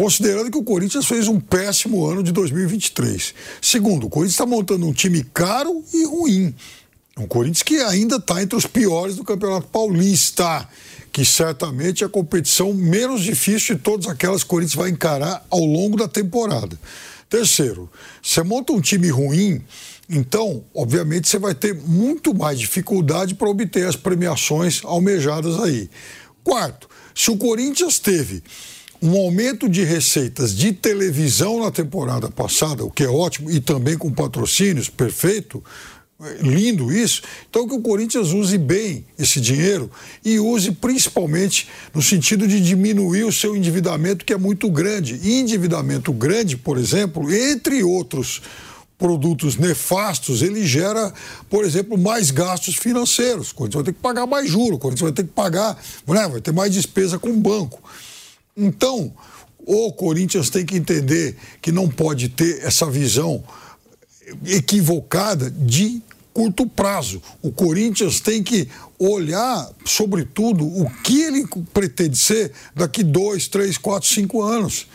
considerando que o Corinthians fez um péssimo ano de 2023. Segundo, o Corinthians está montando um time caro e ruim. Um Corinthians que ainda está entre os piores do Campeonato Paulista, que certamente é a competição menos difícil de todas aquelas que o Corinthians vai encarar ao longo da temporada. Terceiro, você monta um time ruim, então, obviamente, você vai ter muito mais dificuldade para obter as premiações almejadas aí. Quarto, se o Corinthians teve um aumento de receitas de televisão na temporada passada, o que é ótimo, e também com patrocínios, perfeito, lindo isso. Então que o Corinthians use bem esse dinheiro e use principalmente no sentido de diminuir o seu endividamento que é muito grande. E endividamento grande, por exemplo, entre outros produtos nefastos, ele gera, por exemplo, mais gastos financeiros. O Corinthians vai ter que pagar mais juros, o Corinthians vai ter que pagar, né, vai ter mais despesa com o banco. Então, o Corinthians tem que entender que não pode ter essa visão equivocada de curto prazo. O Corinthians tem que olhar, sobretudo, o que ele pretende ser daqui dois, três, quatro, cinco anos.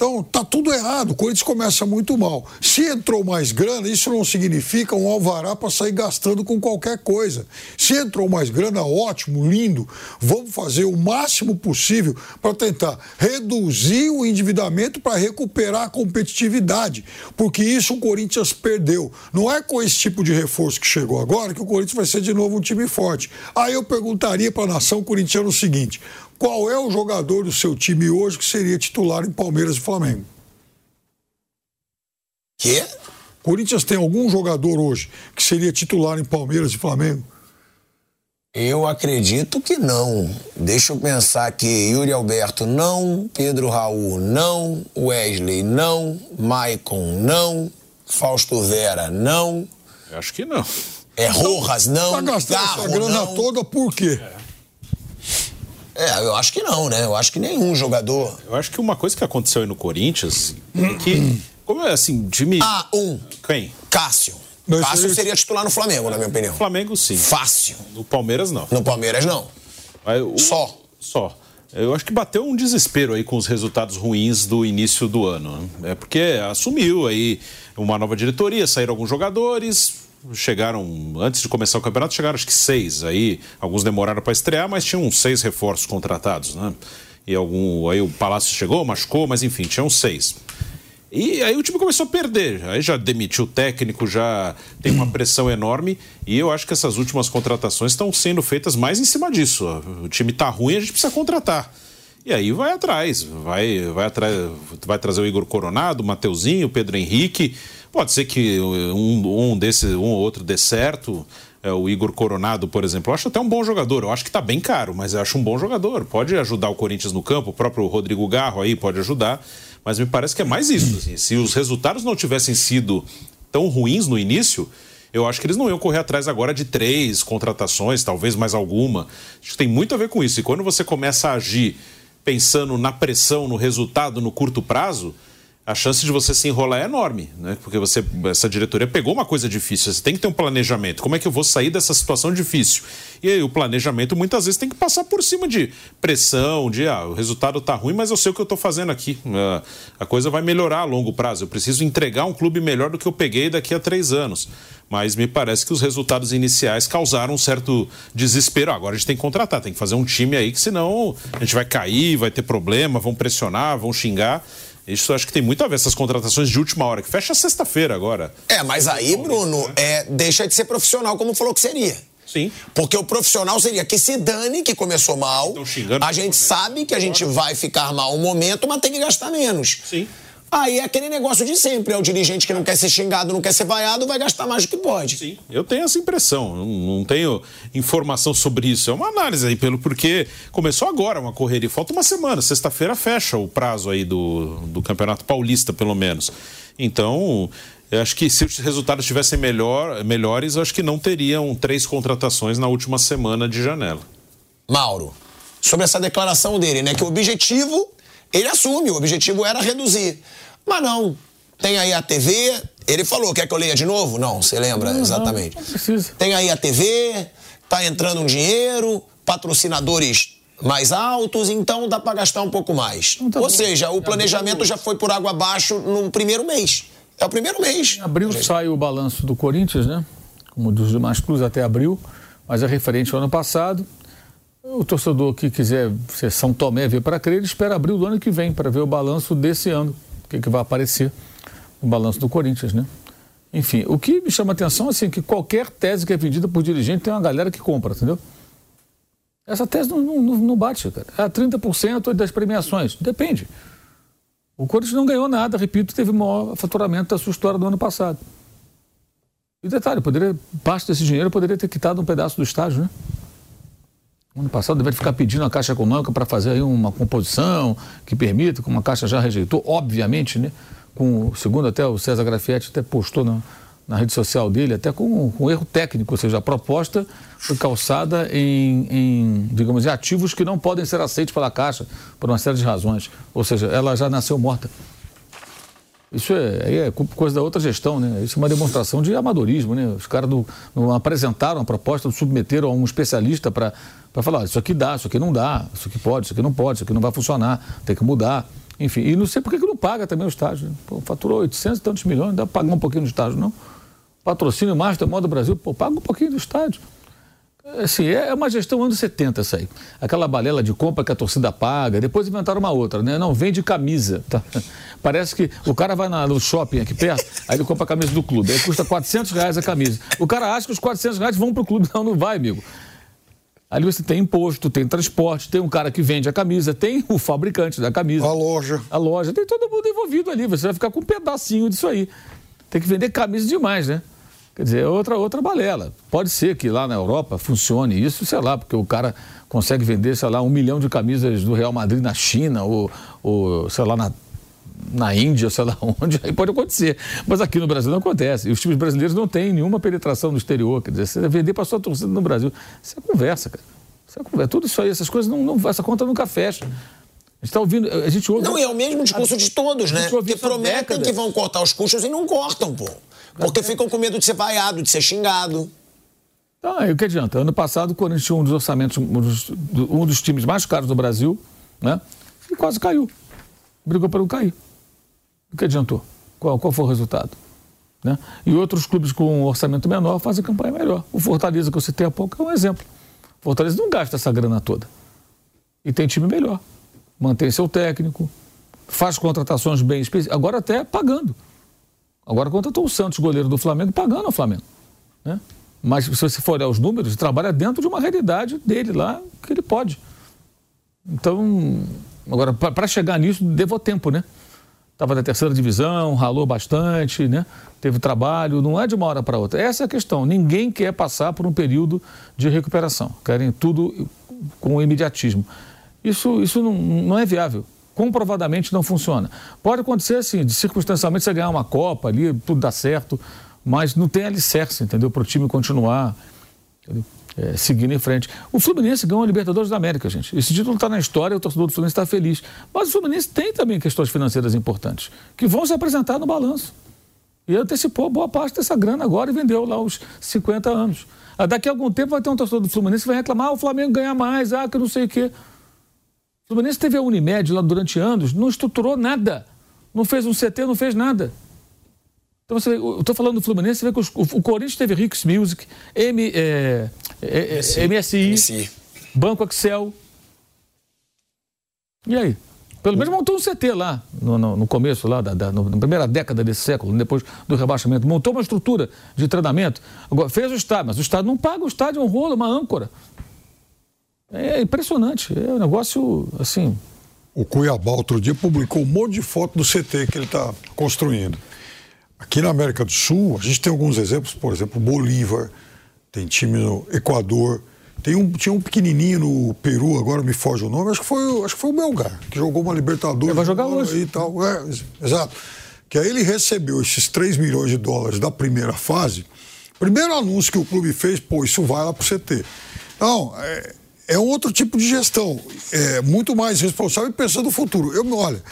Então, tá tudo errado. O Corinthians começa muito mal. Se entrou mais grana, isso não significa um alvará para sair gastando com qualquer coisa. Se entrou mais grana, ótimo, lindo. Vamos fazer o máximo possível para tentar reduzir o endividamento para recuperar a competitividade. Porque isso o Corinthians perdeu. Não é com esse tipo de reforço que chegou agora que o Corinthians vai ser de novo um time forte. Aí eu perguntaria para a nação corintiana o seguinte: qual é o jogador do seu time hoje que seria titular em Palmeiras e Flamengo? Quê? Corinthians tem algum jogador hoje que seria titular em Palmeiras e Flamengo? Eu acredito que não. Deixa eu pensar aqui. Yuri Alberto, não. Pedro Raul, não. Wesley, não. Maicon, não. Fausto Vera, não. Eu acho que não. É Rojas, não. Tá gastando essa grana não. toda por quê? É. É, eu acho que não, né? Eu acho que nenhum jogador. Eu acho que uma coisa que aconteceu aí no Corinthians é que, como é assim, time. Ah, um. Quem? Cássio. Mas Cássio seria titular no Flamengo, na minha opinião. Flamengo, sim. Fácil. No Palmeiras, não. No Palmeiras, não. Aí, o- Só. Só. Eu acho que bateu um desespero aí com os resultados ruins do início do ano. né? É porque assumiu aí uma nova diretoria, saíram alguns jogadores, chegaram, antes de começar o campeonato, chegaram acho que seis. Aí alguns demoraram para estrear, mas tinham seis reforços contratados, né? E algum. Aí o Palácio chegou, machucou, mas enfim, tinham seis. E aí o time começou a perder. Aí já demitiu o técnico, já tem uma pressão enorme. E eu acho que essas últimas contratações estão sendo feitas mais em cima disso. O time tá ruim, a gente precisa contratar. E aí vai atrás, vai, vai atrás, vai trazer o Igor Coronado, o Mateuzinho, o Pedro Henrique. Pode ser que um, um desse, um ou outro dê certo. É, o Igor Coronado, por exemplo, eu acho até um bom jogador. Eu acho que tá bem caro, mas eu acho um bom jogador. Pode ajudar o Corinthians no campo, o próprio Rodrigo Garro aí pode ajudar. Mas me parece que é mais isso. assim. Se os resultados não tivessem sido tão ruins no início, eu acho que eles não iam correr atrás agora de três contratações, talvez mais alguma. Acho que tem muito a ver com isso. E quando você começa a agir pensando na pressão, no resultado, no curto prazo, a chance de você se enrolar é enorme, né? Porque você, essa diretoria pegou uma coisa difícil, você tem que ter um planejamento. Como é que eu vou sair dessa situação difícil? E aí o planejamento muitas vezes tem que passar por cima de pressão, de ah, o resultado tá ruim, mas eu sei o que eu tô fazendo aqui. Uh, a coisa vai melhorar a longo prazo. Eu preciso entregar um clube melhor do que eu peguei daqui a três anos. Mas me parece que os resultados iniciais causaram um certo desespero. Agora a gente tem que contratar, tem que fazer um time aí que senão a gente vai cair, vai ter problema, vão pressionar, vão xingar. Isso acho que tem muito a ver, essas contratações de última hora, que fecha sexta-feira agora. É, mas aí, Bruno, é, deixa de ser profissional como falou que seria. Sim. Porque o profissional seria que se dane, que começou mal. A gente sabe que a gente vai ficar mal um momento, mas tem que gastar menos. Sim. Aí é aquele negócio de sempre. É o dirigente que não quer ser xingado, não quer ser vaiado, vai gastar mais do que pode. Sim, eu tenho essa impressão. Não, não tenho informação sobre isso. É uma análise aí, pelo porque começou agora uma correria. Falta uma semana. Sexta-feira fecha o prazo aí do, do Campeonato Paulista, pelo menos. Então, eu acho que se os resultados estivessem melhor, melhores, eu acho que não teriam três contratações na última semana de janela. Mauro, sobre essa declaração dele, né? Que o objetivo ele assume, o objetivo era reduzir. Mas não. Tem aí a TV, ele falou, quer que eu leia de novo? Não, você lembra não, exatamente. Não, não precisa. Tem aí a TV, tá entrando um dinheiro, patrocinadores mais altos, então dá para gastar um pouco mais. Tá Ou bom. seja, o planejamento já foi por água abaixo no primeiro mês. É o primeiro mês. Em abril sai o balanço do Corinthians, né? Como dos demais clubes até abril, mas é referente ao ano passado. O torcedor que quiser ser São Tomé ver para crer, ele espera abril do ano que vem para ver o balanço desse ano, o que, que vai aparecer no balanço do Corinthians, né? Enfim, o que me chama a atenção assim, é que qualquer tese que é vendida por dirigente tem uma galera que compra, entendeu? Essa tese não, não, não bate, cara. É 30% das premiações. Depende. O Corinthians não ganhou nada, repito, teve o maior faturamento da sua história do ano passado. E detalhe, poderia, parte desse dinheiro poderia ter quitado um pedaço do estádio, né? Ano passado deveria ficar pedindo a Caixa Econômica para fazer aí uma composição que permita, como a Caixa já rejeitou, obviamente, né? Com, segundo até o César Grafietti até postou na, na rede social dele, até com, com erro técnico, ou seja, a proposta foi calçada em, em, digamos, em ativos que não podem ser aceitos pela Caixa por uma série de razões. Ou seja, ela já nasceu morta. Isso é, é, coisa da outra gestão, né? Isso é uma demonstração de amadorismo, né? Os caras não apresentaram a proposta, não submeteram a um especialista para falar, isso aqui dá, isso aqui não dá, isso aqui pode, isso aqui não pode, isso aqui não vai funcionar, tem que mudar. Enfim, e não sei por que não paga também o estágio. Né? Pô, faturou 800 e tantos milhões, dá para pagar um pouquinho do estágio, não? Patrocínio Master Moda Brasil, pô, paga um pouquinho do estádio. Assim, é uma gestão anos 70 essa aí. Aquela balela de compra que a torcida paga, depois inventaram uma outra, né? Não, vende camisa. Tá? Parece que o cara vai no shopping aqui perto, aí ele compra a camisa do clube, aí custa 400 reais a camisa. O cara acha que os 400 reais vão pro clube. Não, não vai, amigo. Ali você tem imposto, tem transporte, tem um cara que vende a camisa, tem o fabricante da camisa. A loja. A loja, tem todo mundo envolvido ali. Você vai ficar com um pedacinho disso aí. Tem que vender camisa demais, né? Quer dizer, é outra, outra balela. Pode ser que lá na Europa funcione isso, sei lá, porque o cara consegue vender, sei lá, um milhão de camisas do Real Madrid na China, ou, ou sei lá, na, na Índia, sei lá onde, aí pode acontecer. Mas aqui no Brasil não acontece. E os times brasileiros não têm nenhuma penetração no exterior. Quer dizer, você vender para sua torcida no Brasil. Isso é conversa, cara. Isso é conversa. Tudo isso aí, essas coisas, não, não, essa conta nunca fecha. A gente está ouvindo, a gente ouve... Não, e é o mesmo discurso a, de todos, né? Que prometem que vão cortar os custos e não cortam, pô. Porque ficam com medo de ser vaiado, de ser xingado. Então, aí o que adianta? Ano passado, o Corinthians tinha um dos orçamentos, um dos, um dos times mais caros do Brasil, né? E quase caiu. Brigou para não cair. O que adiantou? Qual, qual foi o resultado? Né? E outros clubes com um orçamento menor fazem campanha melhor. O Fortaleza, que eu citei há pouco, é um exemplo. O Fortaleza não gasta essa grana toda. E tem time melhor. Mantém seu técnico, faz contratações bem específicas, agora até pagando. Agora contratou o Santos, goleiro do Flamengo, pagando ao Flamengo. Né? Mas se você for olhar os números, trabalha dentro de uma realidade dele lá, que ele pode. Então, agora, para chegar nisso, levou tempo, né? Estava na terceira divisão, ralou bastante, né? Teve trabalho, não é de uma hora para outra. Essa é a questão. Ninguém quer passar por um período de recuperação. Querem tudo com imediatismo. Isso, isso não, não é viável comprovadamente não funciona. Pode acontecer assim, de circunstancialmente você ganhar uma Copa ali, tudo dá certo, mas não tem alicerce, entendeu? Para o time continuar. É, seguindo em frente. O Fluminense ganhou a Libertadores da América, gente. Esse título está na história, o torcedor do Fluminense está feliz. Mas o Fluminense tem também questões financeiras importantes, que vão se apresentar no balanço. E antecipou boa parte dessa grana agora e vendeu lá os 50 anos. Ah, daqui a algum tempo vai ter um torcedor do Fluminense que vai reclamar, ah, o Flamengo ganha mais, ah, que não sei o quê. O Fluminense teve a Unimed lá durante anos, não estruturou nada. Não fez um CT, não fez nada. Então você, eu estou falando do Fluminense, você vê que os, o, o, Corinthians teve Ricks Music, M, é, MSI, MSI, MSI, Banco Excel. E aí? Pelo menos montou um CT lá, no, no, no começo, lá, da, da, na primeira década desse século, depois do rebaixamento. Montou uma estrutura de treinamento. Agora, fez o estádio, mas o estádio não paga, o estádio é um rolo, uma âncora. É impressionante, é um negócio assim. O Cuiabá outro dia publicou um monte de foto do CT que ele está construindo. Aqui na América do Sul, a gente tem alguns exemplos, por exemplo, Bolívar, tem time no Equador, tem um, tinha um pequenininho no Peru, agora me foge o nome, acho que foi, acho que foi o Melgar, que jogou uma Libertadores. Ele vai jogar hoje. E tal. É, exato. Que aí ele recebeu esses 3 milhões de dólares da primeira fase. Primeiro anúncio que o clube fez, pô, isso vai lá pro CT. Então, é, é um outro tipo de gestão, é muito mais responsável e pensando no futuro. Eu, olha,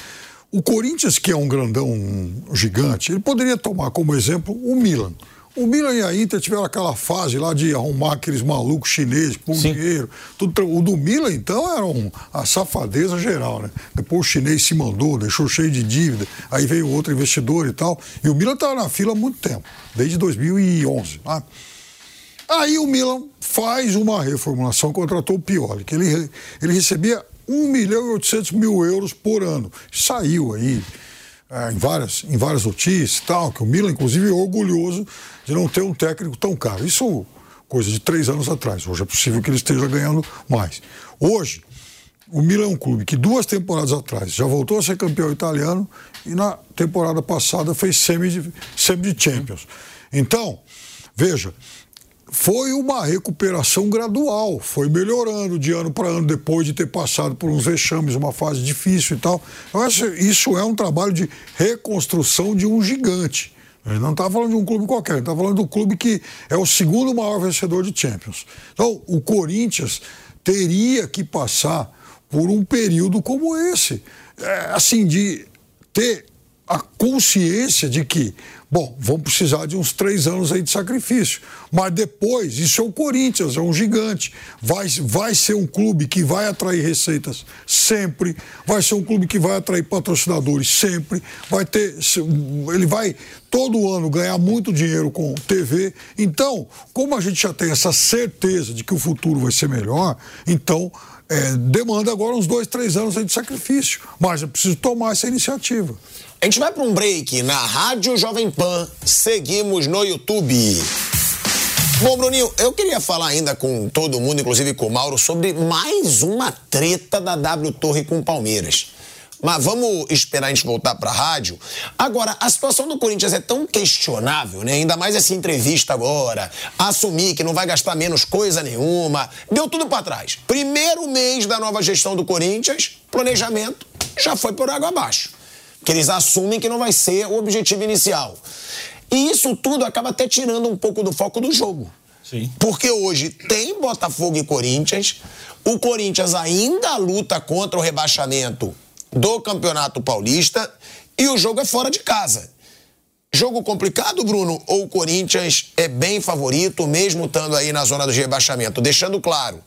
o Corinthians, que é um grandão um gigante, ele poderia tomar como exemplo o Milan. O Milan e a Inter tiveram aquela fase lá de arrumar aqueles malucos chineses Sim. dinheiro. Tudo, o do Milan, então, era um, a safadeza geral, né? Depois o chinês se mandou, deixou cheio de dívida, aí veio outro investidor e tal. E o Milan estava na fila há muito tempo, desde 2011. Né? Aí o Milan faz uma reformulação, contratou o Pioli, que ele, ele recebia 1 milhão e 800 mil euros por ano. Saiu aí é, em, várias, em várias notícias e tal, que o Milan, inclusive, é orgulhoso de não ter um técnico tão caro. Isso coisa de três anos atrás. Hoje é possível que ele esteja ganhando mais. Hoje, o Milan é um clube que duas temporadas atrás já voltou a ser campeão italiano e na temporada passada fez semi de, semi de Champions. Então, veja, foi uma recuperação gradual, foi melhorando de ano para ano depois de ter passado por uns vexames, uma fase difícil e tal. Eu acho isso é um trabalho de reconstrução de um gigante. Ele não está falando de um clube qualquer, ele está falando do clube que é o segundo maior vencedor de Champions. Então, o Corinthians teria que passar por um período como esse, é, assim, de ter a consciência de que Bom, vão precisar de uns três anos aí de sacrifício. Mas depois, isso é o Corinthians, é um gigante. Vai, vai ser um clube que vai atrair receitas sempre, vai ser um clube que vai atrair patrocinadores sempre, vai ter. Ele vai todo ano ganhar muito dinheiro com TV. Então, como a gente já tem essa certeza de que o futuro vai ser melhor, então. É, demanda agora uns dois, três anos de sacrifício. Mas eu preciso tomar essa iniciativa. A gente vai para um break na Rádio Jovem Pan. Seguimos no YouTube. Bom, Bruninho, eu queria falar ainda com todo mundo, inclusive com o Mauro, sobre mais uma treta da W Torre com o Palmeiras. Mas vamos esperar a gente voltar para a rádio. Agora, a situação do Corinthians é tão questionável, né? Ainda mais essa entrevista agora. Assumir que não vai gastar menos coisa nenhuma. Deu tudo para trás. Primeiro mês da nova gestão do Corinthians, planejamento já foi por água abaixo que eles assumem que não vai ser o objetivo inicial. E isso tudo acaba até tirando um pouco do foco do jogo. Sim. Porque hoje tem Botafogo e Corinthians, o Corinthians ainda luta contra o rebaixamento do Campeonato Paulista e o jogo é fora de casa. Jogo complicado, Bruno? Ou o Corinthians é bem favorito, mesmo estando aí na zona do rebaixamento? Deixando claro,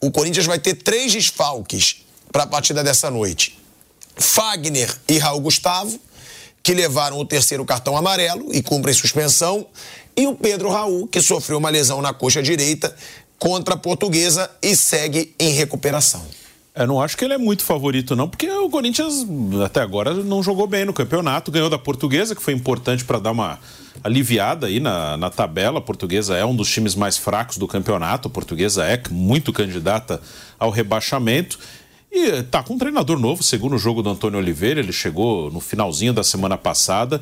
o Corinthians vai ter três desfalques para a partida dessa noite. Fagner e Raul Gustavo, que levaram o terceiro cartão amarelo e cumprem suspensão, e o Pedro Raul, que sofreu uma lesão na coxa direita contra a portuguesa e segue em recuperação. Eu não acho que ele é muito favorito, não, porque o Corinthians até agora não jogou bem no campeonato, ganhou da portuguesa, que foi importante para dar uma aliviada aí na, na tabela. A portuguesa é um dos times mais fracos do campeonato, a portuguesa é muito candidata ao rebaixamento. E tá com um treinador novo, segundo o jogo do Antônio Oliveira, ele chegou no finalzinho da semana passada.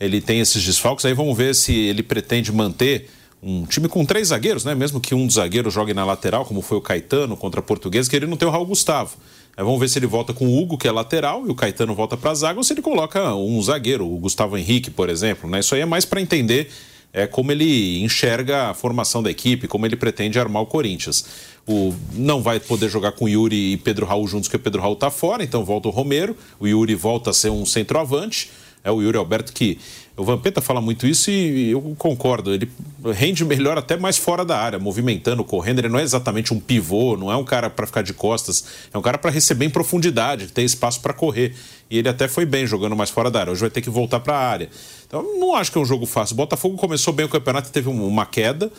Ele tem esses desfalques, aí vamos ver se ele pretende manter um time com três zagueiros, né? Mesmo que um dos zagueiros jogue na lateral, como foi o Caetano contra a Portuguesa, que ele não tem o Raul Gustavo. Aí vamos ver se ele volta com o Hugo, que é lateral, e o Caetano volta para a zaga, ou se ele coloca um zagueiro, o Gustavo Henrique, por exemplo, né? Isso aí é mais para entender é como ele enxerga a formação da equipe, como ele pretende armar o Corinthians. O, não vai poder jogar com Yuri e Pedro Raul juntos, porque o Pedro Raul está fora, então volta o Romero, o Yuri volta a ser um centroavante. É o Yuri Alberto que. O Vampeta fala muito isso e eu concordo. Ele rende melhor até mais fora da área, movimentando, correndo. Ele não é exatamente um pivô, não é um cara para ficar de costas. É um cara para receber em profundidade, ter espaço para correr. E ele até foi bem jogando mais fora da área. Hoje vai ter que voltar para a área. Então, não acho que é um jogo fácil. O Botafogo começou bem o campeonato e teve uma queda.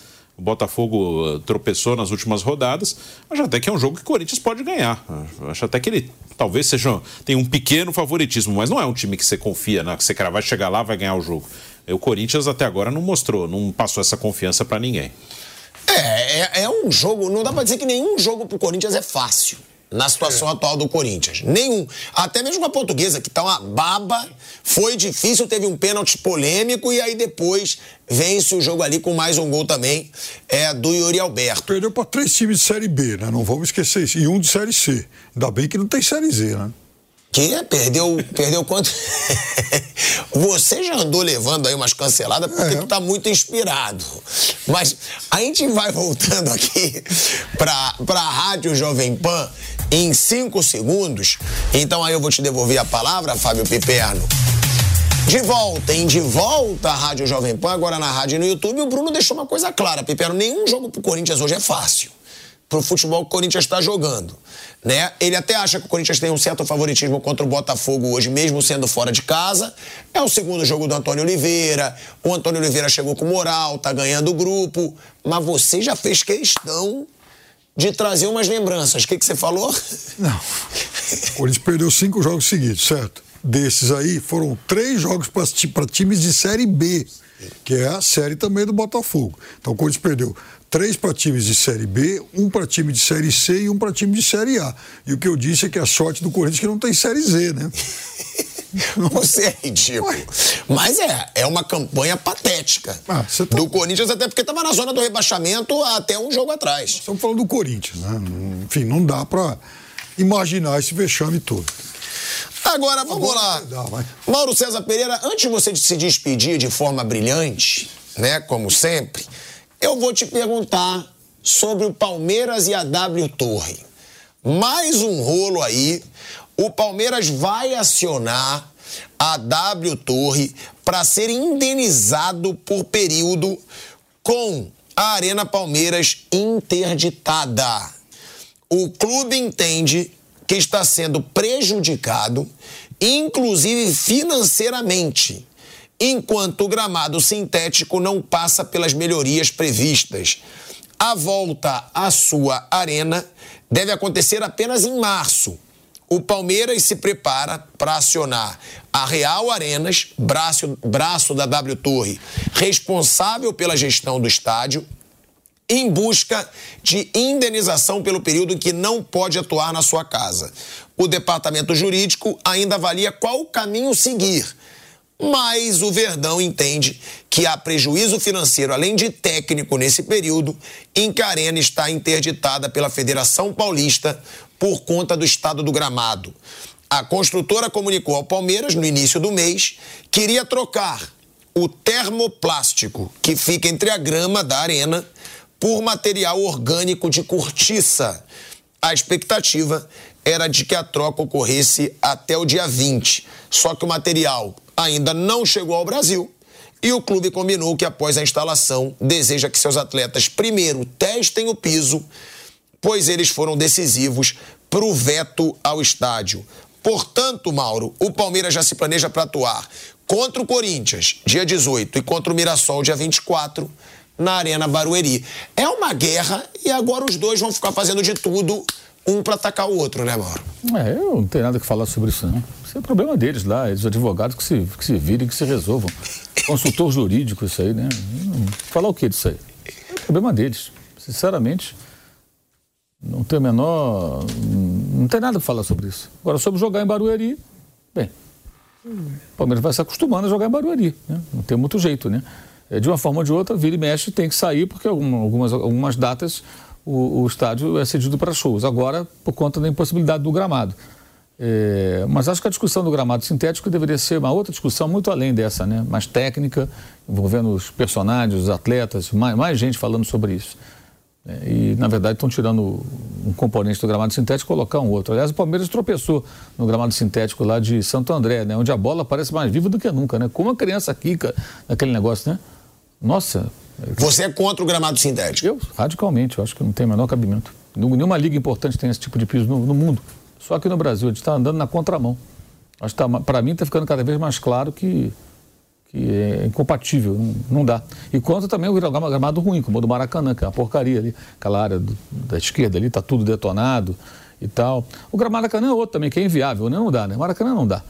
O Botafogo eh, tropeçou nas últimas rodadas, mas até que é um jogo que o Corinthians pode ganhar. Acho até que ele talvez seja tem um pequeno favoritismo, mas não é um time que você confia, né? que você vai chegar lá, vai ganhar o jogo. O Corinthians até agora não mostrou, não passou essa confiança para ninguém. É, é, é, um jogo, não dá para dizer que nenhum jogo pro Corinthians é fácil na situação é. atual do Corinthians. Nenhum. Até mesmo a portuguesa, que tá uma baba, foi difícil, teve um pênalti polêmico e aí depois vence o jogo ali com mais um gol também é, do Yuri Alberto. Perdeu para três times de Série B, né? Não vamos esquecer isso. E um de Série C. Ainda bem que não tem Série Z, né? Que? Perdeu, perdeu quanto? Você já andou levando aí umas canceladas porque é. tu tá muito inspirado. Mas a gente vai voltando aqui pra, pra Rádio Jovem Pan em cinco segundos. Então aí eu vou te devolver a palavra, Fábio Piperno. De volta, em De Volta à Rádio Jovem Pan, agora na rádio e no YouTube, o Bruno deixou uma coisa clara, Piperno, nenhum jogo pro Corinthians hoje é fácil. Pro futebol que o Corinthians está jogando né? Ele até acha que o Corinthians tem um certo favoritismo contra o Botafogo hoje, mesmo sendo fora de casa. É o segundo jogo do Antônio Oliveira. O Antônio Oliveira chegou com moral, tá ganhando o grupo. Mas você já fez questão de trazer umas lembranças. O que, que você falou? Não. O Corinthians perdeu cinco jogos seguidos, certo? Desses aí, foram três jogos para times de Série B, que é a série também do Botafogo. Então o Corinthians perdeu três para times de Série B, um para time de Série C e um para time de Série A. E o que eu disse é que a sorte do Corinthians é que não tem Série Z, né? Você é ridículo. Mas é, é uma campanha patética ah, tá... do Corinthians, até porque estava na zona do rebaixamento até um jogo atrás. Estamos falando do Corinthians, né? Enfim, não dá para imaginar esse vexame todo. Agora, vamos Agora, lá. Dá, Mauro César Pereira, antes de você se despedir de forma brilhante, né, como sempre, eu vou te perguntar sobre o Palmeiras e a W Torre. Mais um rolo aí. O Palmeiras vai acionar a W Torre para ser indenizado por período com a Arena Palmeiras interditada. O clube entende que está sendo prejudicado, inclusive financeiramente enquanto o gramado sintético não passa pelas melhorias previstas. A volta à sua arena deve acontecer apenas em março. O Palmeiras se prepara para acionar a Real Arenas, braço, braço da W Torre, responsável pela gestão do estádio, em busca de indenização pelo período em que não pode atuar na sua casa. O departamento jurídico ainda avalia qual o caminho seguir mas o Verdão entende que há prejuízo financeiro, além de técnico, nesse período em que a arena está interditada pela Federação Paulista por conta do estado do gramado. A construtora comunicou ao Palmeiras, no início do mês, que iria trocar o termoplástico que fica entre a grama da arena por material orgânico de cortiça. A expectativa era de que a troca ocorresse até o dia 20. Só que o material ainda não chegou ao Brasil e o clube combinou que após a instalação deseja que seus atletas primeiro testem o piso, pois eles foram decisivos para o veto ao estádio. Portanto, Mauro, o Palmeiras já se planeja para atuar contra o Corinthians, dia 18, e contra o Mirassol, dia 24, na Arena Barueri. É uma guerra e agora os dois vão ficar fazendo de tudo um para atacar o outro, né, Mauro? É, eu não tenho nada que falar sobre isso, não. Isso é problema deles lá, os advogados que se, que se virem, que se resolvam. Consultor jurídico, isso aí, né? Falar o que disso aí? É problema deles. Sinceramente, não tem o menor. Não tem nada para falar sobre isso. Agora, sobre jogar em Barueri, bem, o Palmeiras vai se acostumando a jogar em Barueri, né? Não tem muito jeito, né? É, de uma forma ou de outra, vira e mexe, tem que sair, porque algumas, algumas datas o, o estádio é cedido para shows. Agora, por conta da impossibilidade do gramado. É, mas acho que a discussão do gramado sintético deveria ser uma outra discussão muito além dessa, né? mais técnica, envolvendo os personagens, os atletas, mais, mais gente falando sobre isso. É, e, na verdade, estão tirando um componente do gramado sintético e colocar um outro. Aliás, o Palmeiras tropeçou no gramado sintético lá de Santo André, né? onde a bola parece mais viva do que nunca. Né? Como a criança quica naquele negócio, né? Nossa. Você é contra o gramado sintético? Eu, radicalmente. Eu acho que não tem o menor cabimento. Nenhuma liga importante tem esse tipo de piso no, no mundo. Só que no Brasil a gente está andando na contramão. Tá, Para mim está ficando cada vez mais claro que, que é incompatível, não, não dá. E quanto também o gramado ruim, como o do Maracanã, que é uma porcaria ali, aquela área do, da esquerda ali, está tudo detonado e tal. O gramado Maracanã é outro também, que é inviável, né? não dá, né? Maracanã não dá.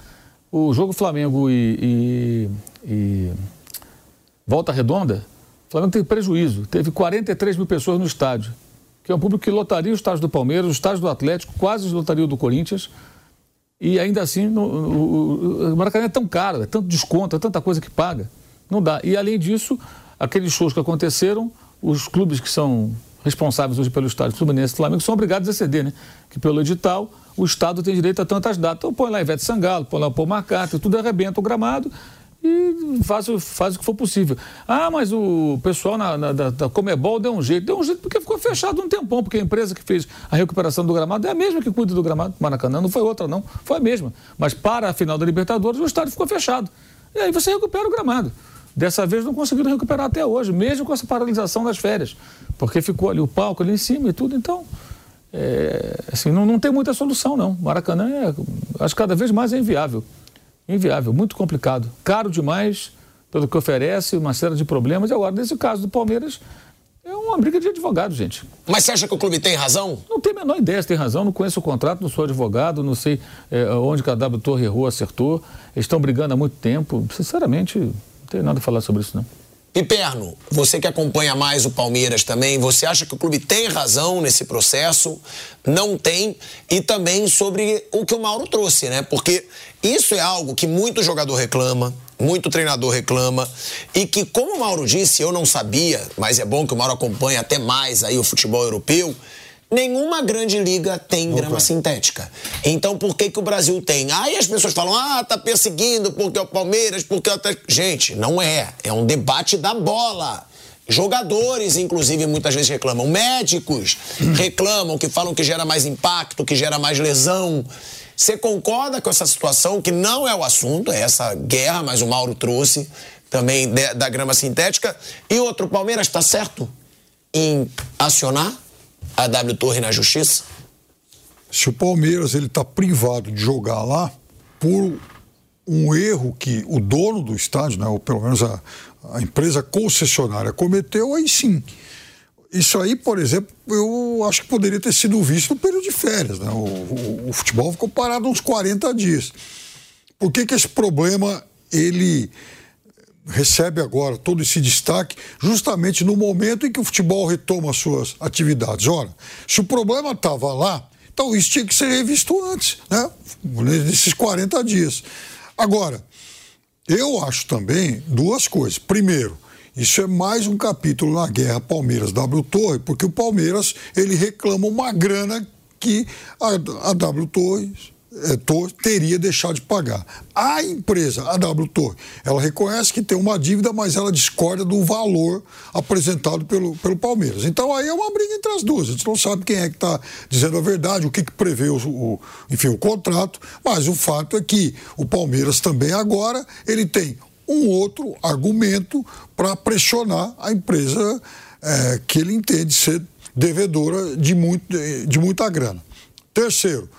O jogo Flamengo e, e, e Volta Redonda, o Flamengo teve prejuízo, teve 43 mil pessoas no estádio que é um público que lotaria o estádio do Palmeiras, o estádio do Atlético, quase lotaria o do Corinthians. E ainda assim, no, o, o Maracanã é tão caro, é tanto desconto, é tanta coisa que paga. Não dá. E além disso, aqueles shows que aconteceram, os clubes que são responsáveis hoje pelo estádio Fluminense e Flamengo são obrigados a ceder, né? Que pelo edital o Estado tem direito a tantas datas. Então põe lá Ivete Sangalo, põe lá o Paul McCartney, tudo arrebenta o gramado e faz, faz o que for possível. Ah, mas o pessoal na, na, da, da Comebol deu um jeito. Deu um jeito porque ficou fechado um tempão, porque a empresa que fez a recuperação do gramado é a mesma que cuida do gramado do Maracanã, não foi outra não, foi a mesma. Mas para a final da Libertadores o estádio ficou fechado. E aí você recupera o gramado. Dessa vez não conseguiram recuperar até hoje, mesmo com essa paralisação das férias, porque ficou ali o palco ali em cima e tudo, então... É, assim, não, não tem muita solução, não. Maracanã, é, acho que cada vez mais é inviável inviável, muito complicado. Caro demais pelo que oferece, uma série de problemas. E agora, nesse caso do Palmeiras, é uma briga de advogado, gente. Mas você acha que o clube tem razão? Não tenho a menor ideia se tem razão. Não conheço o contrato, não sou advogado, não sei é, onde a W Torre errou, acertou. Eles estão brigando há muito tempo. Sinceramente, não tenho nada a falar sobre isso, não. Piperno, você que acompanha mais o Palmeiras também, você acha que o clube tem razão nesse processo? Não tem? E também sobre o que o Mauro trouxe, né? Porque isso é algo que muito jogador reclama, muito treinador reclama, e que, como o Mauro disse, eu não sabia, mas é bom que o Mauro acompanhe até mais aí o futebol europeu. Nenhuma grande liga tem grama sintética. Então, por que, que o Brasil tem? Aí as pessoas falam, ah, tá perseguindo porque é o Palmeiras, porque é o... Gente, não é. É um debate da bola. Jogadores, inclusive, muitas vezes reclamam. Médicos reclamam, que falam que gera mais impacto, que gera mais lesão. Você concorda com essa situação, que não é o assunto, é essa guerra, mas o Mauro trouxe também da grama sintética. E outro, o Palmeiras está certo em acionar a W Torre na justiça? Se o Palmeiras ele está privado de jogar lá por um erro que o dono do estádio, né, ou pelo menos a, a empresa concessionária cometeu, aí sim. Isso aí, por exemplo, eu acho que poderia ter sido visto no período de férias. Né? O, o, o futebol ficou parado uns 40 dias. Por que, que esse problema ele recebe agora todo esse destaque justamente no momento em que o futebol retoma suas atividades. Ora, se o problema estava lá, então isso tinha que ser revisto antes, né? Nesses 40 dias. Agora, eu acho também duas coisas. Primeiro, isso é mais um capítulo na guerra Palmeiras-W Torre, porque o Palmeiras ele reclama uma grana que a, a W Torres é, Torre teria deixado de pagar. A empresa, a W Torre, ela reconhece que tem uma dívida, mas ela discorda do valor apresentado pelo, pelo Palmeiras. Então aí é uma briga entre as duas. A gente não sabe quem é que está dizendo a verdade, o que, que prevê o, o, enfim, o contrato, mas o fato é que o Palmeiras também agora ele tem um outro argumento para pressionar a empresa é, que ele entende ser devedora de, muito, de muita grana. Terceiro,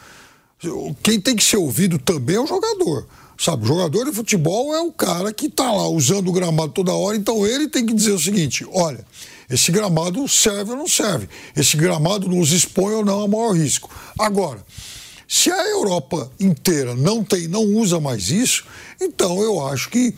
quem tem que ser ouvido também é o jogador. Sabe, o jogador de futebol é o cara que está lá usando o gramado toda hora, então ele tem que dizer o seguinte: olha, esse gramado serve ou não serve, esse gramado nos expõe ou não ao maior risco. Agora, se a Europa inteira não tem, não usa mais isso, então eu acho que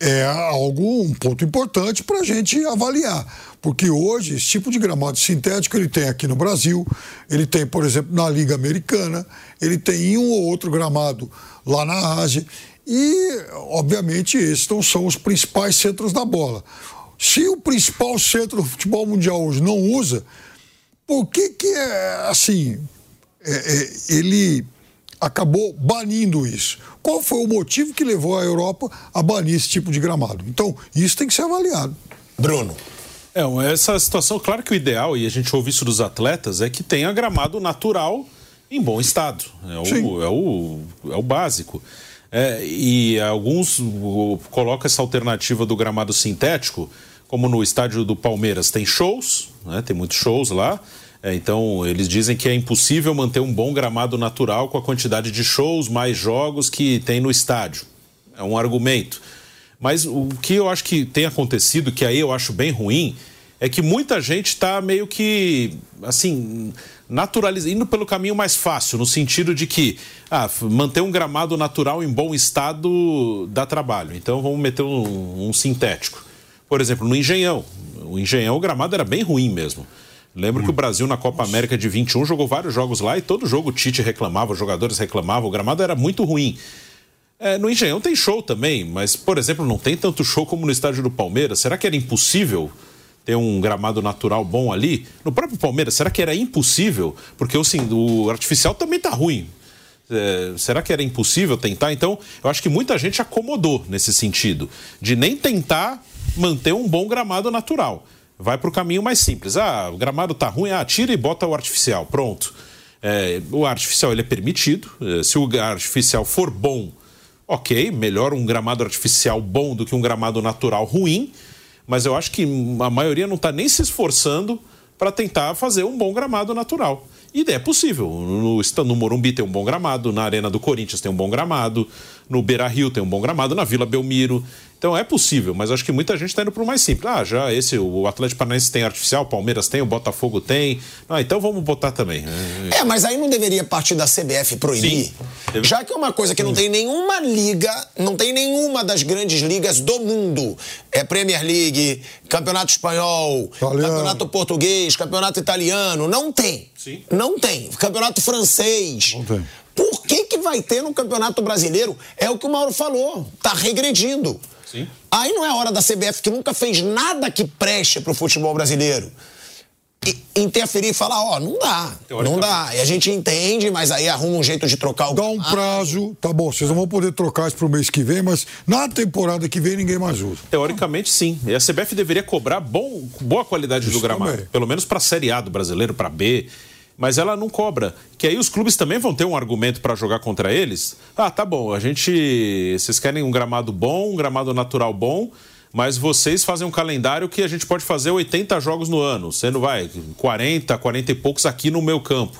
é algo, um ponto importante para a gente avaliar. Porque hoje, esse tipo de gramado sintético ele tem aqui no Brasil, ele tem, por exemplo, na Liga Americana, ele tem um ou outro gramado lá na Ásia. E, obviamente, esses não são os principais centros da bola. Se o principal centro do futebol mundial hoje não usa, por que que é assim? É, é, ele acabou banindo isso. Qual foi o motivo que levou a Europa a banir esse tipo de gramado? Então, isso tem que ser avaliado. Bruno. É, essa situação, claro que o ideal, e a gente ouve isso dos atletas, é que tenha gramado natural em bom estado. É o, é o, é o básico. É, e alguns colocam essa alternativa do gramado sintético, como no estádio do Palmeiras tem shows, né, tem muitos shows lá. É, então, eles dizem que é impossível manter um bom gramado natural com a quantidade de shows, mais jogos que tem no estádio. É um argumento. Mas o que eu acho que tem acontecido, que aí eu acho bem ruim, é que muita gente está meio que, assim, naturalizando, indo pelo caminho mais fácil, no sentido de que ah, manter um gramado natural em bom estado dá trabalho. Então vamos meter um, um sintético. Por exemplo, no Engenhão. O Engenhão, o gramado era bem ruim mesmo. Lembro que o Brasil na Copa América de 21 jogou vários jogos lá e todo jogo o Tite reclamava, os jogadores reclamavam, o gramado era muito ruim. É, no Engenhão tem show também, mas, por exemplo, não tem tanto show como no estádio do Palmeiras. Será que era impossível ter um gramado natural bom ali? No próprio Palmeiras, será que era impossível? Porque assim, o artificial também tá ruim. É, será que era impossível tentar? Então, eu acho que muita gente acomodou nesse sentido, de nem tentar manter um bom gramado natural. Vai para o caminho mais simples. Ah, o gramado tá ruim, ah, tira e bota o artificial. Pronto. É, o artificial ele é permitido. É, se o artificial for bom, ok, melhor um gramado artificial bom do que um gramado natural ruim, mas eu acho que a maioria não está nem se esforçando para tentar fazer um bom gramado natural. E é possível. No, no Morumbi tem um bom gramado, na Arena do Corinthians tem um bom gramado, no Beira Rio tem um bom gramado, na Vila Belmiro. Então é possível, mas acho que muita gente está indo para o mais simples. Ah, já esse, o Atlético Paranaense tem artificial, o Palmeiras tem, o Botafogo tem. Ah, então vamos botar também. É, mas aí não deveria partir da CBF proibir. Sim. Já que é uma coisa que não tem nenhuma liga, não tem nenhuma das grandes ligas do mundo. É Premier League, Campeonato Espanhol, italiano. Campeonato Português, Campeonato Italiano. Não tem. Sim. Não tem. Campeonato Francês. Não tem. Por que, que vai ter no Campeonato Brasileiro? É o que o Mauro falou. Está regredindo. Sim. Aí não é hora da CBF, que nunca fez nada que preste para o futebol brasileiro, interferir e falar, ó, oh, não dá, não dá. E a gente entende, mas aí arruma um jeito de trocar o... Dá um prazo, tá bom, vocês não vão poder trocar isso pro mês que vem, mas na temporada que vem ninguém mais usa. Teoricamente, sim. E a CBF deveria cobrar bom, boa qualidade isso do gramado, também. pelo menos para a Série A do brasileiro, para B mas ela não cobra. Que aí os clubes também vão ter um argumento para jogar contra eles. Ah, tá bom, a gente. Vocês querem um gramado bom, um gramado natural bom, mas vocês fazem um calendário que a gente pode fazer 80 jogos no ano, sendo, vai, 40, 40 e poucos aqui no meu campo.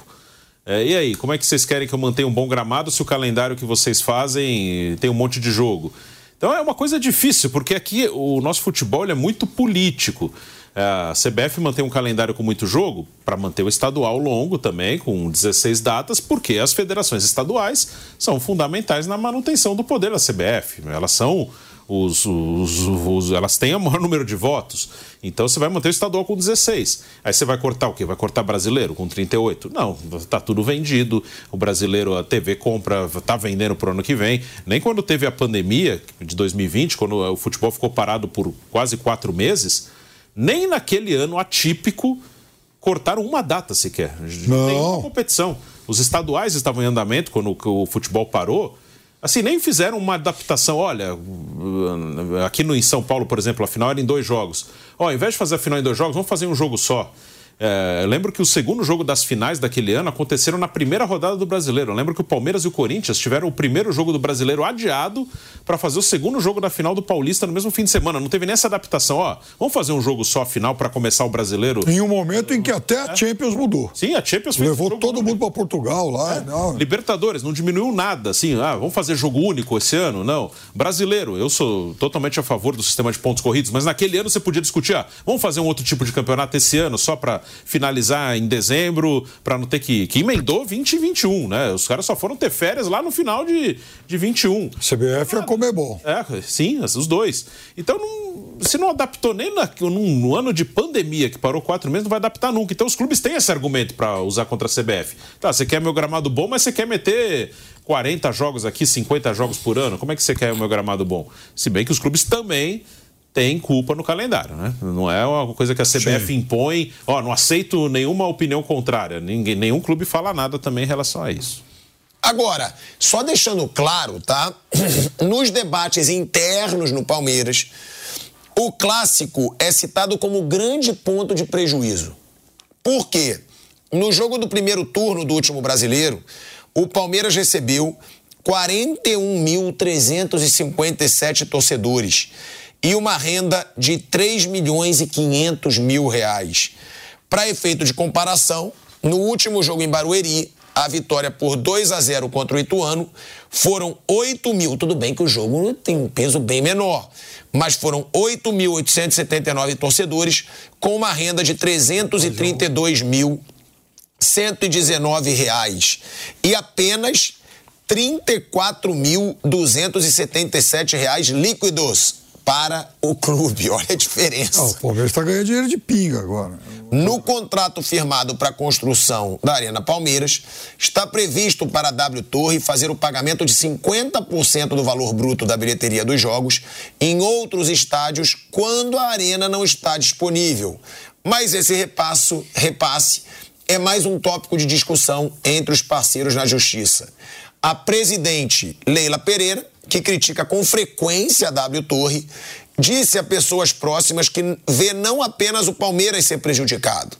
É, e aí, como é que vocês querem que eu mantenha um bom gramado se o calendário que vocês fazem tem um monte de jogo? Então é uma coisa difícil, porque aqui o nosso futebol é muito político. A CBF mantém um calendário com muito jogo para manter o estadual longo também, com 16 datas, porque as federações estaduais são fundamentais na manutenção do poder da CBF. Elas são os, os, os, elas têm o maior número de votos. Então você vai manter o estadual com 16. Aí você vai cortar o quê? Vai cortar brasileiro com 38? Não, está tudo vendido. O brasileiro, a TV compra, está vendendo para o ano que vem. Nem quando teve a pandemia de 2020, quando o futebol ficou parado por quase quatro meses nem naquele ano atípico cortaram uma data sequer. Não. Nenhuma competição. Os estaduais estavam em andamento quando o futebol parou. Assim, nem fizeram uma adaptação. Olha, aqui no, em São Paulo, por exemplo, a final era em dois jogos. Ó, ao invés de fazer a final em dois jogos, vamos fazer um jogo só. É, lembro que o segundo jogo das finais daquele ano aconteceram na primeira rodada do Brasileiro. Eu lembro que o Palmeiras e o Corinthians tiveram o primeiro jogo do Brasileiro adiado para fazer o segundo jogo da final do Paulista no mesmo fim de semana. Não teve nem essa adaptação. Ó, vamos fazer um jogo só final para começar o Brasileiro. Em um momento em que até a. Champions mudou. Sim, a Champions levou todo mundo para Portugal lá. É. Libertadores não diminuiu nada. Assim, ah, vamos fazer jogo único esse ano? Não. Brasileiro, eu sou totalmente a favor do sistema de pontos corridos, mas naquele ano você podia discutir, ah, vamos fazer um outro tipo de campeonato esse ano só para finalizar em dezembro, para não ter que. que emendou 20 e 21, né? Os caras só foram ter férias lá no final de, de 21. CBF ah, é bom É, sim, os dois. Então, não, se não adaptou nem na, num, no ano de pandemia, que parou quatro meses, não vai adaptar nunca. Então, os clubes têm esse argumento para usar contra a CBF. Tá, você quer meu gramado bom, mas você quer meter 40 jogos aqui, 50 jogos por ano. Como é que você quer o meu gramado bom? Se bem que os clubes também tem culpa no calendário, né? Não é uma coisa que a CBF Sim. impõe, ó, não aceito nenhuma opinião contrária. Ninguém, nenhum clube fala nada também em relação a isso. Agora, só deixando claro, tá? Nos debates internos no Palmeiras, o clássico é citado como grande ponto de prejuízo. Por quê? No jogo do primeiro turno do último brasileiro, o Palmeiras recebeu 41.357 torcedores e uma renda de 3 milhões e 500 mil reais. Para efeito de comparação, no último jogo em Barueri, a vitória por 2 a 0 contra o Ituano foram 8 mil. Tudo bem que o jogo tem um peso bem menor, mas foram 8.879 torcedores com uma renda de 332 mil 119 reais e apenas 34.277 reais líquidos para o clube. Olha a diferença. o Palmeiras está ganhando dinheiro de pinga agora. No contrato firmado para a construção da Arena Palmeiras, está previsto para a W Torre fazer o pagamento de 50% do valor bruto da bilheteria dos jogos em outros estádios quando a arena não está disponível. Mas esse repasso, repasse é mais um tópico de discussão entre os parceiros na justiça. A presidente Leila Pereira, que critica com frequência a W Torre, disse a pessoas próximas que vê não apenas o Palmeiras ser prejudicado,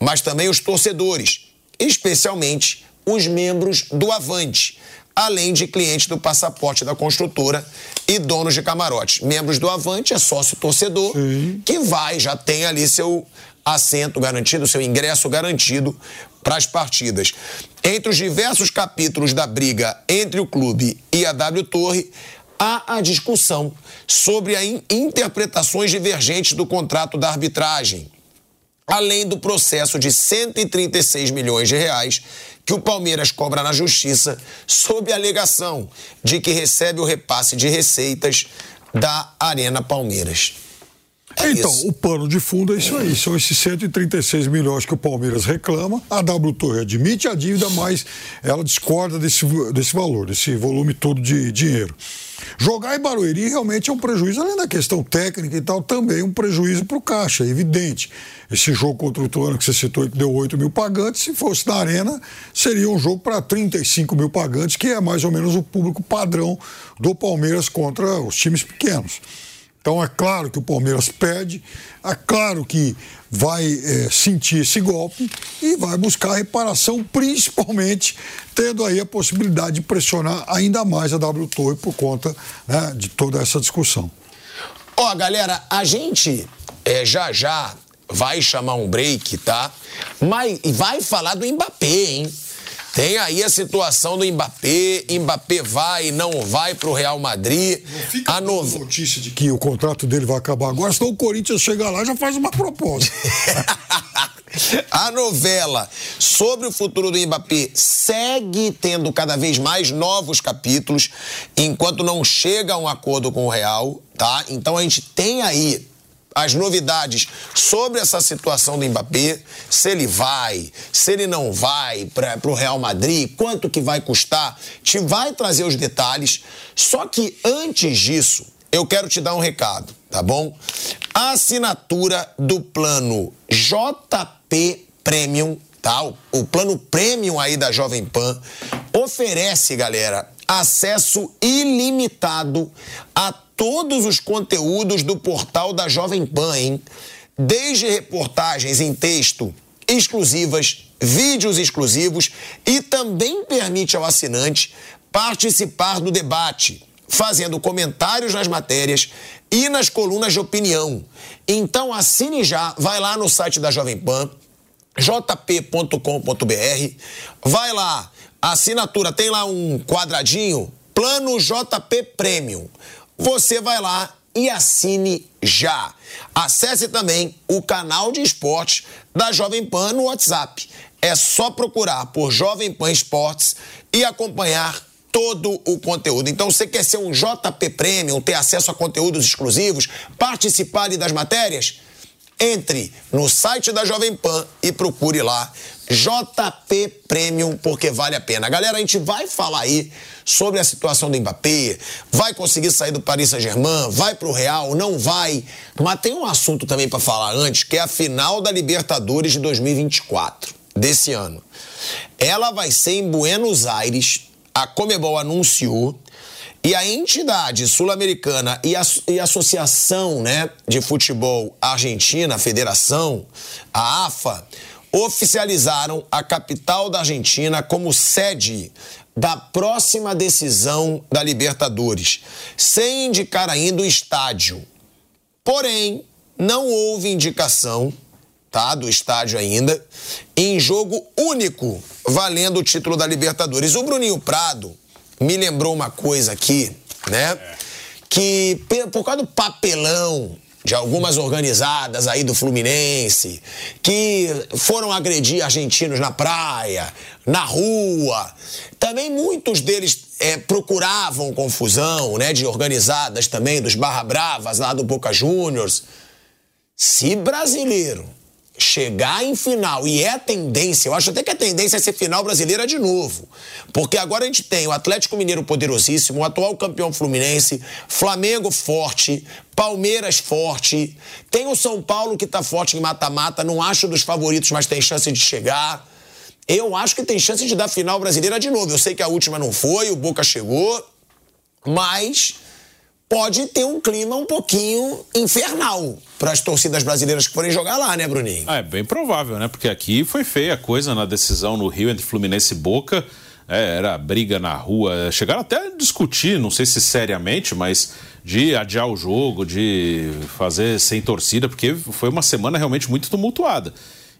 mas também os torcedores, especialmente os membros do Avante, além de clientes do passaporte da construtora e donos de camarotes. Membros do Avante é sócio torcedor Sim. que vai, já tem ali seu assento garantido, seu ingresso garantido para as partidas. Entre os diversos capítulos da briga entre o clube e a W Torre, há a discussão sobre interpretações divergentes do contrato da arbitragem, além do processo de 136 milhões de reais que o Palmeiras cobra na justiça sob a alegação de que recebe o repasse de receitas da Arena Palmeiras. É então, isso. o pano de fundo é isso aí. São esses 136 milhões que o Palmeiras reclama. A W Torre admite a dívida, mas ela discorda desse, desse valor, desse volume todo de dinheiro. Jogar em Barueri realmente é um prejuízo, além da questão técnica e tal, também um prejuízo para o caixa, é evidente. Esse jogo contra o Ituano que você citou, que deu 8 mil pagantes, se fosse na Arena, seria um jogo para 35 mil pagantes, que é mais ou menos o público padrão do Palmeiras contra os times pequenos. Então é claro que o Palmeiras perde, é claro que vai é, sentir esse golpe e vai buscar reparação, principalmente tendo aí a possibilidade de pressionar ainda mais a W Torre por conta né, de toda essa discussão. Ó, oh, galera, a gente é, já já vai chamar um break, tá? Mas vai falar do Mbappé, hein? Tem aí a situação do Mbappé. Mbappé vai, não vai para o Real Madrid. Não fica a no... notícia de que o contrato dele vai acabar agora, senão o Corinthians chega lá e já faz uma proposta. a novela sobre o futuro do Mbappé segue tendo cada vez mais novos capítulos, enquanto não chega a um acordo com o Real, tá? Então a gente tem aí as novidades sobre essa situação do Mbappé, se ele vai, se ele não vai para o Real Madrid, quanto que vai custar, te vai trazer os detalhes. Só que antes disso, eu quero te dar um recado, tá bom? A assinatura do plano JP Premium, tá? O, plano Premium aí da Jovem Pan oferece, galera, acesso ilimitado a todos os conteúdos do portal da Jovem Pan, hein? Desde reportagens em texto exclusivas, vídeos exclusivos e também permite ao assinante participar do debate, fazendo comentários nas matérias e nas colunas de opinião. Então assine já, vai lá no site da Jovem Pan, jp.com.br, vai lá, assinatura tem lá um quadradinho, plano JP Premium você vai lá e assine já. Acesse também o canal de esportes da Jovem Pan no WhatsApp. É só procurar por Jovem Pan Esportes e acompanhar todo o conteúdo. Então, você quer ser um JP Premium, ter acesso a conteúdos exclusivos, participar das matérias? Entre no site da Jovem Pan e procure lá JP Premium, porque vale a pena. Galera, a gente vai falar aí sobre a situação do Mbappé, vai conseguir sair do Paris Saint-Germain, vai pro Real, não vai. Mas tem um assunto também para falar antes, que é a final da Libertadores de 2024, desse ano. Ela vai ser em Buenos Aires, a Comebol anunciou e a entidade sul-americana e a, e a Associação né, de Futebol Argentina, a Federação, a AFA, oficializaram a capital da Argentina como sede da próxima decisão da Libertadores, sem indicar ainda o estádio. Porém, não houve indicação tá, do estádio ainda em jogo único valendo o título da Libertadores. O Bruninho Prado me lembrou uma coisa aqui, né? Que por causa do papelão de algumas organizadas aí do Fluminense, que foram agredir argentinos na praia, na rua. Também muitos deles é, procuravam confusão, né? De organizadas também, dos Barra Bravas lá do Boca Juniors. Se brasileiro chegar em final, e é a tendência, eu acho até que a tendência é ser final brasileira de novo. Porque agora a gente tem o Atlético Mineiro poderosíssimo, o atual campeão Fluminense, Flamengo forte, Palmeiras forte, tem o São Paulo que está forte em mata-mata, não acho dos favoritos, mas tem chance de chegar. Eu acho que tem chance de dar final brasileira de novo. Eu sei que a última não foi, o Boca chegou, mas pode ter um clima um pouquinho infernal para as torcidas brasileiras que forem jogar lá, né, Bruninho? Ah, é bem provável, né? Porque aqui foi feia a coisa na decisão no Rio entre Fluminense e Boca. É, era briga na rua. Chegaram até a discutir, não sei se seriamente, mas de adiar o jogo, de fazer sem torcida, porque foi uma semana realmente muito tumultuada.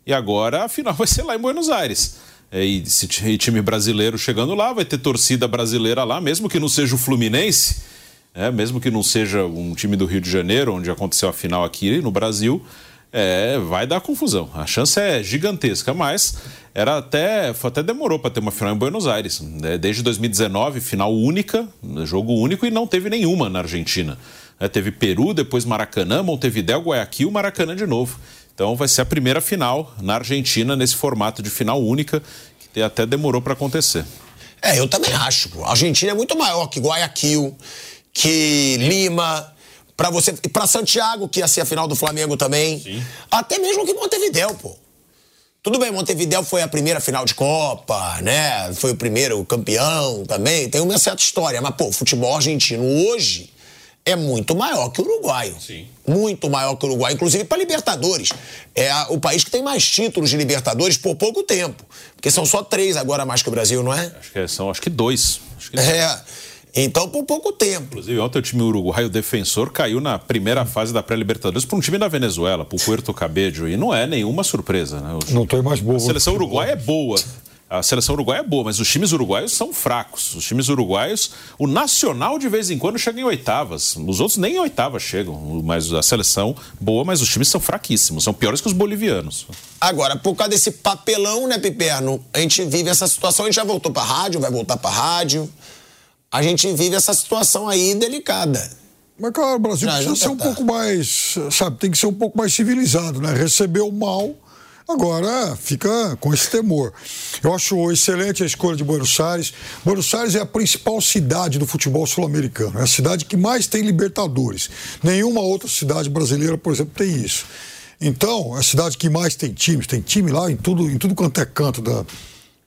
E agora a final vai ser lá em Buenos Aires. É, e, e time brasileiro chegando lá, vai ter torcida brasileira lá, mesmo que não seja o Fluminense é, mesmo que não seja um time do Rio de Janeiro, onde aconteceu a final aqui no Brasil, é, vai dar confusão. A chance é gigantesca, mas era até, até demorou para ter uma final em Buenos Aires. Né? Desde 2019, final única, jogo único, e não teve nenhuma na Argentina. É, teve Peru, depois Maracanã, Montevideo, Guayaquil, Maracanã de novo. Então vai ser a primeira final na Argentina nesse formato de final única, que até demorou para acontecer. É, eu também acho. A Argentina é muito maior que Guayaquil, que Lima, para você para Santiago, que ia ser a final do Flamengo também. Sim. Até mesmo que Montevidéu, pô. Tudo bem, Montevidéu foi a primeira final de Copa, né? Foi o primeiro campeão também, tem uma certa história, mas pô, o futebol argentino hoje é muito maior que o uruguaio. Sim. Muito maior que o Uruguai, inclusive para Libertadores. É o país que tem mais títulos de Libertadores por pouco tempo. Porque são só três agora mais que o Brasil, não é? Acho que são, acho que dois. Acho que é. Então, por pouco tempo. Inclusive, ontem o time uruguaio, o defensor, caiu na primeira fase da pré-Libertadores para um time da Venezuela, para o Puerto Cabello. E não é nenhuma surpresa, né? O, não tem mais boa. A seleção uruguaia é boa. A seleção uruguaia é boa, mas os times uruguaios são fracos. Os times uruguaios, o Nacional de vez em quando chega em oitavas. Os outros nem em oitavas chegam. Mas a seleção boa, mas os times são fraquíssimos, são piores que os bolivianos. Agora, por causa desse papelão, né, Piperno? A gente vive essa situação, a gente já voltou para rádio, vai voltar para rádio a gente vive essa situação aí delicada. Mas, claro, o Brasil já, precisa ser um pouco mais, sabe, tem que ser um pouco mais civilizado, né? Recebeu mal, agora fica com esse temor. Eu acho excelente a escolha de Buenos Aires. Buenos Aires é a principal cidade do futebol sul-americano, é a cidade que mais tem Libertadores. Nenhuma outra cidade brasileira, por exemplo, tem isso. Então, é a cidade que mais tem times, tem time lá em tudo, em tudo quanto é canto da,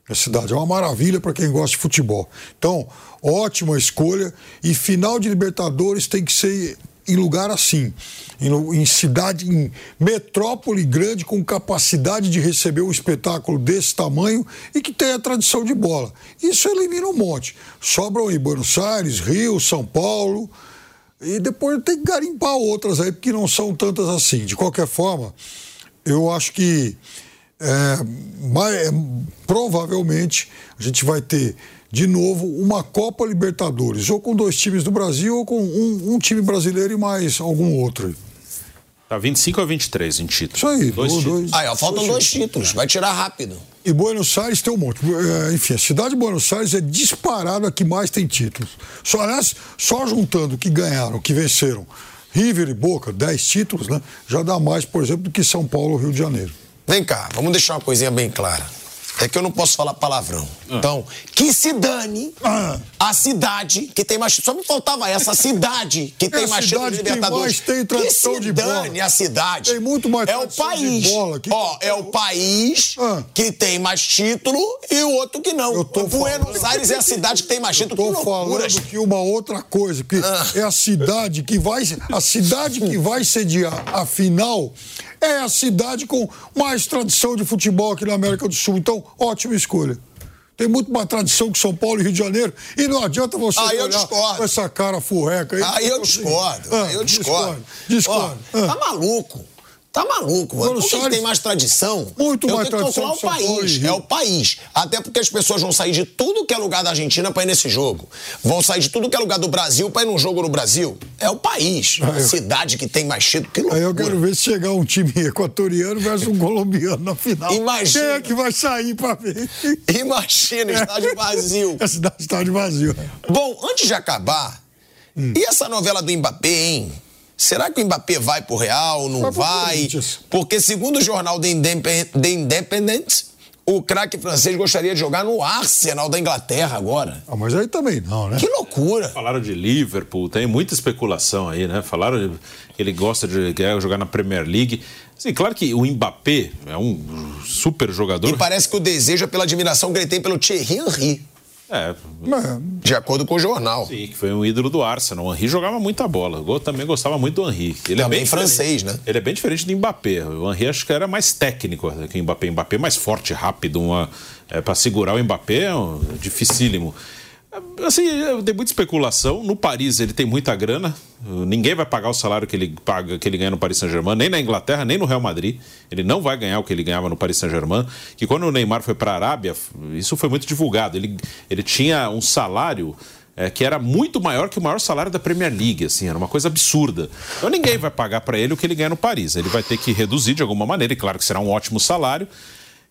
da cidade. É uma maravilha para quem gosta de futebol. Então, ótima escolha. E final de Libertadores tem que ser em lugar assim, em, em, cidade, em metrópole grande com capacidade de receber um espetáculo desse tamanho e que tenha tradição de bola. Isso elimina um monte. Sobram em Buenos Aires, Rio, São Paulo e depois tem que garimpar outras aí porque não são tantas assim. De qualquer forma, eu acho que é, mas, é, provavelmente a gente vai ter de novo uma Copa Libertadores, ou com dois times do Brasil, ou com um, um time brasileiro e mais algum outro. Tá 25 a 23 em título. Isso aí, dois, dois, dois Aí, ó, faltam dois, dois títulos, vai tirar rápido. E Buenos Aires tem um monte. É, enfim, a cidade de Buenos Aires é disparada a que mais tem títulos. Só, aliás, só juntando que ganharam, que venceram River e Boca, 10 títulos, né? Já dá mais, por exemplo, do que São Paulo ou Rio de Janeiro. Vem cá, vamos deixar uma coisinha bem clara. É que eu não posso falar palavrão. Ah. Então, que se dane ah. a cidade que tem mais. Só me faltava essa cidade que é tem mais títulos de Libertadores. Que, mais tem que se dane bola. a cidade. Tem muito mais É o país. bola. Que... Ó, é o país ah. que tem mais título e o outro que não. Eu tô o Buenos falando... Aires é a cidade que tem mais título. Eu tô falando que uma outra coisa, que ah. é a cidade que vai. A cidade que vai sediar a final é a cidade com mais tradição de futebol aqui na América do Sul. Então, ótima escolha. Tem muito mais tradição que São Paulo e Rio de Janeiro. E não adianta você ah, olhar com essa cara furreca aí. Ah, eu discordo. Ah, eu discordo. Discordo. discordo. Oh, ah. Tá maluco. Tá maluco, mano. Que tem mais tradição? Muito eu mais tradição. Calcular o país. É o país. Até porque as pessoas vão sair de tudo que é lugar da Argentina pra ir nesse jogo. Vão sair de tudo que é lugar do Brasil pra ir num jogo no Brasil. É o país. Ah, a cidade que tem mais título. Que loucura. Aí eu quero ver se chegar um time equatoriano versus um colombiano na final. Imagina. Quem é que vai sair pra ver? Imagina, estádio vazio. É cidade, estádio vazio. Bom, antes de acabar, hum. e essa novela do Mbappé, hein? Será que o Mbappé vai pro Real? Não vai? vai? Porque, segundo o jornal The Independent, o craque francês gostaria de jogar no Arsenal da Inglaterra agora. Ah, mas aí também não, né? Que loucura. Falaram de Liverpool, tem muita especulação aí, né? Falaram que ele gosta de jogar na Premier League. Sim, claro que o Mbappé é um super jogador. E parece que o desejo é pela admiração que ele tem pelo Thierry Henry. É. De acordo com o jornal. Sim, que foi um ídolo do Arsenal. O Henry jogava muita bola. Eu também gostava muito do Henry. Ele também é bem francês, né? Ele é bem diferente do Mbappé. O Henry acho que era mais técnico que o Mbappé. O Mbappé é mais forte, rápido. Uma, é, para segurar o Mbappé é um, dificílimo. Assim, tem muita especulação. No Paris ele tem muita grana. Ninguém vai pagar o salário que ele paga, que ele ganha no Paris Saint-Germain, nem na Inglaterra, nem no Real Madrid. Ele não vai ganhar o que ele ganhava no Paris Saint-Germain. Que quando o Neymar foi para a Arábia, isso foi muito divulgado. Ele, ele tinha um salário é, que era muito maior que o maior salário da Premier League, assim, era uma coisa absurda. Então ninguém vai pagar para ele o que ele ganha no Paris. Ele vai ter que reduzir de alguma maneira, e claro que será um ótimo salário.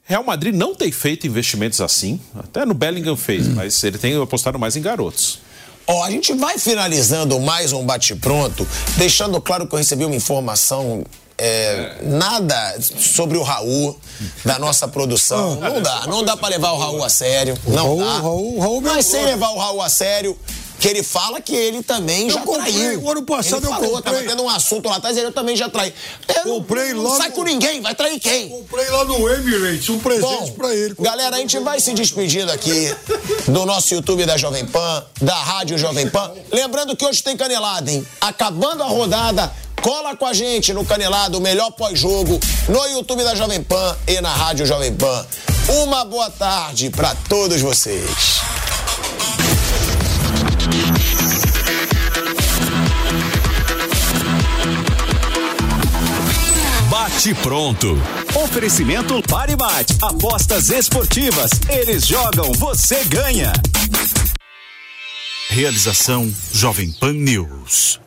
Real Madrid não tem feito investimentos assim, até no Bellingham fez, hum. mas ele tem apostado mais em garotos. Ó, oh, a gente vai finalizando mais um bate-pronto, deixando claro que eu recebi uma informação é, nada sobre o Raul da nossa produção. Não dá, não dá para levar o Raul a sério. Não Raul, dá. Raul, Raul, Mas sem levar o Raul a sério, que ele fala que ele também eu já comprei, traiu. O ano passado ele eu falou, comprei. tava tendo um assunto lá atrás, ele também já traiu. Eu comprei não, lá. Não sai no... com ninguém, vai trair quem? Comprei lá no Emirates, um presente Bom, pra ele. Galera, a gente vai se despedindo aqui do nosso YouTube da Jovem Pan, da Rádio Jovem Pan. Lembrando que hoje tem canelada, hein? Acabando a rodada, Cola com a gente no Canelado, o melhor pós-jogo, no YouTube da Jovem Pan e na Rádio Jovem Pan. Uma boa tarde para todos vocês. Bate pronto. Oferecimento Paribate. Apostas esportivas. Eles jogam, você ganha. Realização Jovem Pan News.